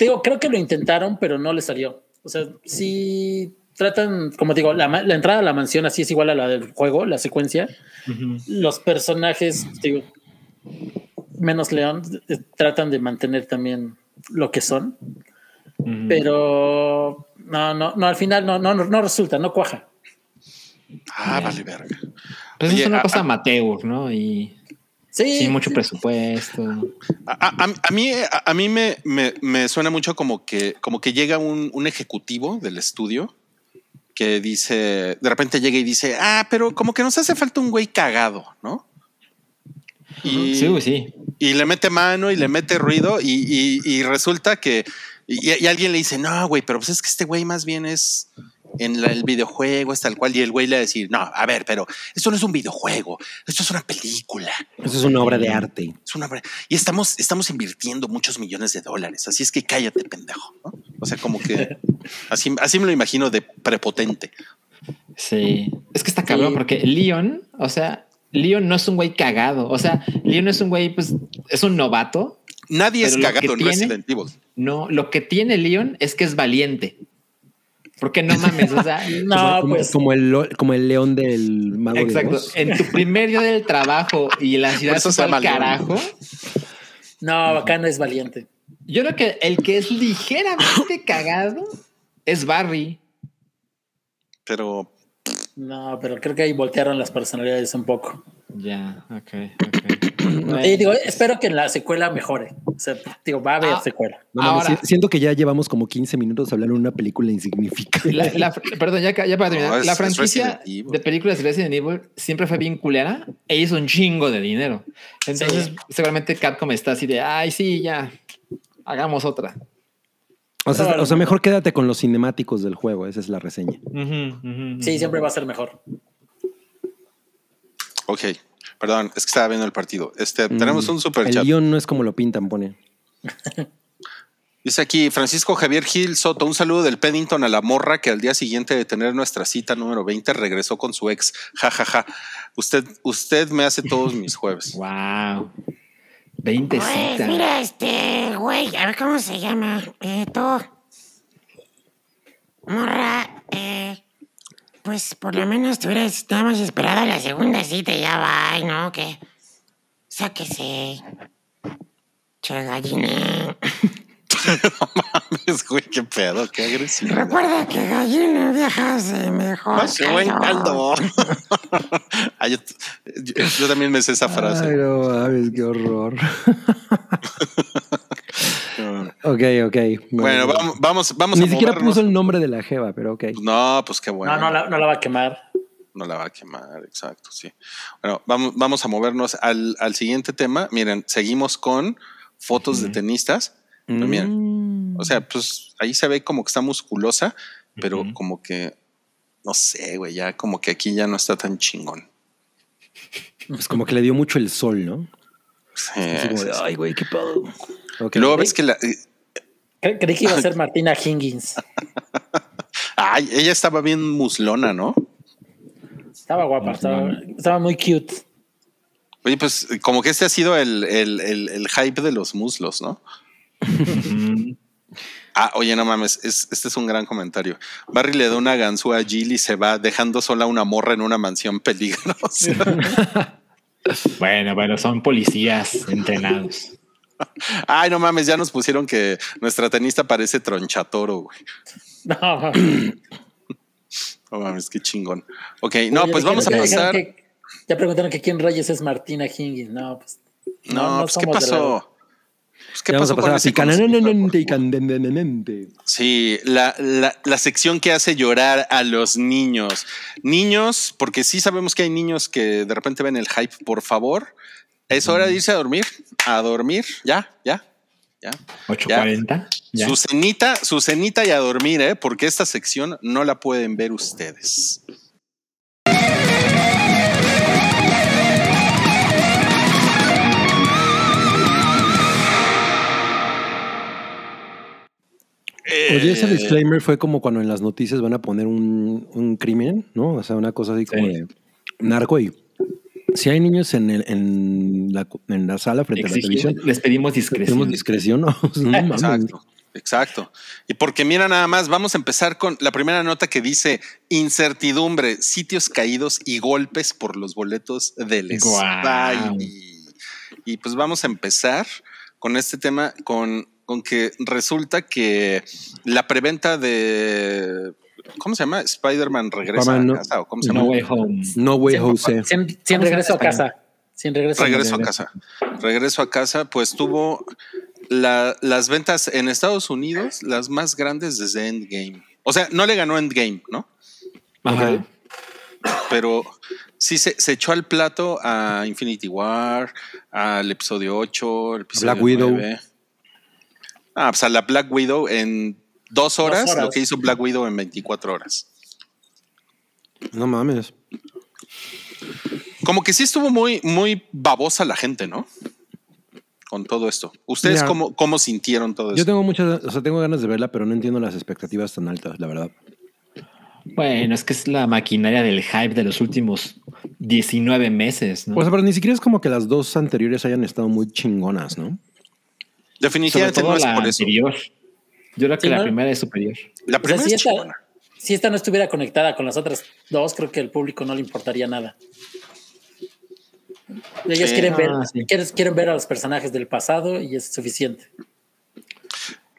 te digo, creo que lo intentaron, pero no le salió. O sea, sí tratan, como digo, la entrada a la mansión así es igual a la del juego, la secuencia. Los personajes, digo, menos León, eh, tratan de mantener también lo que son, pero no, no, no, al final no, no, no resulta, no cuaja. Ah, vale, verga. Pues Oye, es una a- cosa a- amateur, ¿no? Y Sí, sin mucho sí. presupuesto. A, a- a mí, a, a mí me, me- me suena mucho como que, como que llega un, un ejecutivo del estudio que dice, de repente llega y dice, ah, pero como que nos hace falta un güey cagado, ¿no? Y, Sí, sí. y le mete mano y le mete ruido y, y- y resulta que y, y alguien le dice, no, güey, pero pues es que este güey más bien es en la- el videojuego, es tal cual. Y el güey le va a decir, no, a ver, pero esto no es un videojuego, esto es una película. Eso es una obra de arte. Es una obra- y estamos, estamos invirtiendo muchos millones de dólares. Así es que cállate, pendejo. ¿no? O sea, como que así, así me lo imagino de prepotente. Sí. Es que está cabrón Sí. porque Leon, o sea, Leon no es un güey cagado. O sea, Leon es un güey, pues, es un novato. Nadie es lo cagado que en tiene- Resident Evil. No, lo que tiene Leon es que es valiente. Porque no mames, o sea, No, como, pues como el, como el león del mago exacto. En tu primer día del trabajo y la ciudad eso al llama Leon. carajo. no, acá no es valiente. Yo creo que el que es ligeramente cagado es Barry. Pero No, pero creo que ahí voltearon las personalidades un poco. Ya, ok, ok. Y digo, espero que en la secuela mejore. O sea, digo, va a haber Ah. secuela. No mames, Ahora- si- siento que ya llevamos como 15 minutos hablando de una película insignificante. La- la- perdón, ya, ya para terminar. No, es- la franquicia de películas de Resident Evil siempre fue bien culera e hizo un chingo de dinero. Entonces, Sí. seguramente Capcom está así de, ay, sí, ya, hagamos otra. O sea, Claro. o sea, mejor quédate con los cinemáticos del juego. Esa es la reseña. Sí, siempre va a ser mejor. Ok, perdón, es que estaba viendo el partido. Este, tenemos un super El chat. guion no es como lo pintan, pone. Dice aquí Francisco Javier Gil Soto, un saludo del Pennington a la morra que al día siguiente de tener nuestra cita número 20 regresó con su ex. Ja, ja, ja. Usted, usted me hace todos mis jueves. Wow. 20 Pues citas. mira, este, güey, a ver cómo se llama. Eh, tú. Morra, eh, pues por lo menos te hubieras nada más esperado la segunda cita y ya va, ¿no? Que sáquese. Che gallina. Mames, güey, qué pedo, qué agresivo. Recuerda que gallina vieja hace mejor. Hace buen caldo. Ah, yo, yo- yo también me sé esa frase. Ay, no mames, qué horror. ok, ok. Bueno, vamos, vamos, vamos Ni a siquiera movernos. puso el nombre de la jeva, pero ok. No, pues qué bueno. No, no la, no la va a quemar. No la va a quemar, exacto, sí. Bueno, vamos, vamos a movernos al, al siguiente tema. Miren, seguimos con fotos de tenistas. Miren, Mm. o sea, pues ahí se ve como que está musculosa, pero como que, no sé, güey, ya como que aquí ya no está tan chingón. Pues como que le dio mucho el sol, ¿no? Sí, como de, ay, güey, qué pedo. Luego ves que la... eh, Cre- Creí que iba a ser Martina Hingis. Ay, ella estaba bien muslona, ¿no? Estaba guapa, estaba, estaba muy cute. Oye, pues como que este ha sido el, el- el- el hype de los muslos, ¿no? Ah, oye, no mames, es- este es un gran comentario. Barry le da una ganzúa a Jill y se va dejando sola una morra en una mansión peligrosa. Bueno, bueno, son policías entrenados. Ay, no mames, ya nos pusieron que nuestra tenista parece tronchatoro, güey. No, No mames, qué chingón. Ok, no, pues vamos a pasar. que- ya preguntaron que quién rayos es Martina Hingis. No, pues. No, pues ¿qué somos de la- pasó? Pues, ¿Qué Ya vamos pasó a con pasar ese. Sí, la, la, la sección que hace llorar a los niños. Niños, porque sí sabemos que hay niños que de repente ven el hype, por favor. Es hora de irse a dormir, a dormir, ya, ya, ya. 840. Ya. Su cenita, su cenita y a dormir, ¿eh? porque esta sección no la pueden ver ustedes. Oye, ese Eh, disclaimer fue como cuando en las noticias van a poner un, un crimen, ¿no? O sea, una cosa así como Sí. de narco y si hay niños en, el- en, la, en la sala frente a la televisión, les pedimos discreción. discreción, ¿no? No mames. Exacto, exacto. Y porque mira nada más, vamos a empezar con la primera nota que dice incertidumbre, sitios caídos y golpes por los boletos del. Spy. Y pues vamos a empezar con este tema, con, con que resulta que la preventa de ¿cómo se llama? Spider-Man regresa no- a casa o cómo se No llama? way home. No way, Jose. Sin, sin ¿Cómo se regreso a casa. Sin regreso, Regreso a casa. Regreso a casa, pues tuvo la- las ventas en Estados Unidos las más grandes desde Endgame. O sea, no le ganó Endgame, ¿no? Ajá. Pero sí se, se echó al plato a Infinity War, al episodio 8, el episodio Black Widow. 9. Ah, pues a la Black Widow en dos horas, horas. lo que hizo Black Widow en 24 horas. No mames. Como que sí estuvo muy, muy babosa la gente, ¿no? Con todo esto. ¿Ustedes Mira, cómo, cómo sintieron todo Yo esto? tengo muchas, o sea, tengo ganas de verla, pero no entiendo las expectativas tan altas, la verdad. Bueno, es que es la maquinaria del hype de los últimos 19 meses, ¿no? O sea, pero ni siquiera es como que las dos anteriores hayan estado muy chingonas, ¿no? Definitivamente no es la por eso. anterior. Yo creo que Sí, la ¿no? primera es superior. La O sea, primera si es esta, chingona. si esta no estuviera conectada con las otras dos, creo que al público no le importaría nada. Ellos Sí. quieren, ver, Ah, sí. quieren, quieren ver a los personajes del pasado y es suficiente.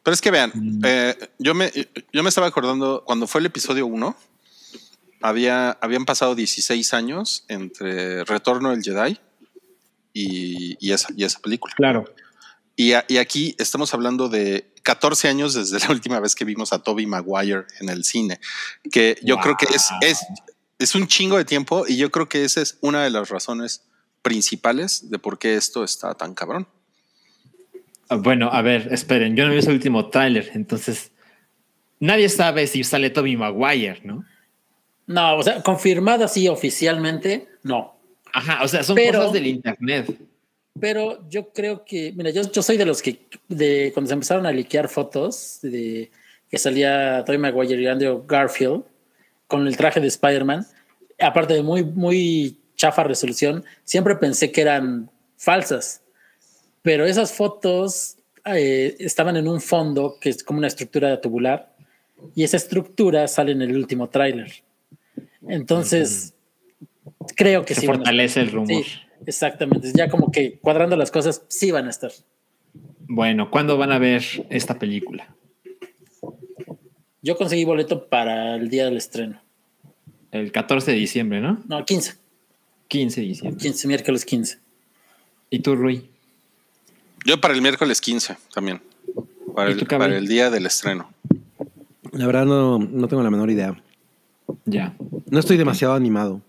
Pero es que vean, Mm. eh, yo, me, yo me estaba acordando cuando fue el episodio 1, había, habían pasado 16 años entre Retorno del Jedi y, y esa, y esa película. Claro. Y, a- y aquí estamos hablando de 14 años desde la última vez que vimos a Toby Maguire en el cine, que yo creo que es, es, es un chingo de tiempo y yo creo que esa es una de las razones principales de por qué esto está tan cabrón. Ah, Bueno, a ver, esperen, yo no he visto el último tráiler, entonces nadie sabe si sale Toby Maguire, ¿no? No, o sea, confirmado así oficialmente, no. Ajá, o sea, son Pero- cosas del internet. Pero yo creo que, mira, yo, yo soy de los que, de cuando se empezaron a liquear fotos de que salía Tobey Maguire y Andrew Garfield con el traje de Spider-Man, aparte de muy, muy chafa resolución, siempre pensé que eran falsas. Pero esas fotos eh, estaban en un fondo que es como una estructura tubular y esa estructura sale en el último tráiler. Entonces, creo que Se sí. fortalece el rumor. Sí, exactamente. Ya como que cuadrando las cosas, sí van a estar. Bueno, ¿cuándo van a ver esta película? Yo conseguí boleto para el día del estreno. El 14 de diciembre, ¿no? No, 15. 15 de diciembre. 15, miércoles 15. ¿Y tú, Rui? Yo para el miércoles 15 también. Para, ¿Y el, para el día del estreno. La verdad no, no tengo la menor idea. Ya. No estoy demasiado animado.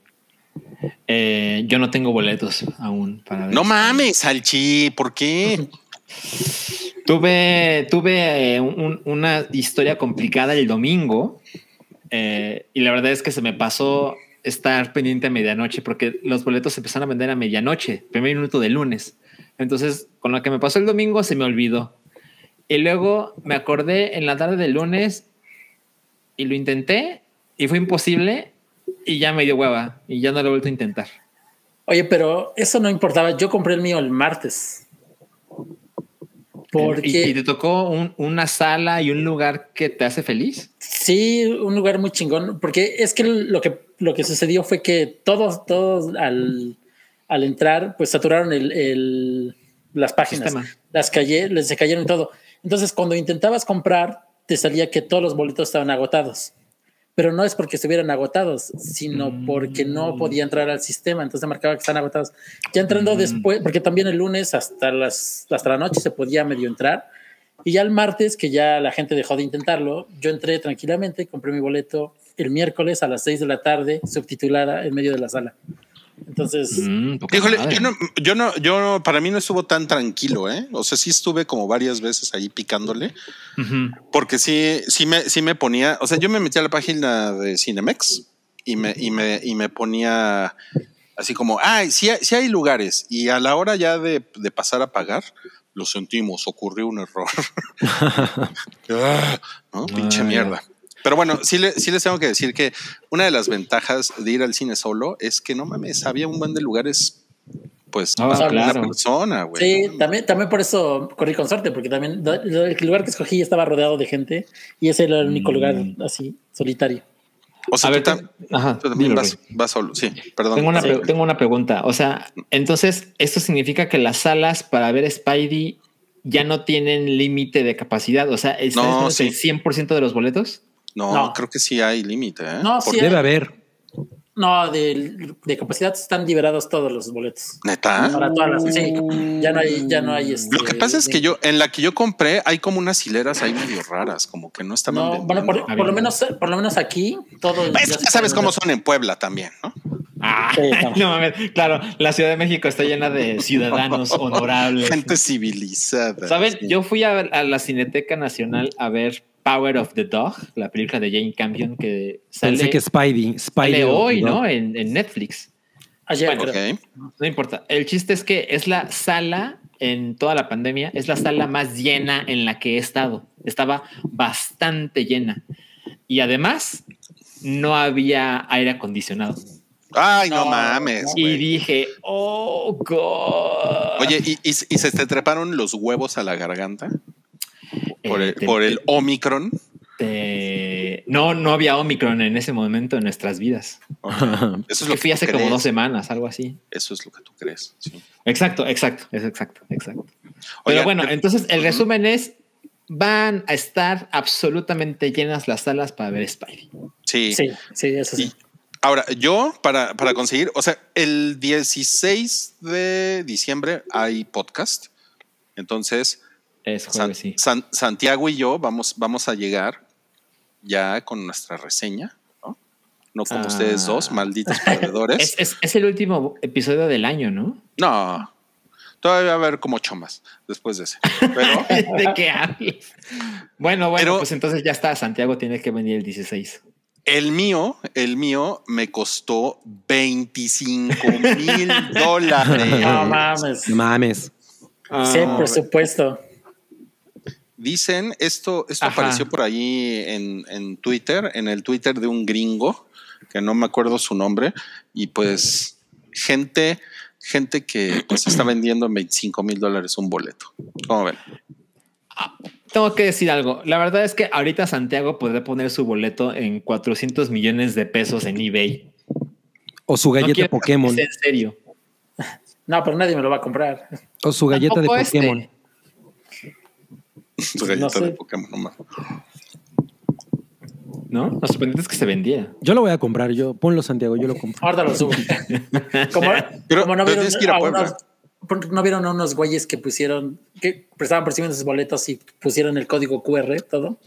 Eh, yo no tengo boletos aún para ver. No mames, Salchi, ¿por qué? Tuve, tuve eh, un- una historia complicada el domingo eh, y la verdad es que se me pasó estar pendiente a medianoche porque los boletos se empezaron a vender a medianoche, primer minuto de lunes. Entonces, con lo que me pasó el domingo se me olvidó. Y luego me acordé en la tarde del lunes y lo intenté y fue imposible y ya me dio hueva y ya no lo he vuelto a intentar. Oye, pero eso no importaba. Yo compré el mío el martes. Porque ¿Y, y te tocó un- una sala y un lugar que te hace feliz? sí, un lugar muy chingón. Porque es que lo que, lo que sucedió fue que todos, todos al, al entrar, pues saturaron el, el- las páginas. Sistema. Las calle, les cayeron todo. Entonces, cuando intentabas comprar, te salía que todos los boletos estaban agotados. Pero no es porque estuvieran agotados, sino Mm. porque no podía entrar al sistema. Entonces marcaba que están agotados. Ya entrando Mm. después, porque también el lunes hasta las hasta la noche se podía medio entrar. Y ya el martes, que ya la gente dejó de intentarlo, yo entré tranquilamente, compré mi boleto el miércoles a las 6 de la tarde, subtitulada en medio de la sala. Entonces, Mm, Híjole, yo no, yo no, yo no- para mí no estuvo tan tranquilo, ¿eh? O sea, sí estuve como varias veces ahí picándole, porque sí, sí me, sí me ponía, o sea, yo me metí a la página de Cinemex y me, y me, y me ponía así como, ay, sí, sí hay lugares. Y a la hora ya de, de pasar a pagar, lo sentimos, ocurrió un error. Ah, ¿no? Pinche mierda. Pero bueno, sí, le- sí les tengo que decir que una de las ventajas de ir al cine solo es que no mames, había un buen de lugares, pues, Ah, para claro. una persona, güey. sí, ¿no? también, también por eso corrí con suerte, porque también el lugar que escogí estaba rodeado de gente y ese era el único Mm. lugar así, solitario. O sea, A tú, ver, tam- te- ajá, tú también vas, vas solo. Sí, perdón. Tengo una, Sí. pre- tengo una pregunta. O sea, entonces, ¿esto significa que las salas para ver Spidey ya no tienen límite de capacidad? O sea, ¿es No, sí. el 100% de los boletos? No, No. creo que sí hay límite. ¿eh? No, sí. Debe haber. No, de, de capacidad están liberados todos los boletos. ¿Neta? Para todas las, sí, ya no hay, ya no hay este, Lo que pasa es que yo, en la que yo compré, hay como unas hileras ahí medio raras, como que no estaban No, bueno, por, por lo menos, por lo menos aquí, todo. Es que ya sabes cómo son en Puebla también, ¿no? Ah, Sí, no. no mames. Claro, la Ciudad de México está llena de ciudadanos honorables. Gente civilizada. ¿Saben? sí. Yo fui a, a la Cineteca Nacional a ver Power of the Dog, la película de Jane Campion que sale, Pensé que Spidey. Spidey sale hoy, ¿no? En, en Netflix. Ayer, Bueno. No importa. El chiste es que es la sala en toda la pandemia, es la sala más llena en la que he estado. Estaba bastante llena. Y además, no había aire acondicionado. Ay, no, No, mames. Y dije, oh, God. Oye, ¿y, y, y se te treparon los huevos a la garganta por Eh, el, te- por el Omicron? te- No, no había Omicron en ese momento en nuestras vidas. Ok. Eso es que lo fui que hace tú como crees. dos semanas, algo así. Eso es lo que tú crees. sí. Exacto, exacto, es exacto, exacto. Pero bueno, entonces el resumen es, van a estar absolutamente llenas las salas para ver Spidey. Sí. Sí, sí, eso sí. Y ahora, yo para, para conseguir, o sea, el 16 de diciembre hay podcast. Entonces, Es San- jueves, sí. San- Santiago y yo vamos, vamos a llegar ya con nuestra reseña, ¿no? No como Ah. ustedes dos, malditos perdedores. Es, es- es el último episodio del año, ¿no? No, todavía va a haber como ocho más después de ese. Pero ¿De qué hablas? Bueno, bueno, Pero- pues entonces ya está. Santiago tiene que venir el 16. El mío, el mío me costó 25 mil No dólares. mames. No mames. Sí, por supuesto. Dicen, esto, esto Ajá. apareció por ahí en, en Twitter, en el Twitter de un gringo, que no me acuerdo su nombre, y pues gente, gente que pues está vendiendo en 25 mil dólares un boleto. ¿Cómo ven? Tengo que decir algo. La verdad es que ahorita Santiago podría poner su boleto en 400 millones de pesos en eBay. O su No galleta quiero- Pokémon. en serio. No, pero nadie me lo va a comprar. O su galleta de este. Su galleta No sé. de Pokémon, no mames. ¿No? Lo sorprendente es que se vendía. Yo lo voy a comprar. Yo ponlo Santiago. Yo lo compro. Ahorita lo subo. como, Pero- como no vieron tienes que ir a unos, no vieron a unos güeyes que pusieron, que estaban percibiendo sus boletos y pusieron el código QR, todo.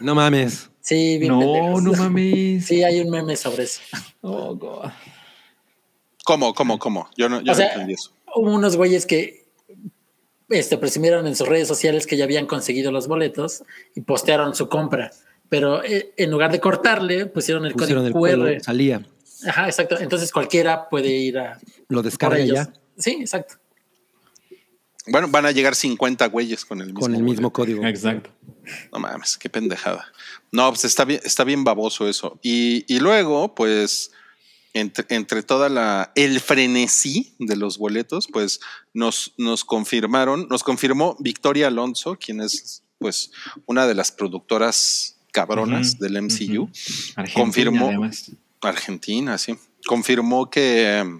No mames. Sí, bien No, pendejos. no mames. Sí, hay un meme sobre eso. Oh, God. ¿Cómo, cómo, cómo? Yo no, yo O no sea, entendí eso. Hubo unos güeyes que este, presumieron en sus redes sociales que ya habían conseguido los boletos y postearon su compra. Pero eh, en lugar de cortarle, pusieron el Pusieron el código QR. código, salía. Ajá, exacto. Entonces cualquiera puede ir a Lo descarga ellos. ya Sí, exacto. Bueno, van a llegar 50 güeyes con el mismo. con el mismo boleto. código. Exacto. No mames, qué pendejada. No, pues está bien, está bien baboso eso. Y, y luego, pues, entre, entre toda la el frenesí de los boletos, pues nos, nos confirmaron, nos confirmó Victoria Alonso, quien es pues una de las productoras cabronas del MCU. Argentina, Confirmó. además. Argentina, sí. Confirmó que.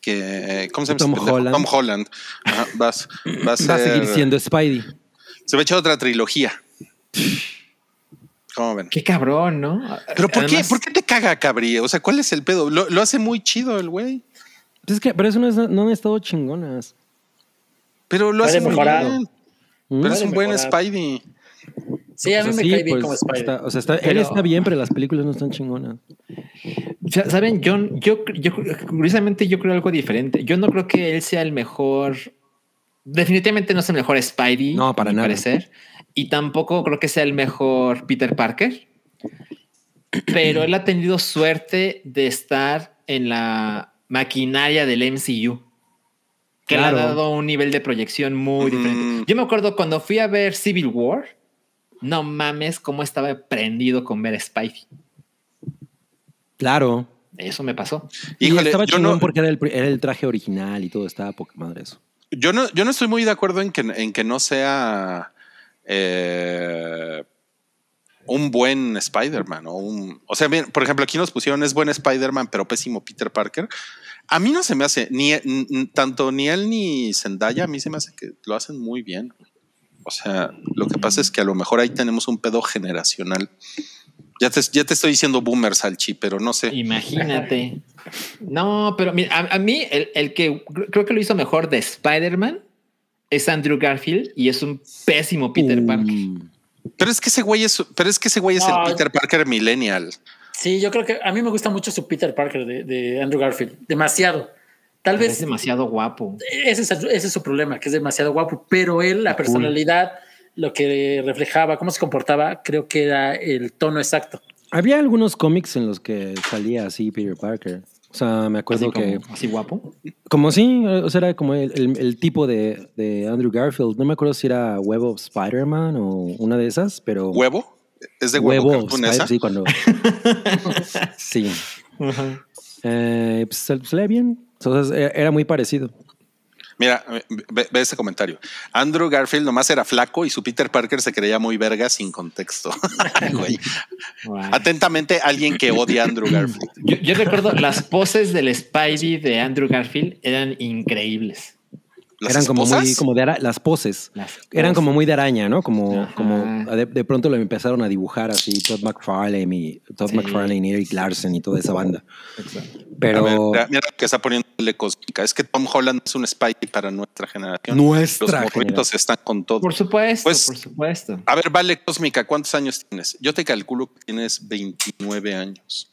que ¿Cómo se llama? Tom pendejo? Holland. Tom Holland. Ajá, vas- va a, Va a seguir siendo Spidey. Se va a echar otra trilogía. ¿Cómo ven? Qué cabrón, ¿no? Pero ¿por qué, ¿por qué te caga? O sea, ¿cuál es el pedo? Lo, lo hace muy chido el güey. Pues es que, pero eso no, es- no han estado chingonas. Pero lo hace muy bien. ¿Mm? Pero es un buen. Spidey. Sí, a O mí sea, me sí, cae bien pues, como Spider. está- o sea, está- él está bien, pero las películas no están chingonas. Sa- Saben, yo, yo, yo, curiosamente, yo creo algo diferente. Yo no creo que él sea el mejor. Definitivamente no es el mejor Spidey. No, para nada. parecer. Y tampoco creo que sea el mejor Peter Parker. Pero él ha tenido suerte de estar en la maquinaria del MCU. Que Claro. le ha dado un nivel de proyección muy Mm. diferente. Yo me acuerdo cuando fui a ver Civil War. No mames cómo estaba prendido con ver Spidey. Claro. Eso me pasó. y Híjole, estaba yo chingón no, porque era el, pri- era el traje original y todo, estaba poca madre eso. yo no, yo no estoy muy de acuerdo en que, en que no sea eh, un buen Spider-Man. O, un, o sea, bien, por ejemplo, aquí nos pusieron es buen Spider-Man, pero pésimo Peter Parker. A mí no se me hace, ni tanto ni él ni Zendaya, a mí se me hace que lo hacen muy bien. O sea, lo que pasa es que a lo mejor ahí tenemos un pedo generacional. Ya te, ya te estoy diciendo boomer, Salchi, pero no sé. Imagínate. No, pero mira, a, a mí el, el que cr- creo que lo hizo mejor de Spider-Man es Andrew Garfield y es un pésimo Peter Uh, Parker. Pero es que ese güey es, pero es que ese güey es No, el Peter Parker millennial. Sí, yo creo que a mí me gusta mucho su Peter Parker de, de Andrew Garfield. Demasiado. Tal Es vez demasiado guapo. ese es, ese es su problema, que es demasiado guapo, pero él, la personalidad, lo que reflejaba, cómo se comportaba, creo que era el tono exacto. Había algunos cómics en los que salía así Peter Parker. O sea, me Así acuerdo como, que, así guapo. como sí, o sea, era como el, el- el tipo de, de Andrew Garfield. No me acuerdo si era of Spider-Man o una de esas, pero. ¿Huevo? ¿Es de huevo, Huevo Spider-? Sí, cuando. sí. Eh, pues se, se lee bien. Entonces, era muy parecido. Mira, ve, ve ese comentario. Andrew Garfield nomás era flaco y su Peter Parker se creía muy verga sin contexto. Wow. Atentamente, alguien que odia a Andrew Garfield. Yo, yo recuerdo las poses del Spidey de Andrew Garfield eran increíbles. ¿Las eran como muy, como de ara- las poses. Las Eran como muy de araña, ¿no? Como, Ajá. como de, de pronto lo empezaron a dibujar así Todd McFarlane y Todd Sí. McFarlane y Eric Larsen y toda esa banda. Exacto. Pero ver, mira, mira lo que está poniéndole cósmica. Es que Tom Holland es un Spidey para nuestra generación. Nuestra Los generación. están con todo. Por supuesto, Pues- por supuesto. A ver, vale, Cósmica, ¿cuántos años tienes? Yo te calculo que tienes 29 años.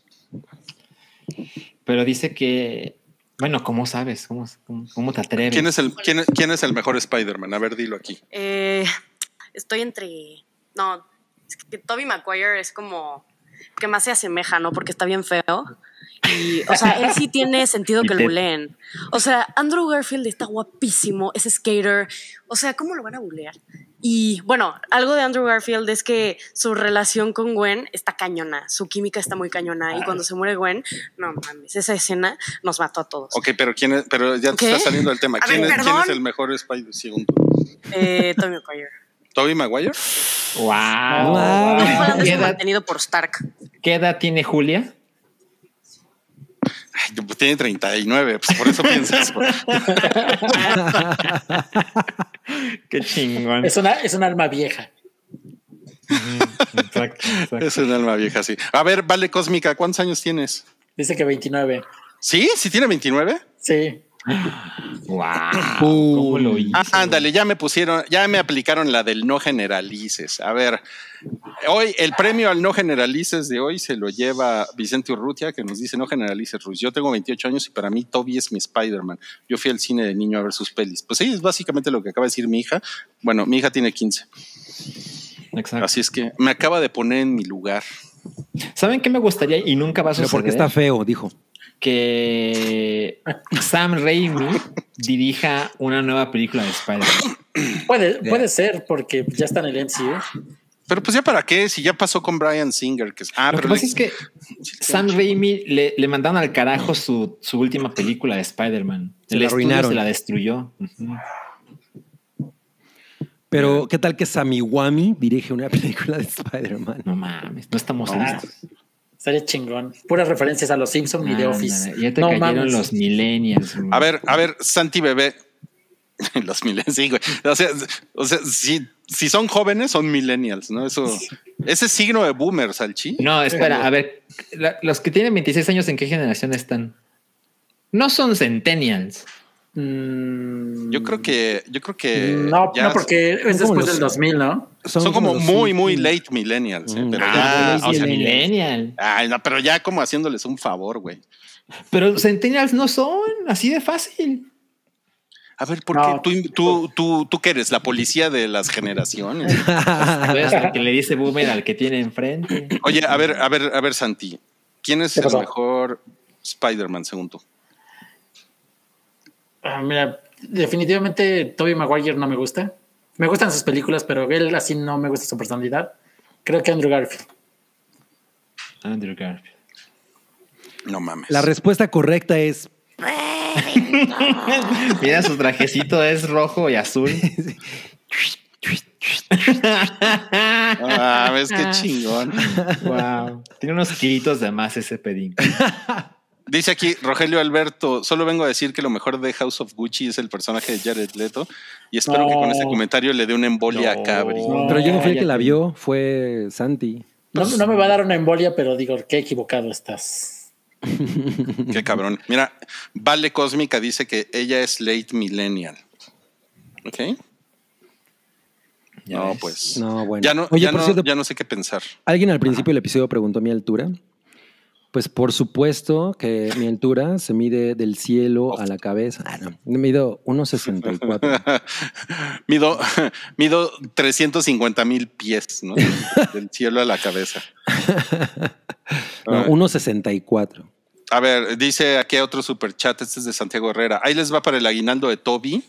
Pero dice que, bueno, ¿cómo sabes? ¿Cómo, cómo, cómo te atreves? ¿Quién es el, quién, es- quién es el mejor Spider-Man? A ver, dilo aquí. Eh, estoy entre. No, es que Toby Maguire es como. que más se asemeja, ¿no? Porque está bien feo. Y, o sea, él sí tiene sentido que lo buleen. O sea, Andrew Garfield está guapísimo, es skater. O sea, ¿cómo lo van a bulear? Y bueno, algo de Andrew Garfield es que su relación con Gwen está cañona, su química está muy cañona. Y cuando se muere Gwen, no mames, esa escena nos mató a todos. Ok, pero quién es, pero ya te ¿Qué? está saliendo el tema. A ¿Quién, ver, es, quién perdón. es el mejor Spider según tú? Eh, Tommy Maguire. ¿Toby Maguire? Wow. Wow. Tom Holland ¿Qué es edad, mantenido por Stark. qué edad tiene Julia? Ay, pues tiene 39, pues por eso piensas. Qué chingón. Es una, es un alma vieja. Exacto, exacto. es un alma vieja, sí. A ver, vale, Cósmica, ¿cuántos años tienes? Dice que 29. ¿Sí? ¿Sí tiene 29? Sí. Wow. ¿Cómo lo hizo? Ah, ándale, ya me pusieron, ya me aplicaron la del no generalices. A ver, hoy el premio al no generalices de hoy se lo lleva Vicente Urrutia, que nos dice no generalices, Ruiz. Yo tengo 28 años y para mí Toby es mi Spider-Man. Yo fui al cine de niño a ver sus pelis. Pues sí, es básicamente lo que acaba de decir mi hija. Bueno, mi hija tiene 15. Exacto. Así es que me acaba de poner en mi lugar. ¿Saben qué me gustaría y nunca va a Pero suceder? porque está feo, dijo. Que Sam Raimi dirija una nueva película de Spider-Man. Puede, puede ser, porque ya está en el MCU. Pero pues ya para qué, si ya pasó con Brian Singer, que es... Ah, Lo que pasa le- es que Sam Raimi le, le mandaron al carajo su, su última película de Spider-Man. Se El la arruinaron. se la destruyó. Pero, ¿qué tal que Samiwami dirige una película de Spider-Man? No mames, no estamos listos. Estaría chingón. Puras referencias a los Simpsons y de Office. Ya te no cayeron mames. los millennials. A ver, a ver, Santi Bebé. Los millennials, sí, güey. O sea, o sea si, si son jóvenes, son millennials, ¿no? Eso, ese signo de boomer, Salchi. No, espera, a ver, la- los que tienen 26 años, ¿en qué generación están? No son centennials. Mm, Yo creo que, yo creo que No, ya no, porque es después los- del 2000, ¿no? son, como muy, muy late millennials, ¿eh? Mm. pero Ah, ya, sí, o sea, millennials. millennial. ay, no, pero ya como haciéndoles un favor, güey. Pero centennials no son así de fácil. A ver, ¿por No. qué tú, tú, tú, tú qué eres la policía de las generaciones? Lo que le dice boomer al que tiene enfrente. Oye, a ver, a ver, a ver, Santi, ¿quién es ¿Qué el mejor Spider-Man según tú? Ah, mira, definitivamente Toby Maguire no me gusta. Me gustan sus películas, pero él así no me gusta su personalidad. Creo que Andrew Garfield. Andrew Garfield. No mames. La respuesta correcta es Mira, su trajecito es rojo y azul. Ah, ves qué chingón. wow. Tiene unos kilitos de más ese pedín. Dice aquí Rogelio Alberto, solo vengo a decir que lo mejor de House of Gucci es el personaje de Jared Leto y espero No. que con este comentario le dé una embolia a No. Cabri. Pero yo no fui el que la vio, fue Santi. No, no me va a dar una embolia, pero digo, qué equivocado estás. Qué cabrón. Mira, Vale Cósmica dice que ella es late millennial. ¿Ok? Ya no, ves. pues. No, bueno. Ya no, Oye, ya, por no, cierto- ya no sé qué pensar. Alguien al principio del episodio preguntó mi altura. Pues por supuesto que mi altura se mide del cielo a la cabeza. Ah, no. Mido 1,64. mido, mido 350 mil pies, ¿no? Del cielo a la cabeza. No, Ah. 1,64. A ver, dice aquí otro super chat, este es de Santiago Herrera. Ahí les va para el aguinaldo de Toby,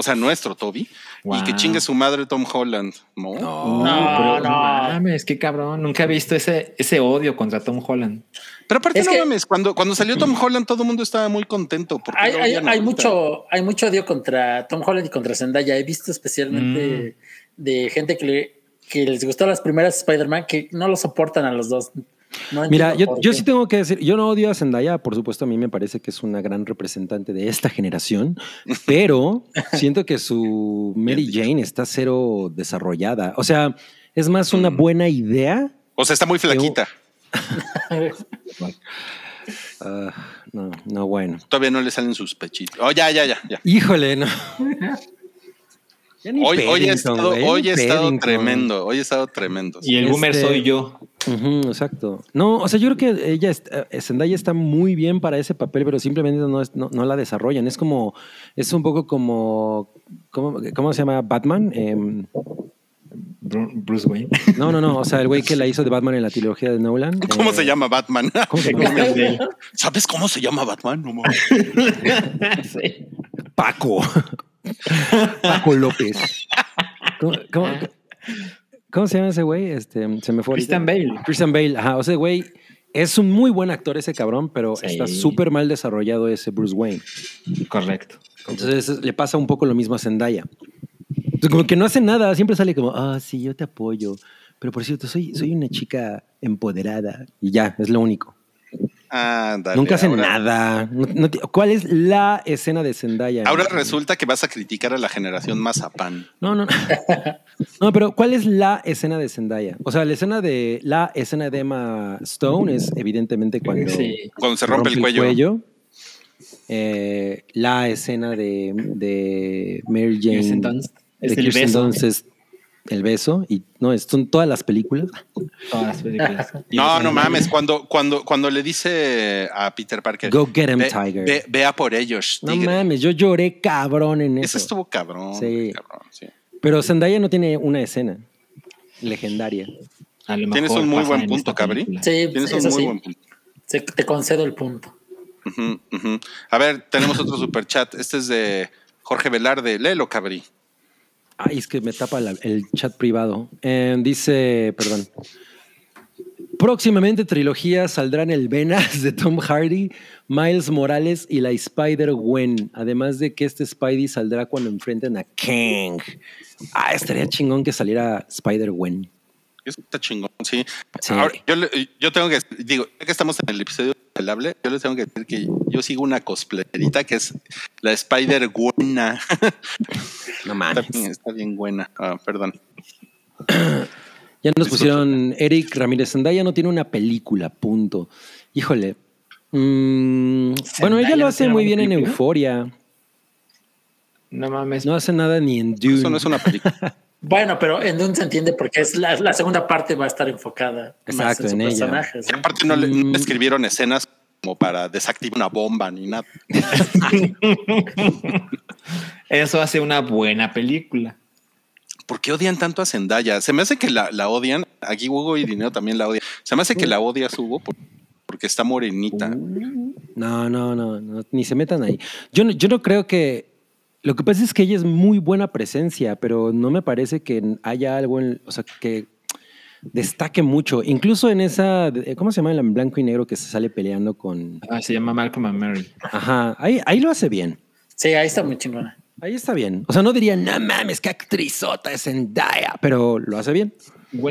o sea, nuestro Toby, y que chingue su madre Tom Holland. ¿no? No, No, pero no. mames, qué cabrón. Nunca he visto ese, ese odio contra Tom Holland. Pero aparte, Es no que- mames, cuando, cuando salió Tom Holland, todo el mundo estaba muy contento. porque Hay, mucho, hay mucho odio contra Tom Holland y contra Zendaya. He visto especialmente de gente que, le- que les gustó las primeras Spider-Man que no lo soportan a los dos. No Mira, yo, yo sí tengo que decir, yo no odio a Zendaya, por supuesto, a mí me parece que es una gran representante de esta generación, pero siento que su Mary Jane está cero desarrollada. O sea, es más una buena idea. O sea, está muy flaquita. Ah, no, no, bueno. Todavía no le salen sus pechitos. Oh, ya, ya, ya. ya. Híjole, no. Hoy, hoy he Paddington, estado, güey, hoy he estado Paddington. tremendo. Hoy he estado tremendo. Y el boomer Este- soy yo. Exacto. No, o sea, yo creo que ella, está- eh, Zendaya está muy bien para ese papel, pero simplemente no, es- no, no la desarrollan. Es como, es un poco como, ¿cómo, cómo se llama? Batman. Em, Bru- Bruce Wayne. No, no, no. O sea, el güey que la hizo de Batman en la trilogía de Nolan. ¿Cómo eh, se llama Batman? ¿Cómo se llama? ¿Sabes cómo se llama Batman? No. Sí. Paco. Paco López. ¿Cómo, cómo, cómo se llama ese güey? Este, se me fue. ahorita. Christian Bale. Christian Bale. Ajá. O sea, güey, es un muy buen actor ese cabrón, pero Sí. está súper mal desarrollado ese Bruce Wayne. Correcto. Entonces le pasa un poco lo mismo a Zendaya. Entonces, como que no hace nada, siempre sale como, ah, sí, yo te apoyo. Pero por cierto, soy, soy una chica empoderada. Y ya, es lo único. Ah, dale, Nunca hace ahora- nada. No- no te- ¿Cuál es la escena de Zendaya? Ahora resulta que vas a criticar a la generación Mazapán. No, no, no. No, pero ¿cuál es la escena de Zendaya? O sea, la escena de la escena de Emma Stone es evidentemente cuando Sí. Cuando se rompe, el cuello. Eh, la escena de, de Mary Jane. De Es el Kirsten beso. Dunst es el beso. Y no, es- son todas las películas. Todas las películas. No, no mames. Cuando, cuando, cuando le dice a Peter Parker, Go get him, ve, Tiger. ve- vea por ellos, No mames, yo lloré cabrón en Ese eso. estuvo cabrón. Sí. cabrón, sí. Pero Zendaya no tiene una escena legendaria. A lo Tienes un muy buen en punto, Cabri. Sí, Tienes un eso muy sí. buen punto. Se- te concedo el punto. Ujú, ujú. A ver, tenemos otro super chat. Este es de Jorge Velarde. Léelo, Cabri. Ay, es que me tapa el chat privado. Eh, dice, perdón. Próximamente trilogía saldrán el Venas de Tom Hardy, Miles Morales y la Spider-Gwen. Además de que este Spidey saldrá cuando enfrenten a Kang. Ah, estaría chingón que saliera Spider-Gwen. Eso está chingón, sí. Sí. Ahora, yo, yo tengo que, digo, ya que estamos en el episodio del hable, yo les tengo que decir que yo sigo una cosplayerita que es la Spider Buena. No está, mames. bien, está bien buena. Ah, perdón. Ya nos pusieron Eric Ramírez Zendaya no tiene una película, punto. Híjole. Mm, bueno, ella ¿Zendaya lo hace muy bien en? Euforia. No mames. No hace nada ni en Dune. Eso no es una película. Bueno, pero en Dune se entiende porque es la, la segunda parte va a estar enfocada más en su en ella. personaje. Y ¿sí? aparte no le, no Mm. le escribieron escenas como para desactivar una bomba ni nada. Eso hace una buena película. ¿Por qué odian tanto a Zendaya? Se me hace que la, la odian. Aquí Hugo y Dinero también la odian. Se me hace que la odias, Hugo, por- porque está morenita. No, no, no, no, ni se metan ahí. Yo no, yo no creo que. Lo que pasa es que ella es muy buena presencia, pero no me parece que haya algo en. O sea, que destaque mucho. Incluso en esa. ¿Cómo se llama? En blanco y negro que se sale peleando con. Ah, se llama Malcolm and Mary. Ajá, ahí, ahí lo hace bien. Sí, ahí está muy chingona. Ahí está bien. O sea, no diría, no mames, qué actrizota es Zendaya, pero lo hace bien. No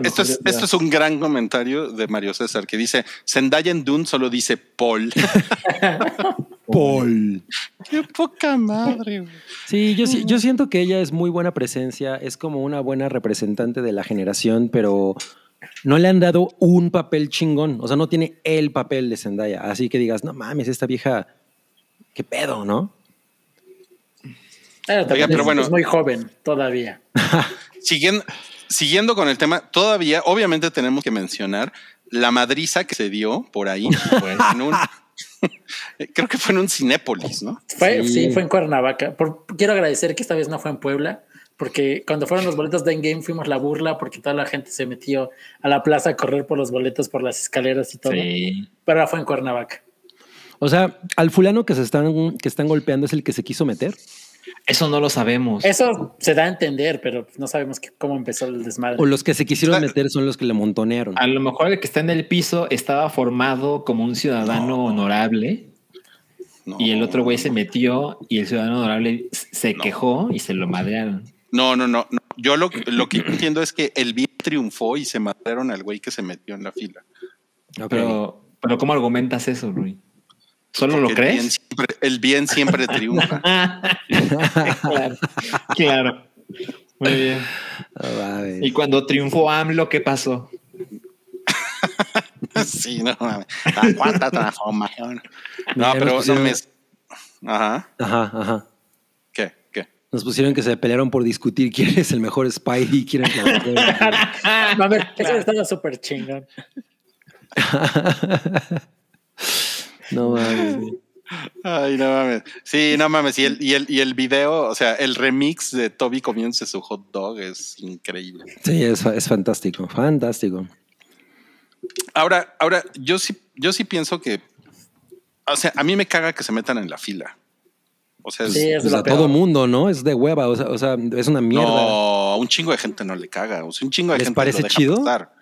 esto, es, esto es un gran comentario de Mario César que dice Zendaya en Dune solo dice Paul. Paul. Qué poca madre. güey. Sí, yo, sí- yo siento que ella es muy buena presencia, es como una buena representante de la generación, pero no le han dado un papel chingón. O sea, no tiene el papel de Zendaya. Así que digas, no mames, esta vieja, qué pedo, ¿no? Pero, también pero es, bueno. es muy joven todavía. Siguiendo, siguiendo con el tema, todavía, obviamente tenemos que mencionar la madriza que se dio por ahí. en un- creo que fue en un Cinépolis, ¿no? Fue, Sí. sí. fue en Cuernavaca. Por- quiero agradecer que esta vez no fue en Puebla, porque cuando fueron los boletos de Endgame fuimos la burla porque toda la gente se metió a la plaza a correr por los boletos, por las escaleras y todo. Sí. Pero fue en Cuernavaca. O sea, al fulano que se están, que están golpeando es el que se quiso meter. Eso no lo sabemos. Eso se da a entender, pero no sabemos cómo empezó el desmadre. O los que se quisieron Ah. meter son los que le montonearon. A lo mejor el que está en el piso estaba formado como un ciudadano honorable No. y el otro güey se metió y el ciudadano honorable se quejó y se lo madrearon. No, no, no. no. Yo lo, que- lo que entiendo es que el bien triunfó y se mataron al güey que se metió en la fila. Ok. Pero, pero ¿cómo argumentas eso, Rui? ¿Solo lo El bien, crees? siempre, el bien siempre triunfa. claro, claro. Muy bien. Y cuando triunfó AMLO, ¿qué pasó? sí, no mames. La cuarta transformación. No, pero nos no pusieron- me. Ajá. Ajá, ajá. ¿Qué? ¿Qué? Nos pusieron que se pelearon por discutir quién es el mejor Spidey, quién es la mejor. A ver, eso estaba súper chingón. No mames. Ay, no mames. Sí, no mames. Y el, y el, y el video, o sea, el remix de Toby comiéndose su hot dog es increíble. Sí, es, es fantástico, fantástico. Ahora, ahora, yo sí, yo sí pienso que, o sea, a mí me caga que se metan en la fila. O sea, es- Sí, es Pues a peor. todo mundo, ¿no? Es de hueva, o sea, o sea, es una mierda. no, a un chingo de gente no le caga. O sea, un chingo de ¿Les gente parece lo deja chido? pasar.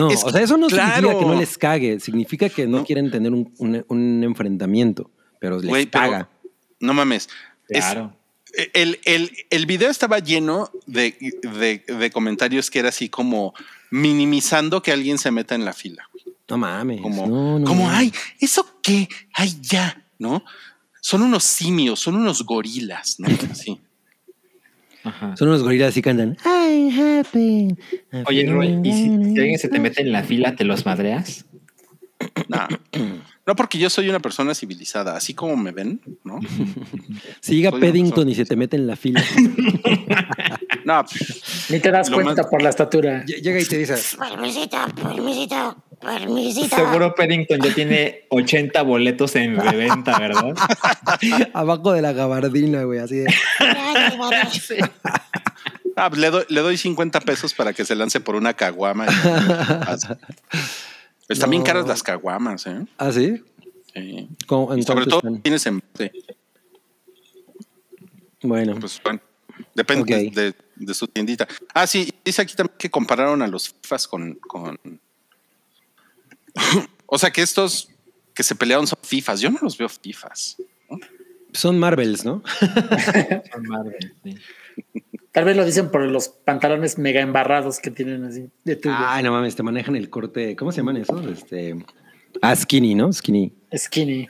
No, Es o sea, eso no claro. significa que no les cague, significa que no, No. quieren tener un, un- un enfrentamiento, pero les pero- caga. No mames. Es- Claro. el, el, el video estaba lleno de, de, de comentarios que era así como minimizando que alguien se meta en la fila. No mames. Como, no, no, como no. ay, ¿eso qué? Ay, ya, ¿no? Son unos simios, son unos gorilas, ¿no? Así. Ajá. Son unos gorilas y cantan. I'm happy. Oye, Roy, ¿y si, si alguien se te mete en la fila, te los madreas? No. No, porque yo soy una persona civilizada, así como me ven, ¿no? Si llega Soy persona- y se te mete en la fila, No, pues, Ni te das cuenta más- por la estatura. llega y te dice, Permisito, permisito, permisito. Seguro Paddington ya tiene 80 boletos en reventa, ¿verdad? abajo de la gabardina, güey, así de. Ah, pues le, doy, le doy 50 pesos para que se lance por una caguama. y- Están bien No. caras las caguamas, ¿eh? ¿Ah, sí? Sí. ¿Cómo- en Y sobre todo están? tienes en... sí, Bueno, pues bueno, depende de, de su tiendita. Ah, sí, dice aquí también que compararon a los FIFAs con... con... o sea, que estos que se pelearon son FIFAs. Yo no los veo FIFAs. son Marvels, ¿no? Marvel, sí. Tal vez lo dicen por los pantalones mega embarrados que tienen así de tubo. Ay, no mames, te manejan el corte. ¿Cómo se llaman esos? Este. Ah, skinny, ¿no? Skinny. Skinny.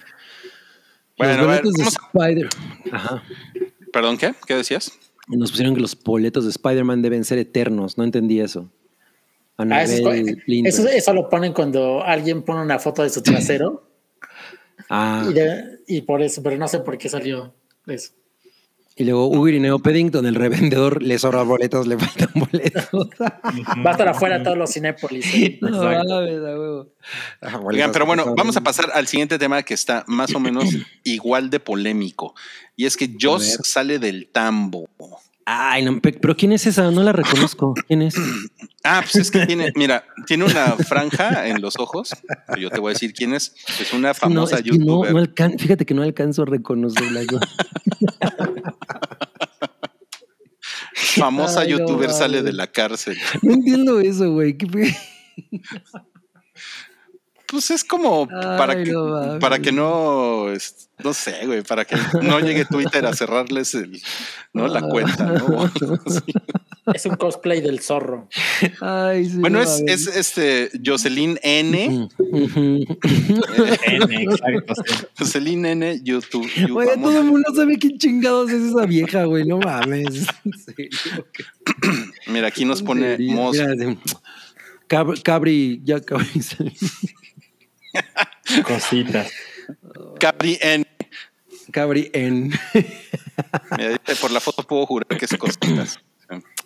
Bueno, los ver, boletos de Spider. Ajá. Perdón, ¿qué? ¿Qué decías? Nos pusieron que los boletos de Spider-Man deben ser eternos. No entendí eso. Ah, eso, eso, eso lo ponen cuando alguien pone una foto de su trasero Ah, y, de- y por eso, pero no sé por qué salió eso. Y luego Hugo Irineo Paddington, el revendedor, le sobran boletos, le faltan boletos. Va a estar afuera todos los Cinépolis. ¿eh? No. Ah, Oigan, pero bueno, vamos a pasar al siguiente tema que está más o menos igual de polémico. Y es que Joss sale del tambo. Ay, no, pe- pero ¿quién es esa? No la reconozco. ¿Quién es? Ah, pues es que tiene, mira, tiene una franja en los ojos. Yo te voy a decir quién es. Es una famosa no, es que no, youtuber. no fíjate que no alcanzo a reconocerla yo. famosa Ay, youtuber sale de la cárcel. No entiendo eso, güey. ¿Qué pe- Pues es como para Ay, que, no para que no, no sé, güey, para que no llegue Twitter a cerrarles el, ¿no? la cuenta, ¿no? Es un cosplay del zorro. Ay, sí, Bueno, no es, es este Jocelyn N. N, exacto. Jocelyn N, YouTube. you- Oye, todo el mundo sabe quién chingados es esa vieja, güey. No mames. Mira, aquí nos ¿En pone. Mira, Cabri, ya Cabri. Cositas. N. Cabri en. Mira, dice, por la foto puedo jurar que es cositas.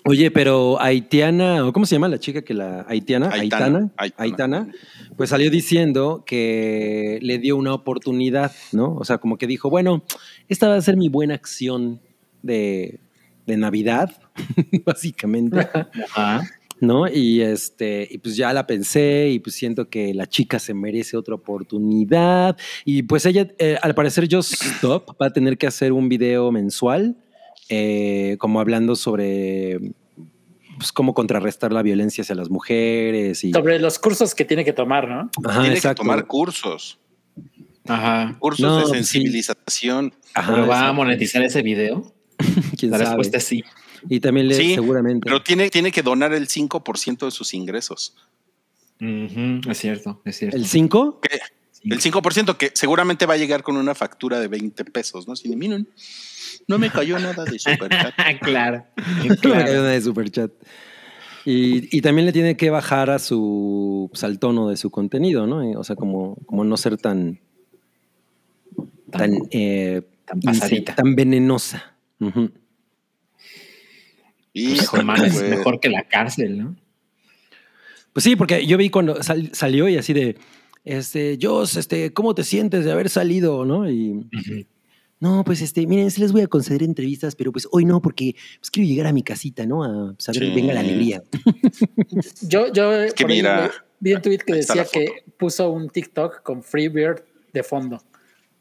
Oye, pero haitiana, o cómo se llama la chica que la haitiana, Aitana, Aitana, Aitana. Aitana, pues salió diciendo que le dio una oportunidad, ¿no? O sea, como que dijo, bueno, esta va a ser mi buena acción de, de Navidad, básicamente, Ajá. ¿No? Y este, y pues ya la pensé y pues siento que la chica se merece otra oportunidad. Y pues ella, eh, al parecer, Just Stop va a tener que hacer un video mensual, eh, como hablando sobre pues, cómo contrarrestar la violencia hacia las mujeres y Sobre los cursos que tiene que tomar, ¿no? Ajá, Tiene exacto. que tomar cursos. Ajá. Cursos No, de sí. sensibilización. Ajá, ¿Pero va a monetizar ese video? ¿Quién La sabe? respuesta es sí. Y también le Sí, seguramente. Pero tiene, tiene que donar el 5% de sus ingresos. Es cierto, es cierto. ¿El 5? Que- El 5% que seguramente va a llegar con una factura de 20 pesos, ¿no? Si miren, no me cayó nada de superchat. claro. Claro. de superchat. Y, y también le tiene que bajar a su pues, al tono de su contenido, ¿no? O sea, como, como no ser tan tan, eh, tan pasadita. tan venenosa. Ujú. Y man, es mejor que la cárcel, ¿no? Pues sí, porque yo vi cuando sal- salió y así de, este, Joss, este, ¿cómo te sientes de haber salido, no? Y no, pues este, miren, sí les voy a conceder entrevistas, pero pues hoy no, porque pues, quiero llegar a mi casita, ¿no? A saber, Sí. venga la alegría. Yo, yo que ahí vi un tweet que decía que puso un TikTok con Freebird de fondo.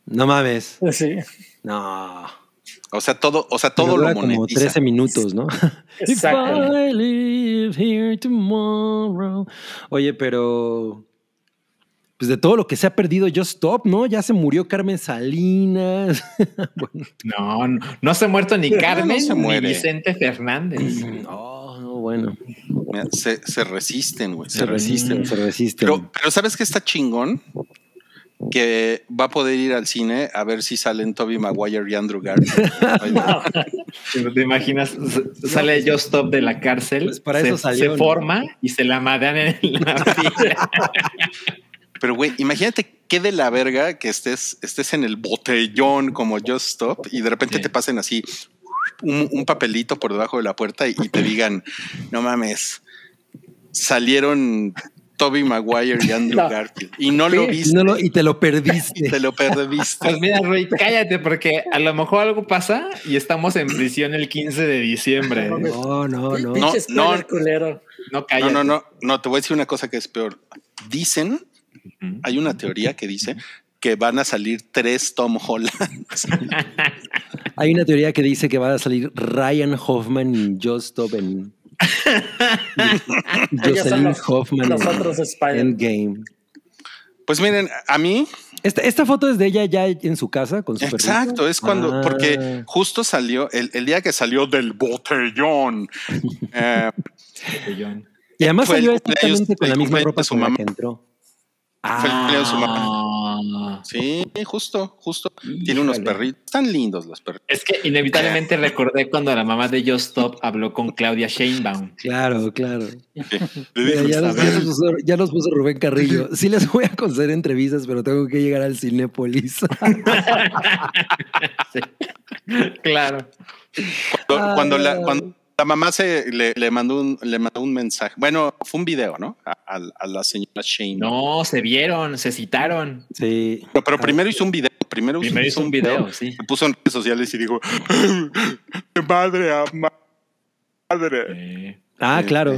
No mames. Sí, No. O sea, todo, o sea, todo Pero lo dura como monetiza. 13 minutos, ¿no? If exacto. I live here tomorrow. Oye, pero. Pues de todo lo que se ha perdido Just Stop, ¿no? Ya se murió Carmen Salinas. Bueno, No, no, no se ha muerto ni No, Carmen no se ni muere. Vicente Fernández. no, no, bueno. Mira, Se, se resisten, güey. Se resisten, se resisten. Pero, pero ¿sabes qué está chingón? Que va a poder ir al cine a ver si salen Toby Maguire y Andrew Garfield. ¿Te imaginas? Sale Just Stop de la cárcel, Pues para se, eso salió, se ¿no? forma y se la madean en la fila. Pero, güey, imagínate qué de la verga que estés, estés en el botellón como Just Stop y de repente Sí. te pasen así un, un papelito por debajo de la puerta y, y te digan, no mames, salieron Toby Maguire y Andrew No. Garfield y no lo viste Y, no lo- y te lo y perdiste. te lo perdiste. Pues mira, Rui, cállate, porque a lo mejor algo pasa y estamos en prisión el 15 de diciembre. No, No, no, no. No, culero. No, No, cállate. no, no, no, te voy a decir una cosa que es peor. Dicen, hay una teoría que dice que van a salir tres Tom Holland. Hay una teoría que dice que va a salir Ryan Hoffman y. Ellos son Jocelyn Hoffman los otros. Endgame. Pues miren, a mí, Esta, esta foto es de ella ya en su casa con su perrito. exacto, es cuando, Ah. porque justo salió, el, el día que salió del botellón, eh, Botellón. Y además salió exactamente con el la misma ropa de su con la mamá. que entró. Fue el de su mamá. Ah. sí, justo, justo, tiene unos perritos, están lindos los perritos. Es que inevitablemente recordé cuando la mamá de Just Stop habló con Claudia Sheinbaum. Claro, claro. Mira, ya, los, "A ya los puso, ya los puso Rubén Carrillo. Sí les voy a conceder entrevistas, pero tengo que llegar al Cinépolis. Sí. Claro. Cuando, cuando la, Ah. cuando la mamá se le, le mandó un, le mandó un mensaje, bueno, fue un video, ¿no? A, a- a la señora Shane. No, se vieron, se citaron. Sí. Pero, pero primero hizo un video. Primero, Primero hizo un video, sí. Se puso en redes sociales y dijo: Madre, a madre. Eh, Ah, Este, claro.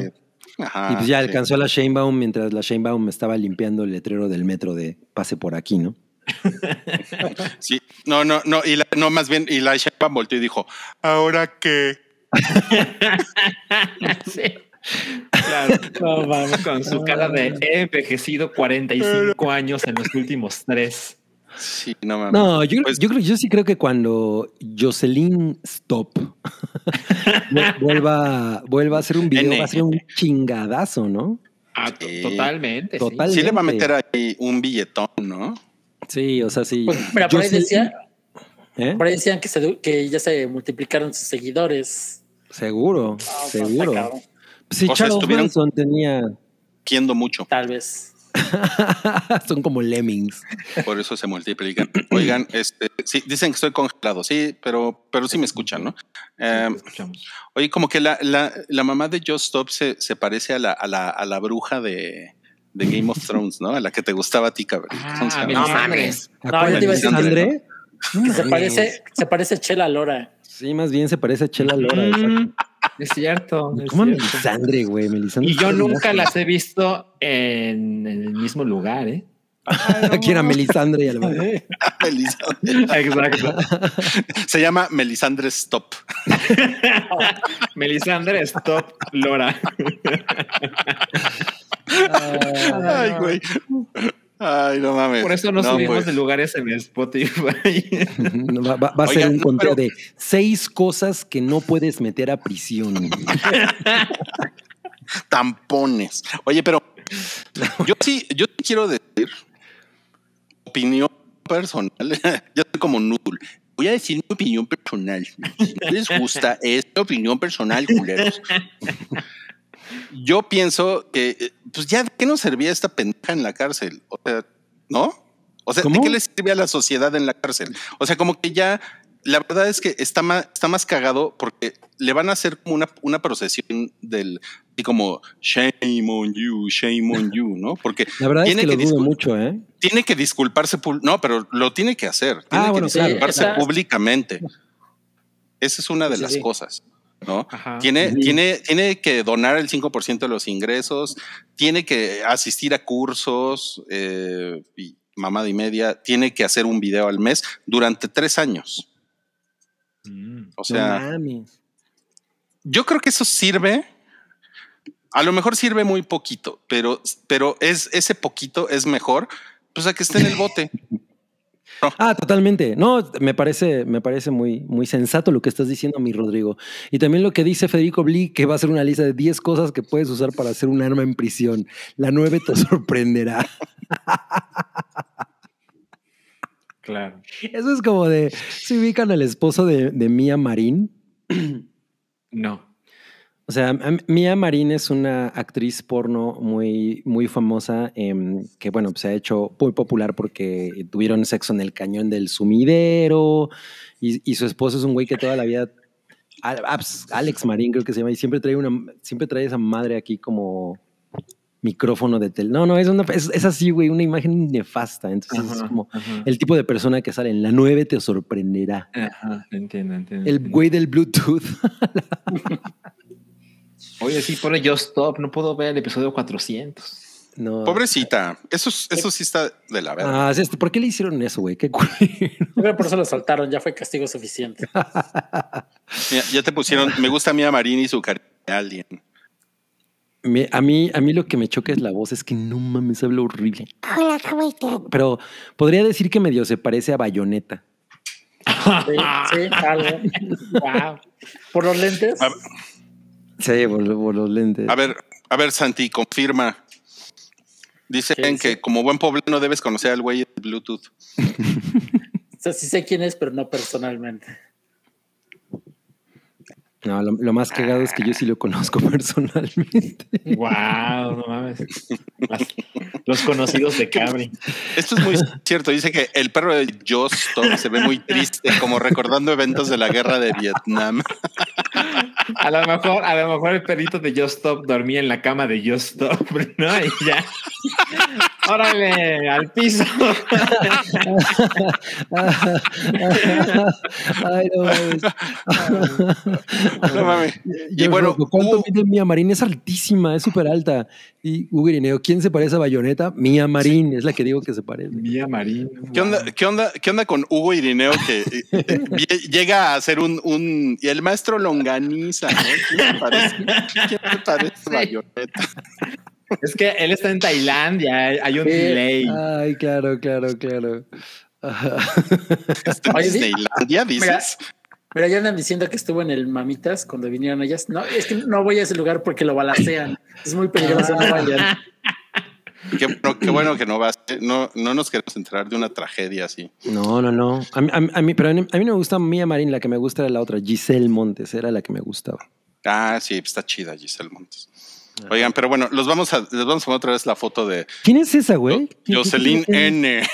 Ajá, Y pues ya sí. alcanzó a la Shanebaum mientras la Shanebaum estaba limpiando el letrero del metro de pase por aquí, ¿no? Sí, no, no, no, y la, no, más bien, y la Sheinbaum volteó y dijo: ¿Ahora qué? sí. Claro. No, mames. Con su cara de he envejecido 45 años en los últimos tres. Sí, no mames. No, yo, Pues- yo creo, yo sí creo que cuando Jocelyn Stop vu- vuelva, vuelva a hacer un video, N. va a ser un chingadazo, ¿no? Ah, to- Sí. totalmente. sí. Le va a Totalmente. meter ahí un billetón, ¿no? Sí, o sea, sí. Pues, mira, por ahí, decía, ¿Eh? por ahí decían que, se, que ya se multiplicaron sus seguidores. Seguro, Ah, seguro. está O sea, Charles Manson tenía. Quiendo mucho, Tal vez. Son como lemmings. por eso se multiplican. Oigan, este, sí, dicen que estoy congelado, sí, pero, pero sí me escuchan, ¿no? Eh, escuchamos. oye, como que la, la, la mamá de Just Stop se, se parece a la, a la, a la bruja de, de Game of Thrones, ¿no? A la que te gustaba a ti, cabrón. ¿Cómo se Ah, no mames. ¿Acuerdas yo te iba a de decir- se parece, se parece a Chela Lora. Sí, más bien se parece a Chela Lora. Mm, es cierto. es ¿Cómo cierto. Melisandre, güey? Melisandre Y yo nunca las he visto en, en el mismo lugar, ¿eh? Aquí era Melisandre y a la Melisandre. Exacto. Se llama Melisandre Stop. Melisandre, stop, Lora. Ay, güey. Ay, no mames. Por eso no, No, subimos pues. de lugares en Spotify. No, Va, va- va a ser un no, conteo pero- de seis cosas que no puedes meter a prisión. tampones. Oye, pero yo sí, yo sí quiero decir opinión personal. Yo soy como Noodle. Voy a decir mi opinión personal. Si no les gusta, es mi opinión personal, culeros. Yo pienso que, eh, pues ya, ¿de qué nos servía esta pendeja en la cárcel? O sea, ¿no? O sea, ¿de qué le sirve a la sociedad en la cárcel? O sea, como que ya la verdad es que está más, está más cagado porque le van a hacer como una, una procesión del y como shame on you, shame on you, ¿no? Porque La verdad es que, lo dudo discul- mucho, ¿eh? tiene que disculparse, no, pero lo tiene que hacer, tiene Ah, que bueno, claro. disculparse Esa- públicamente. Esa es una de Sí, las sí. cosas, ¿no? Ajá. Tiene, Sí. tiene, tiene que donar el 5% de los ingresos, tiene que asistir a cursos eh, y mamada y media, tiene que hacer un video al mes durante tres años. Mm. O sea, no yo creo que eso sirve. A lo mejor sirve muy poquito, pero, pero es ese poquito es mejor, pues a que esté en el bote. Ah, totalmente. No, me parece, me parece muy, muy sensato lo que estás diciendo, mi Rodrigo. Y también lo que dice Federico Bli, que va a hacer una lista de 10 cosas que puedes usar para hacer un arma en prisión. La 9 te sorprenderá. Claro. Eso es como de, ¿se ubican al esposo de, de Mia Marín? No. O sea, Mia Marín es una actriz porno muy, muy famosa em, que, bueno, pues, se ha hecho muy popular porque tuvieron sexo en el cañón del sumidero y, y su esposo es un güey que toda la vida, Alex Marín creo que se llama, y siempre trae, una, siempre trae esa madre aquí como micrófono de tel. No, no, es, una, es, es así, güey, una imagen nefasta. Entonces es como ajá. el tipo de persona que sale en la 9 te sorprenderá. Ajá, entiendo, entiendo. El entiendo. güey del Bluetooth. Oye, sí, pone Just Stop. No puedo ver el episodio 400. No. Pobrecita, eso, es- eso sí está de la verga. Ah, sí, este, ¿por qué le hicieron eso, güey? Qué. Yo por eso lo soltaron, ya fue castigo suficiente. Mira, ya te pusieron, me gusta Mia Marín y su cariño de. Me- a, mí, a mí lo que me choca es la voz, es que no mames, habla horrible. Hola, ¿cómo estás? Pero podría decir que medio se parece a Bayonetta. Sí, sí, algo. wow. Por los lentes. A Sí, por, por los lentes. a ver, a ver, Santi, confirma. Dicen que como buen poblano debes conocer al güey de Bluetooth. O sea, sí sé quién es, pero no personalmente. No, lo, lo más cagado es que yo sí lo conozco personalmente. Wow, no mames. Las- los conocidos de Cabri. Esto es muy cierto. Dice que el perro de Joss Stop se ve muy triste, como recordando eventos de la guerra de Vietnam. A lo mejor, a lo mejor el perrito de Just Stop dormía en la cama de Just Stop, ¿no? Y ya. Órale, al piso. Ay, no mames. No mames. Yo Y bueno, ¿cuánto mide Mía Marín? Es altísima, es súper alta. Y Hugo Irineo, ¿quién se parece a Bayonetta? Mía Marín, es la que digo que se parece. Mía Marín. ¿Qué onda, qué, onda, ¿Qué onda con Hugo Irineo que eh, eh, llega a ser un, un... Y el maestro Longaniza, ¿no? ¿Quién te parece? ¿Quién te parece a Bayonetta? Es que él está en Tailandia, hay un delay. Ay, claro, claro, claro. ¿Está en. Disneylandia, dices? Mira, ya andan diciendo que estuvo en el Mamitas cuando vinieron ellas. No, es que no voy a ese lugar porque lo balacean. Es muy peligroso, no vayan. Qué, bueno, qué bueno que no vas. eh, No, no nos queremos enterar de una tragedia así. No, no, no. A mí, a mí- a mí- pero a mí, a mí no me gusta Mía Marín, la que me gusta era la otra, Giselle Montes, era la que me gustaba. Ah, sí, está chida Giselle Montes. Oigan, pero bueno, los vamos a, les vamos a poner otra vez la foto de ¿Quién es esa, güey? Jocelyn ¿Quién- N.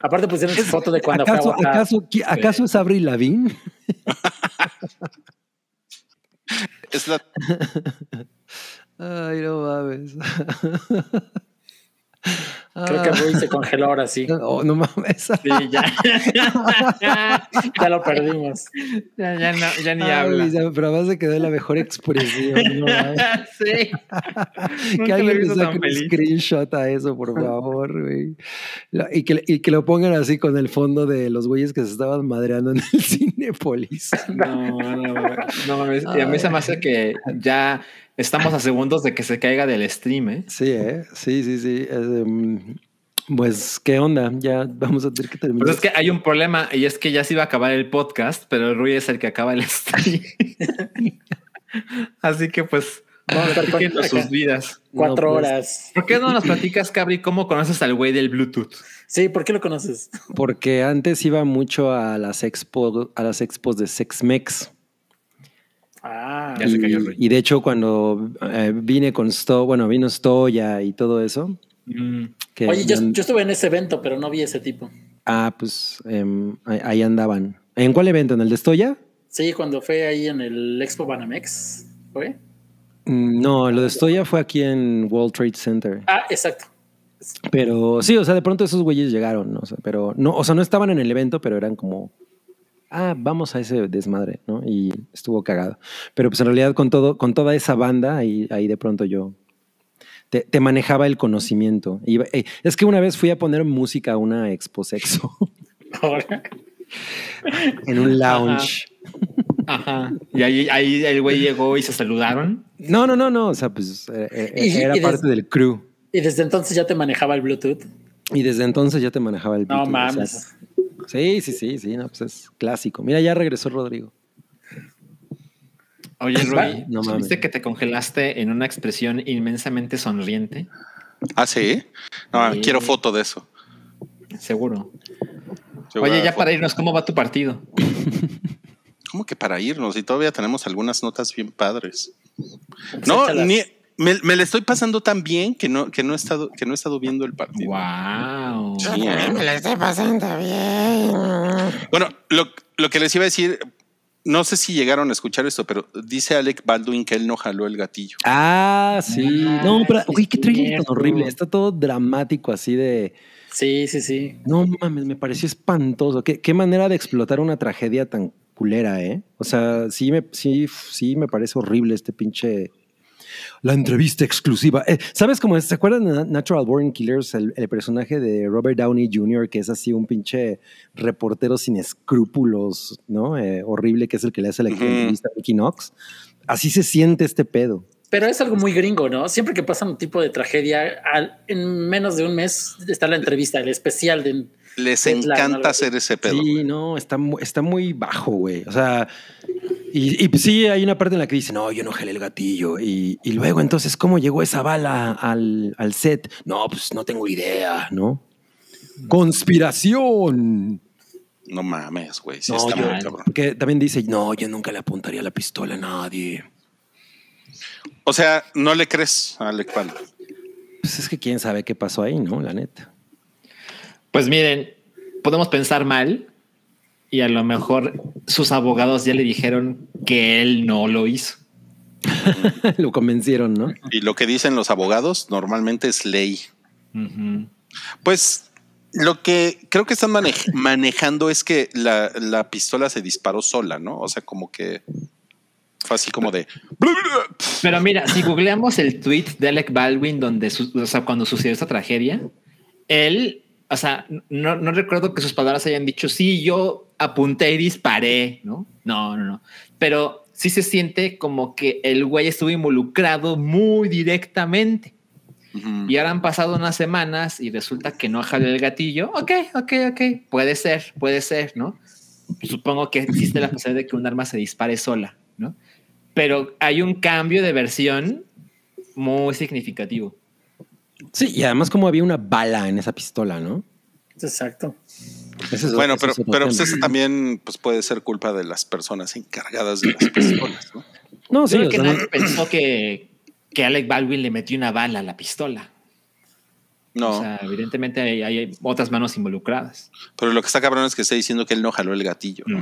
Aparte pusieron foto de cuando fue a ¿Acaso, Oaxaca. acaso, qui- ¿Acaso es Avril Lavigne? Es la, Ay, no mames. Creo que Rui se congeló ahora sí. Oh, no mames. Sí, ya. Ya lo perdimos. ya, ya no, ya ni Ay, habla. ya, pero además se quedó la mejor expresión. no sí. que alguien le saque un feliz. screenshot a eso, por favor, güey. Y que, y que lo pongan así con el fondo de los güeyes que se estaban madreando en el Cinépolis. No, no, no, no mames. Y a mí se me hace que ya estamos a segundos de que se caiga del stream, ¿eh? Sí, ¿eh? Sí, sí, sí. Es, em, pues, ¿qué onda? Ya vamos a tener que terminar. Pues es que hay un problema y es que ya se iba a acabar el podcast, pero Rui es el que acaba el stream. Así que pues Vamos a estar sus vidas. cuatro No, pues. horas. ¿Por qué no nos platicas, Cabri, cómo conoces al güey del Bluetooth? Sí, ¿por qué lo conoces? Porque antes iba mucho a las expo, a las expos de Sexmex. Ah, Ya se y, cayó el Rui. y de hecho, cuando eh, vine con Sto, bueno, vino Stoya y todo eso. Mm, Que oye, yo, yo estuve en ese evento, pero no vi ese tipo. Ah, pues em, ahí, ahí andaban. ¿En cuál evento? ¿En el de Stoya? Sí, cuando fue ahí en el Expo Banamex, ¿fue? Mm, No, lo de Stoya fue aquí en World Trade Center. Ah, exacto. Pero sí, o sea, de pronto esos güeyes llegaron, ¿no? O sea, pero no, o sea, no estaban en el evento, pero eran como, ah, vamos a ese desmadre, ¿no? Y estuvo cagado. Pero pues en realidad con todo, con toda esa banda, ahí, ahí de pronto yo te, te manejaba el conocimiento. Eh, es que una vez fui a poner música a una expo sexo Ahora. en un lounge. Ajá. Y ahí, ahí el güey llegó y se saludaron. No, no, no, no. O sea, pues eh, eh, Y- era y parte del crew. Y desde entonces ya te manejaba el Bluetooth. Y desde entonces ya te manejaba el No Bluetooth, o sea, mames. Sí, sí, sí, sí, no, pues es clásico. Mira, ya regresó Rodrigo. Oye, Rui, No mames. ¿viste que te congelaste en una expresión inmensamente sonriente? Ah, sí. No, Sí. quiero foto de eso. Seguro. Oye, ya foto. para irnos, ¿cómo va tu partido? ¿Cómo que para irnos? Y todavía tenemos algunas notas bien padres. Pues No, échalas. ni, me, me le estoy pasando tan bien que no, que no he estado, que no he estado viendo el partido. Wow. Sí, ¿eh? me la estoy pasando bien. Bueno, lo, lo que les iba a decir, no sé si llegaron a escuchar esto, pero dice Alec Baldwin que él no jaló el gatillo. Ah, sí. no, pero, sí, uy, qué trailer tan horrible. Está todo dramático así de. Sí, sí, sí. No mames, me pareció espantoso. Qué, qué manera de explotar una tragedia tan culera, ¿eh? O sea, sí me, sí, sí me parece horrible este pinche. La entrevista exclusiva. Eh, ¿Sabes cómo es? ¿Se acuerdan de Na- Natural Born Killers? El, el personaje de Robert Downey Jr., que es así un pinche reportero sin escrúpulos, ¿no? Eh, horrible, que es el que le hace la entrevista a Mickey Knox. Así se siente este pedo. Pero es algo muy gringo, ¿no? Siempre que pasa un tipo de tragedia, al- en menos de un mes está la entrevista, el especial de... Les encanta hacer ese pedo. Sí, no, está, está muy bajo, güey. O sea, y, y pues sí, hay una parte en la que dice, no, yo no jalé el gatillo. Y, y luego, entonces, ¿cómo llegó esa bala al, al set? No, pues no tengo idea, ¿no? Conspiración. No mames, güey. Sí No, está yo-. Porque también dice, no, yo nunca le apuntaría la pistola a nadie. O sea, no le crees a Alec. Pues es que quién sabe qué pasó ahí, ¿no? La neta. Pues miren, podemos pensar mal y a lo mejor sus abogados ya le dijeron que él no lo hizo. Lo convencieron, ¿no? Y lo que dicen los abogados normalmente es ley. Pues lo que creo que están manej- manejando es que la, la pistola se disparó sola, ¿no? O sea, como que fue así como de. Pero mira, si googleamos el tweet de Alec Baldwin donde, su- o sea, cuando sucedió esta tragedia, él, o sea, no, no recuerdo que sus palabras hayan dicho, sí, yo apunté y disparé, ¿no? No, no, no. Pero sí se siente como que el güey estuvo involucrado muy directamente. Y ahora han pasado unas semanas y resulta que no jaló el gatillo. Ok, ok, ok. Puede ser, puede ser, ¿no? Supongo que existe la posibilidad de que un arma se dispare sola, ¿no? Pero hay un cambio de versión muy significativo. Sí, y además como había una bala en esa pistola, ¿no? Exacto. Ese es- Bueno, ese pero, pero pues también pues, puede ser culpa de las personas encargadas de las pistolas, ¿no? No, sí, Creo que sea, nadie pensó que, que Alec Baldwin le metió una bala a la pistola. No, O sea, evidentemente hay, hay otras manos involucradas. pero lo que está cabrón es que está diciendo que él no jaló el gatillo, ¿no?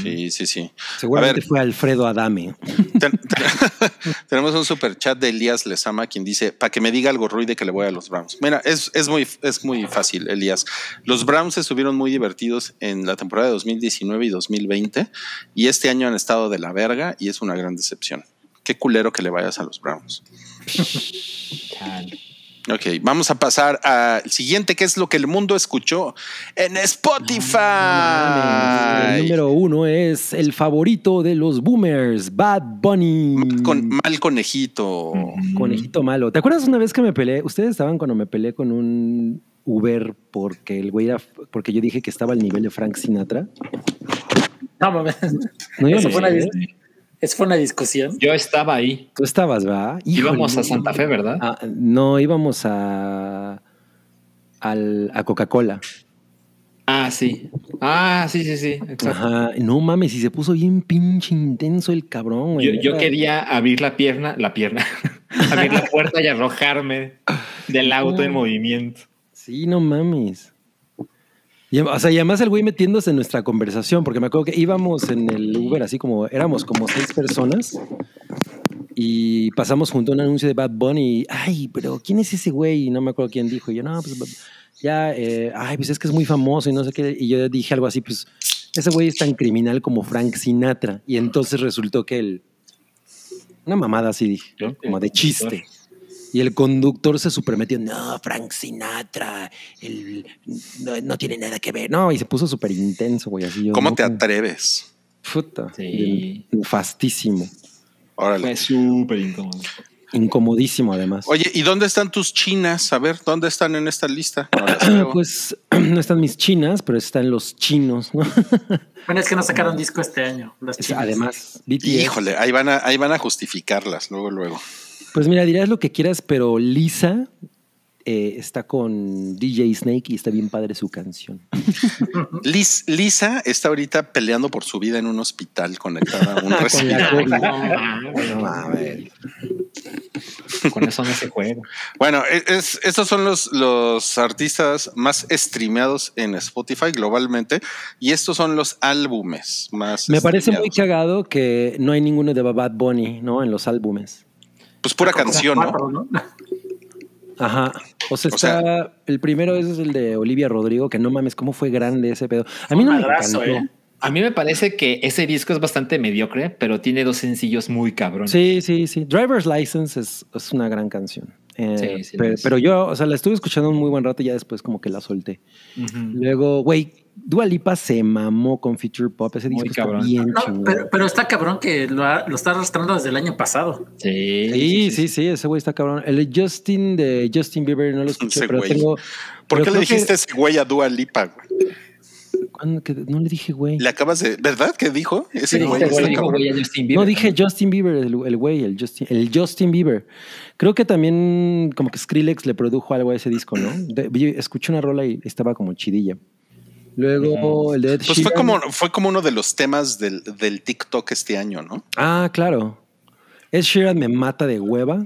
Sí, sí, sí. seguramente A ver. fue Alfredo Adame. Ten- ten- tenemos un super chat de Elías Lezama quien dice para que me diga algo Rui de que le voy a los Browns. Mira, es, es muy es muy fácil, Elías. Los Browns estuvieron muy divertidos en la temporada de 2019 y 2020 y este año han estado de la verga y es una gran decepción. Qué culero que le vayas a los Browns. Ok, vamos a pasar al siguiente, que es lo que el mundo escuchó en Spotify. El número uno es el favorito de los boomers, Bad Bunny. Con mal conejito. Conejito malo. ¿Te acuerdas una vez que me peleé? Ustedes estaban cuando me peleé con un Uber porque el güey era, porque yo dije que estaba al nivel de Frank Sinatra. No mames. No, yo no fue una, eso fue una discusión. Yo estaba ahí. Tú estabas, ¿va? Híjole, Íbamos a. Santa Fe, ¿verdad? Ah, no, íbamos a, al- a Coca-Cola. Ah, sí. Ah, sí, sí, sí. Exacto. Ajá. No mames, y se puso bien pinche intenso el cabrón, güey. Yo, yo quería abrir la pierna, la pierna, abrir la puerta y arrojarme del auto en movimiento. Sí, no mames. Y, o sea, y además el güey metiéndose en nuestra conversación, porque me acuerdo que íbamos en el Uber así como, éramos como seis personas y pasamos junto a un anuncio de Bad Bunny y, ay, pero ¿quién es ese güey? Y no me acuerdo quién dijo. Y yo, no, pues ya, eh, ay, pues es que es muy famoso y no sé qué. Y yo dije algo así, pues ese güey es tan criminal como Frank Sinatra. Y entonces resultó que él, una mamada así dije, como de chiste. Y el conductor se supermetió, no, Frank Sinatra, él no, no tiene nada que ver. No, y se puso súper intenso, güey. Así yo, ¿Cómo no, te atreves? Puta. Sí. Fastísimo. Órale. Fue súper incómodo. Incomodísimo, además. Oye, ¿y dónde están tus chinas? A ver, ¿dónde están en esta lista? No. Pues no están mis chinas, pero están los chinos, ¿no? Bueno, es que no sacaron disco este año. Las chinas. Además, BTS. Híjole, ahí van, a, ahí van a justificarlas luego, luego. Pues mira, dirás lo que quieras, pero Lisa eh, está con DJ Snake y está bien padre su canción. Liz- Lisa está ahorita peleando por su vida en un hospital conectada a un Con respirador. COVID. No. Con eso no se juega. Bueno, e, es- estos son los, los artistas más streameados en Spotify globalmente y estos son los álbumes más. Me parece muy cagado que no hay ninguno de Bad Bunny, ¿no? En los álbumes. Pues pura canción, ¿no? Cuatro, ¿no? Ajá. O sea, O está. sea- el primero es el de Olivia Rodrigo, que no mames, cómo fue grande ese pedo. A mí no me encantó. ¿eh? A mí me parece que ese disco es bastante mediocre, pero tiene dos sencillos muy cabrones. Sí, sí, sí. Driver's License es, es una gran canción. Eh, Sí, sí pero, yo, o sea, la estuve escuchando un muy buen rato y ya después como que la solté. Luego, güey, Dua Lipa se mamó con Future Pop. Ese Muy disco está cabrón. bien No, pero, pero está cabrón que lo, ha- lo está arrastrando desde el año pasado. Sí, Sí, sí, sí, ese güey está cabrón. El Justin de Justin Bieber no lo escuché, Ese pero güey. tengo. ¿Por pero qué le que- dijiste ese güey a Dua Lipa? güey? ¿cuándo que- no le dije güey. Le acabas de. ¿Verdad que dijo? Ese Sí, güey Güey, dijo güey a Justin Bieber, No dije Justin Bieber, el, el güey, el Justin, el Justin Bieber. Creo que también como que Skrillex le produjo algo a ese disco, ¿no? De- escuché una rola y estaba como chidilla. Luego el de Ed Pues fue Sheeran. como, fue como uno de los temas del, del TikTok este año, ¿no? Ah, claro. Ed Sheeran me mata de hueva.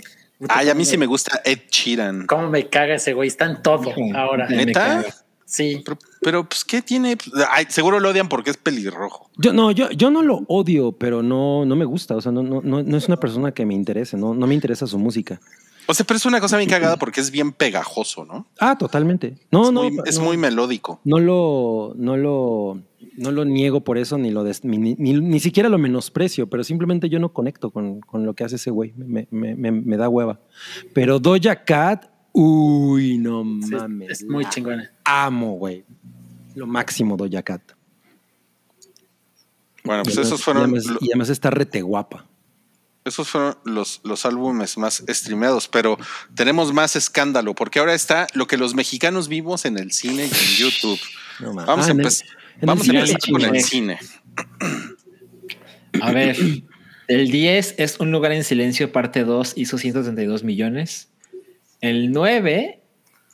Ay, a mí sí me gusta Ed Sheeran. ¿Cómo me caga ese güey? Está en todo ahora. ¿Neta? Sí. Pero, pero, pues, ¿qué tiene? Ay, seguro lo odian porque es pelirrojo. Yo no, yo, yo no lo odio, pero no, no me gusta. O sea, no, no, no, no es una persona que me interese, no, no me interesa su música. O sea, pero es una cosa bien cagada porque es bien pegajoso, ¿no? Ah, totalmente. No, es no. muy, es no. muy melódico. no lo, no lo, no lo niego por eso, ni lo des- ni, ni- ni siquiera lo menosprecio, pero simplemente yo no conecto con, con lo que hace ese güey. Me, me- me- me da hueva. Pero Doja Cat, uy, no sí, mames. es muy chingona. Amo, güey. Lo máximo Doja Cat. Bueno, pues además, esos fueron, y, además, lo- y además está rete guapa. Esos fueron los, los álbumes más streameados, pero tenemos más escándalo porque ahora está lo que los mexicanos vimos en el cine y en YouTube. No. Vamos Ah, a, en el- empe- en el vamos a empezar con el cine. A ver, el 10 es Un lugar en silencio, parte 2, hizo 132 millones. El 9,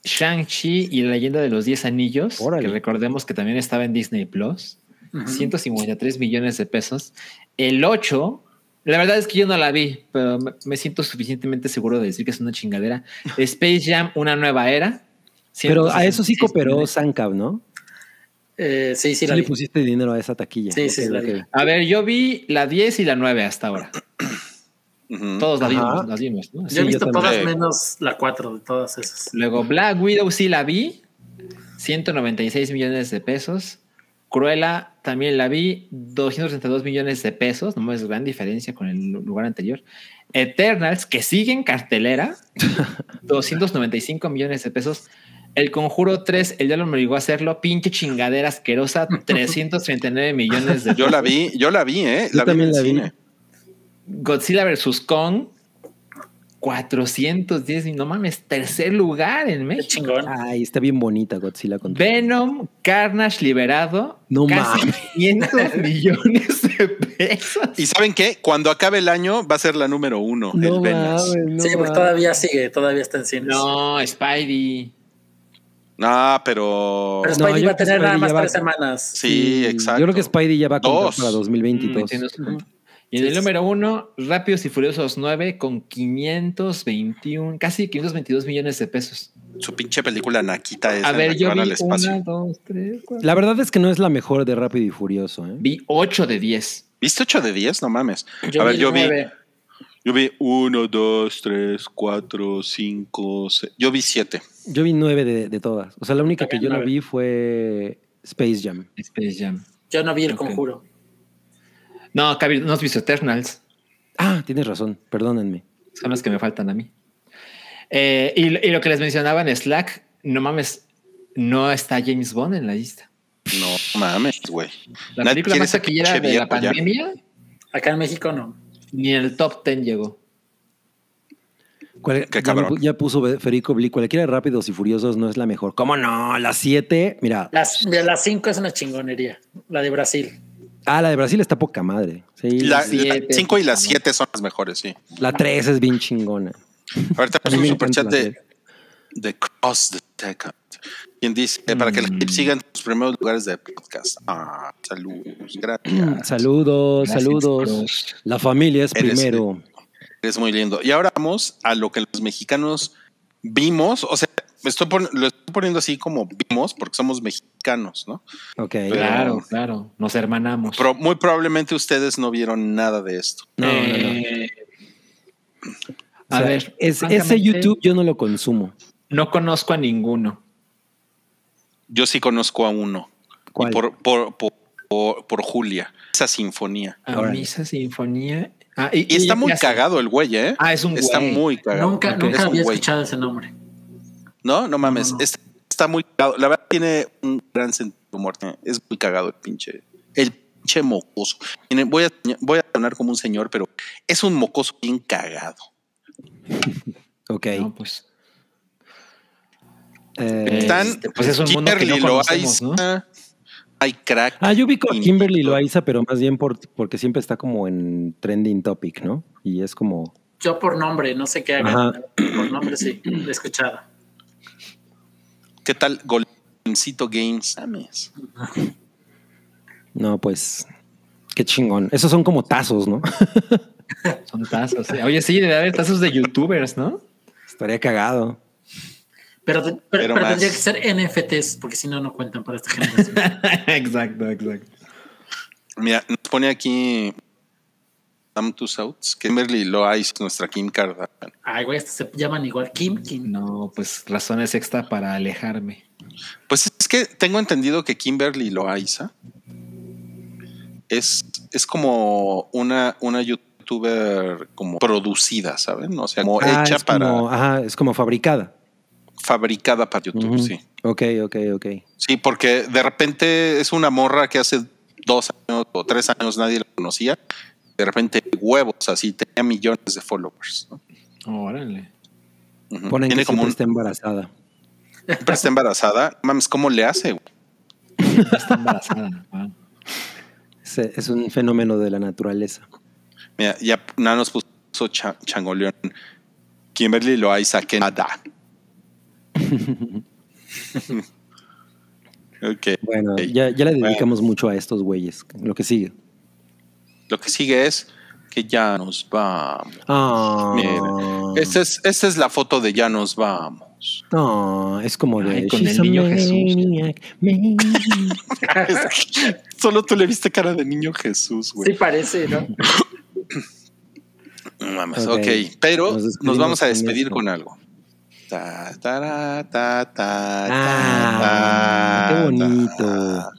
Shang-Chi y la leyenda de los 10 anillos, Órale. que recordemos que también estaba en Disney Plus, Ujú. 153 millones de pesos. El 8, la verdad es que yo no la vi, pero me, siento suficientemente seguro de decir que es una chingadera. Space Jam, una nueva era. Pero a eso sí 166 cooperó. Sancab, ¿no? Eh, sí, sí, Sí la le vi. pusiste dinero a esa taquilla. Sí, sí, la vi. A ver, yo vi la 10 y la 9 hasta ahora. Todos la vimos, las vimos, ¿no? Yo he visto todas menos la 4 de todas esas. Luego Black Widow sí la vi, 196 millones de pesos. Cruella también la vi, 232 millones de pesos, no es gran diferencia con el lugar anterior. Eternals, que sigue en cartelera, 295 millones de pesos. El Conjuro 3, el diablo me obligó a hacerlo, pinche chingadera asquerosa, 339 millones de pesos. Yo la vi, yo la vi, ¿eh? Yo La vi en también el la vi. cine. Godzilla vs. Kong, 410, no mames, tercer lugar en Qué México. chingón. Ay, está bien bonita Godzilla con Venom, Carnage liberado. No casi mames. 500 millones de pesos. ¿Y saben qué? Cuando acabe el año va a ser la número uno, el No Venom. no sí, porque todavía sigue, todavía está en cines. No, Spidey. No, pero... Pero Spidey va a tener nada más va- tres semanas. Sí, exacto. Yo creo que Spidey ya va a Dos. para 2022. Mm, Y en el número uno, Rápidos y Furiosos 9 con 521, casi 522 millones de pesos. Su pinche película Naquita es A ver, yo vi al espacio. una, dos, tres, cuatro. La verdad es que no es la mejor de Rápido y Furioso. ¿eh? Vi 8 de 10. ¿Viste 8 de 10? No mames. Yo a ver, vi yo vi, nueve. yo vi 1, 2, 3, 4, 5, 6. Yo vi 7. Yo vi nueve de, de todas. O sea, la única que También yo no nueve. vi fue Space Jam. Space Jam. Yo no vi el Ok. conjuro. No, no has visto Eternals. Ah, tienes razón. Perdónenme. Son los que me faltan a mí. Eh, y, y lo que les mencionaba en Slack, no mames, no está James Bond en la lista. No mames, güey. La Nadie película más taquillera de la ya. pandemia Acá en México no. ni en el top 10 llegó. ¿Cuál- Qué ya, cabrón. ya puso Federico Bli, cualquiera de Rápidos y Furiosos no es la mejor. ¿Cómo no? Las siete, mira. Las, mira, las cinco es una chingonería. La de Brasil. Ah, la de Brasil está poca madre. Sí, La la, siete. 5 y la 7 son las mejores, sí. tres es bien chingona. Ahorita A mí un superchat la de, de Cross the Tech. Quien dice eh, para que la Mm. clip siga en sus primeros lugares de podcast. Ah, saludos, Mm, gracias. Saludos, Gracias, saludos. Cross. La familia es Eres- primero. Es muy lindo. Y ahora vamos a lo que los mexicanos vimos. O sea, estoy pon- lo estoy poniendo así como vimos porque somos mexicanos, ¿no? Ok. Pero- Claro, claro. Nos hermanamos. Pero muy probablemente ustedes no vieron nada de esto. No, no, no. Eh, O A sea, ver, es- ese YouTube yo no lo consumo. No conozco a ninguno. Yo sí conozco a uno. Y ¿Cuál? por, por, por, por- por Julia, esa sinfonía. A mí esa sinfonía. Ah, y, Y está y- muy cagado el güey, ¿eh? Ah, es un Está güey. muy cagado. Nunca, nunca Es había escuchado ese nombre. No, no mames. No, no. Está, está muy cagado. La verdad tiene un gran sentido de humor. Es muy cagado el pinche. El pinche mocoso. Miren, voy a, voy a sonar como un señor, pero es un mocoso bien cagado. Ok. No, pues. Eh, Están Este, pues es un mundo que no Kimberly conocemos, ¿no? Loaiza, hay crack. ah, yo vi con y- Kimberly Loaiza, pero más bien por, porque siempre está como en trending topic, ¿no? Y es como. Yo por nombre, no sé qué haga. Por nombre sí, lo he escuchado. ¿Qué tal Golpencito Games? Mames. No, pues. Qué chingón. Esos son como tazos, ¿no? Son tazos. sí. Oye, sí, debe haber tazos de youtubers, ¿no? Estaría cagado. Pero, pero, Pero pero más. tendría que ser NFTs, porque si no, no cuentan para esta generación. exacto, exacto. Mira, nos pone aquí Sam to Souths, que Kimberly Loaiza, nuestra Kim Kardashian. Ay, güey, se llaman igual Kim, Kim. No, pues razones extra para alejarme. Pues es que tengo entendido que Kimberly Loaiza es, es como una, una youtuber como producida, ¿saben? O sea, como Ah, hecha es para, como, ajá, es como fabricada. fabricada para YouTube, sí. Ok, ok, ok. Sí, porque de repente es una morra que hace dos años o tres años nadie la conocía. De repente, huevos, así, tenía millones de followers. ¿no? Órale. Ponen Tiene que como siempre un, está embarazada. siempre está embarazada. Mames, ¿cómo le hace? güey? Está embarazada. Wow. Es, es un fenómeno de la naturaleza. Mira, ya nada nos puso cha- changoleón. Kimberly Loaiza, que nada. ok. Bueno, ya, ya le Bueno. dedicamos mucho a estos güeyes. Lo que sigue. Lo que sigue es que ya nos vamos. Ah, Mira, esta es, esta es la foto de ya nos vamos. ah, es como de Ay, con el "She's a niño Jesús". maniac, maniac". Solo tú le viste cara de niño Jesús, güey. Sí parece, ¿no? No mames, Ok. pero Nos vamos a despedir con algo. Ta, ta, ta, Ah, ta, qué ta, bonito.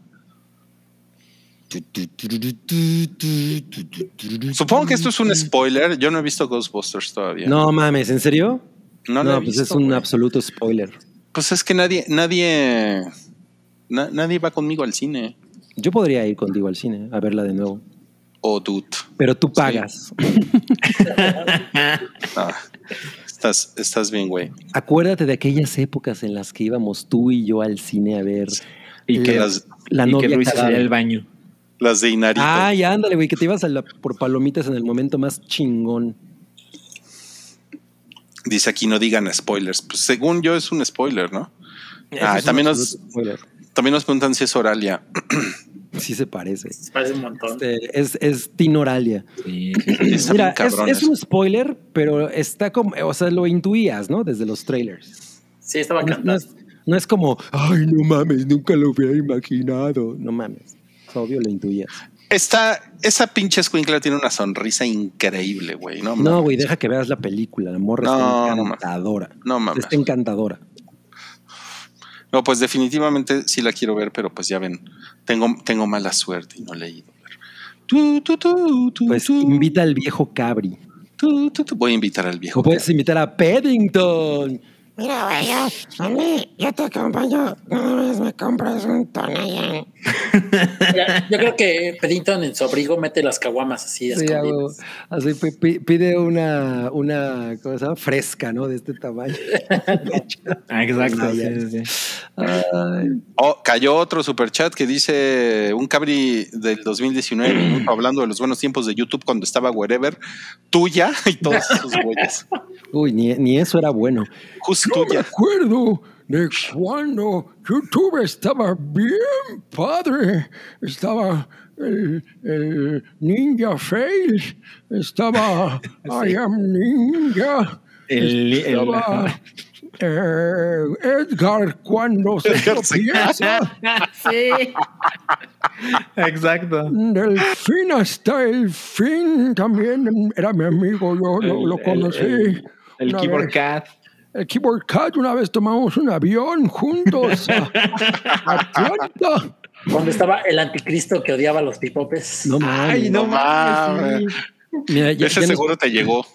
Supongo que esto es un spoiler. Yo no he visto Ghostbusters todavía. No mames, ¿en serio? no, No, lo he pues visto, es un absoluto spoiler. Pues es que nadie, nadie, na- nadie va conmigo al cine. Yo podría ir contigo al cine a verla de nuevo. Oh, dude. Pero tú pagas. Ah, estás, estás bien, güey. Acuérdate de aquellas épocas en las que íbamos tú y yo al cine a ver Y que, la, las- la y que novia Luis cadáver. salía al baño. Las de Inarito. Ay, ándale, güey, que te ibas a la- por palomitas en el momento más chingón. Dice aquí no digan spoilers. Pues según yo es un spoiler, ¿no? Eso Ah, también nos, también nos preguntan si es Oralia. sí se parece. Se parece un montón. Este, es, es Tinoralia. Sí. Mira, es, es un spoiler, pero está como, o sea, lo intuías, ¿no? Desde los trailers. Sí, estaba No, no cantando. es, no es como, ay, no mames, nunca lo hubiera imaginado. No mames. Es obvio, lo intuías. Esta, esa pinche escuincla tiene una sonrisa increíble, güey. No, güey, deja que veas la película. La morra No, está encantadora. No mames. Está encantadora. No, pues definitivamente sí la quiero ver, pero pues ya ven, tengo, tengo mala suerte y no la he ido a ver. Tu, tu, tu, tu, Pues invita al viejo Cabri. Voy a invitar al viejo. O puedes invitar a Paddington. Mira, güey, yo, a mí, yo te acompaño. Una vez me compras un Tonayan. Mira, yo creo que Peddington en su abrigo mete las caguamas así Sí, hago- así pi- pi- pide una, una cosa fresca, ¿no? De este tamaño. Exacto. Ah, sí, ya. sí, sí. Ay, Oh, cayó otro superchat que dice un cabri del 2019 minuto hablando de los buenos tiempos de YouTube cuando estaba wherever, tuya y todos esos güeyes. uy, ni, ni eso era bueno. Justo Yo me acuerdo de cuando YouTube estaba bien padre. Estaba el, el Ninja Fail. Estaba I am Ninja. El- el- Estaba eh, Edgar cuando se tropieza. sí. Exacto. Del fin hasta el fin también era mi amigo, yo lo, conocí. El, keyboard vez. cat. El Keyboard Cat, una vez tomamos un avión juntos a Atlanta. Cuando estaba el anticristo que odiaba a los pipopes. No mames. Ay, no No mames. Mira, ya, Ese ya nos, seguro te llegó.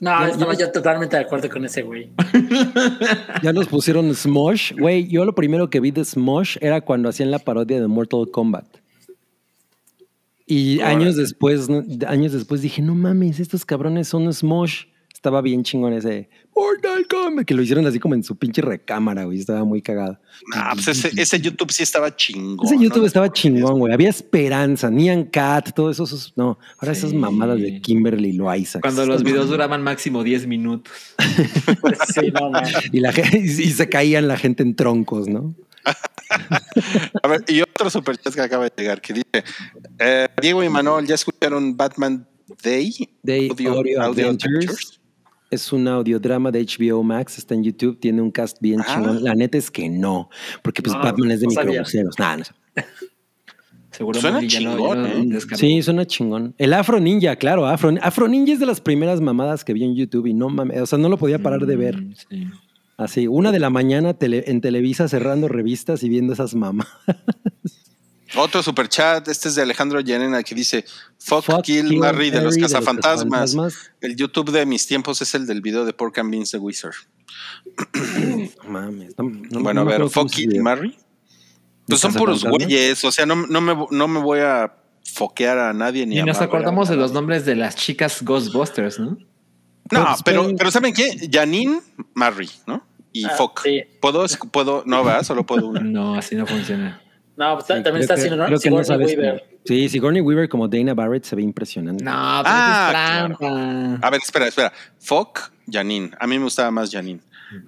No, Ya- estaba ya- yo totalmente de acuerdo con ese güey. ya nos pusieron Smosh. Güey, yo lo primero que vi de Smosh era cuando hacían la parodia de Mortal Kombat. Y años después, años después dije, no mames, estos cabrones son Smosh. Estaba bien chingón ese Mortal Kombat, que lo hicieron así como en su pinche recámara, güey. Estaba muy cagado. Nah, pues ese, ese YouTube sí estaba chingón. Ese YouTube ¿no? estaba chingón, güey. Había esperanza, Nian Cat, todo eso. esos- no, ahora esas mamadas de Kimberly Loaiza. Cuando los videos duraban máximo 10 minutos. Pues sí, no, no. Y, la, gente- y se caían la gente en troncos, ¿no? A ver, y otro superchat que acaba de llegar que dice: eh, Diego y Manuel, ¿ya escucharon Batman Day? Day Audio Adventures. Es un audiodrama de HBO Max, está en YouTube, tiene un cast bien Ah. chingón. La neta es que no, porque pues No, Batman es de no microbuseros. Nah, no sé. Seguro Suena chingón, ¿eh? Sí, suena chingón. El Afro Ninja, claro, Afro, Afro Ninja es de las primeras mamadas que vi en YouTube y no mames, o sea, no lo podía parar de ver. Mm, sí. Así, una de la mañana tele- en Televisa cerrando revistas y viendo esas mamás. Otro superchat, este es de Alejandro Llanena que dice: Fuck, Fuck Kill Kill Larry de los de cazafantasmas. El YouTube de mis tiempos es el del video de Pork and Beans the Wizard. No mames. no- no- bueno, no a me ver, Fuck Kill. Marry. Pues son puros güeyes, o sea, no, no, me, no me voy a foquear a nadie ni Y a nos Marvel, acordamos a de los nombres de las chicas Ghostbusters, ¿no? No, Pues, pero, pero- pero ¿saben qué? Janine Marry, ¿no? Y Ah, Fuck. sí. ¿Puedo? ¿Puedo? No, ¿verdad? Solo puedo una. No, así no funciona. No, pues, Sí, también está haciendo, ¿no? creo que no sabes Weaver. cómo. Sí, Sigourney Weaver como Dana Barrett se ve impresionante. No, pero Ah, eso es trampa. A ver, espera, espera. Fuck, Janine. A mí me gustaba más Janine.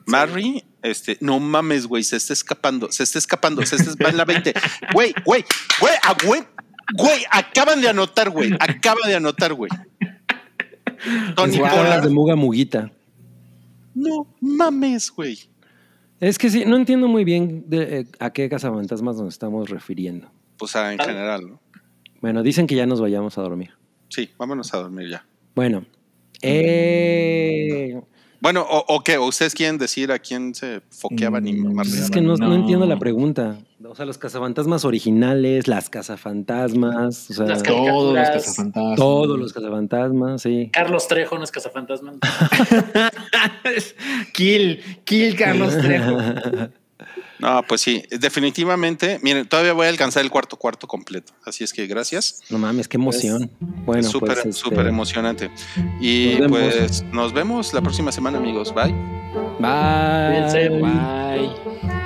Marry, este, no mames, güey, se está escapando, se está escapando, se está, va en la 20. Güey, güey, güey, a güey, güey, acaban de anotar, güey, acaba de anotar, güey. Tony Las Pollard. de Muga Muguita. No mames, güey. Es que sí, no entiendo muy bien de, eh, a qué cazafantasmas nos estamos refiriendo. Pues ah, en general, ¿no? Bueno, dicen que ya nos vayamos a dormir. Sí, vámonos a dormir ya. Bueno, eh, Bueno, o, o qué, ¿O ustedes quieren decir a quién se foqueaban y Mm, más es que no, no entiendo la pregunta. O sea, los cazafantasmas originales, las cazafantasmas, o sea, Las Todos los cazafantasmas. todos los cazafantasmas, sí. Carlos Trejo no es cazafantasma. kill, kill Carlos Trejo. No, pues sí, definitivamente. Miren, todavía voy a alcanzar el cuarto cuarto completo. Así es que gracias. No mames, qué emoción. bueno, Es súper, pues, este, súper emocionante. Y nos pues nos vemos la próxima semana, amigos. Bye. Bye. Cuídense. Bye.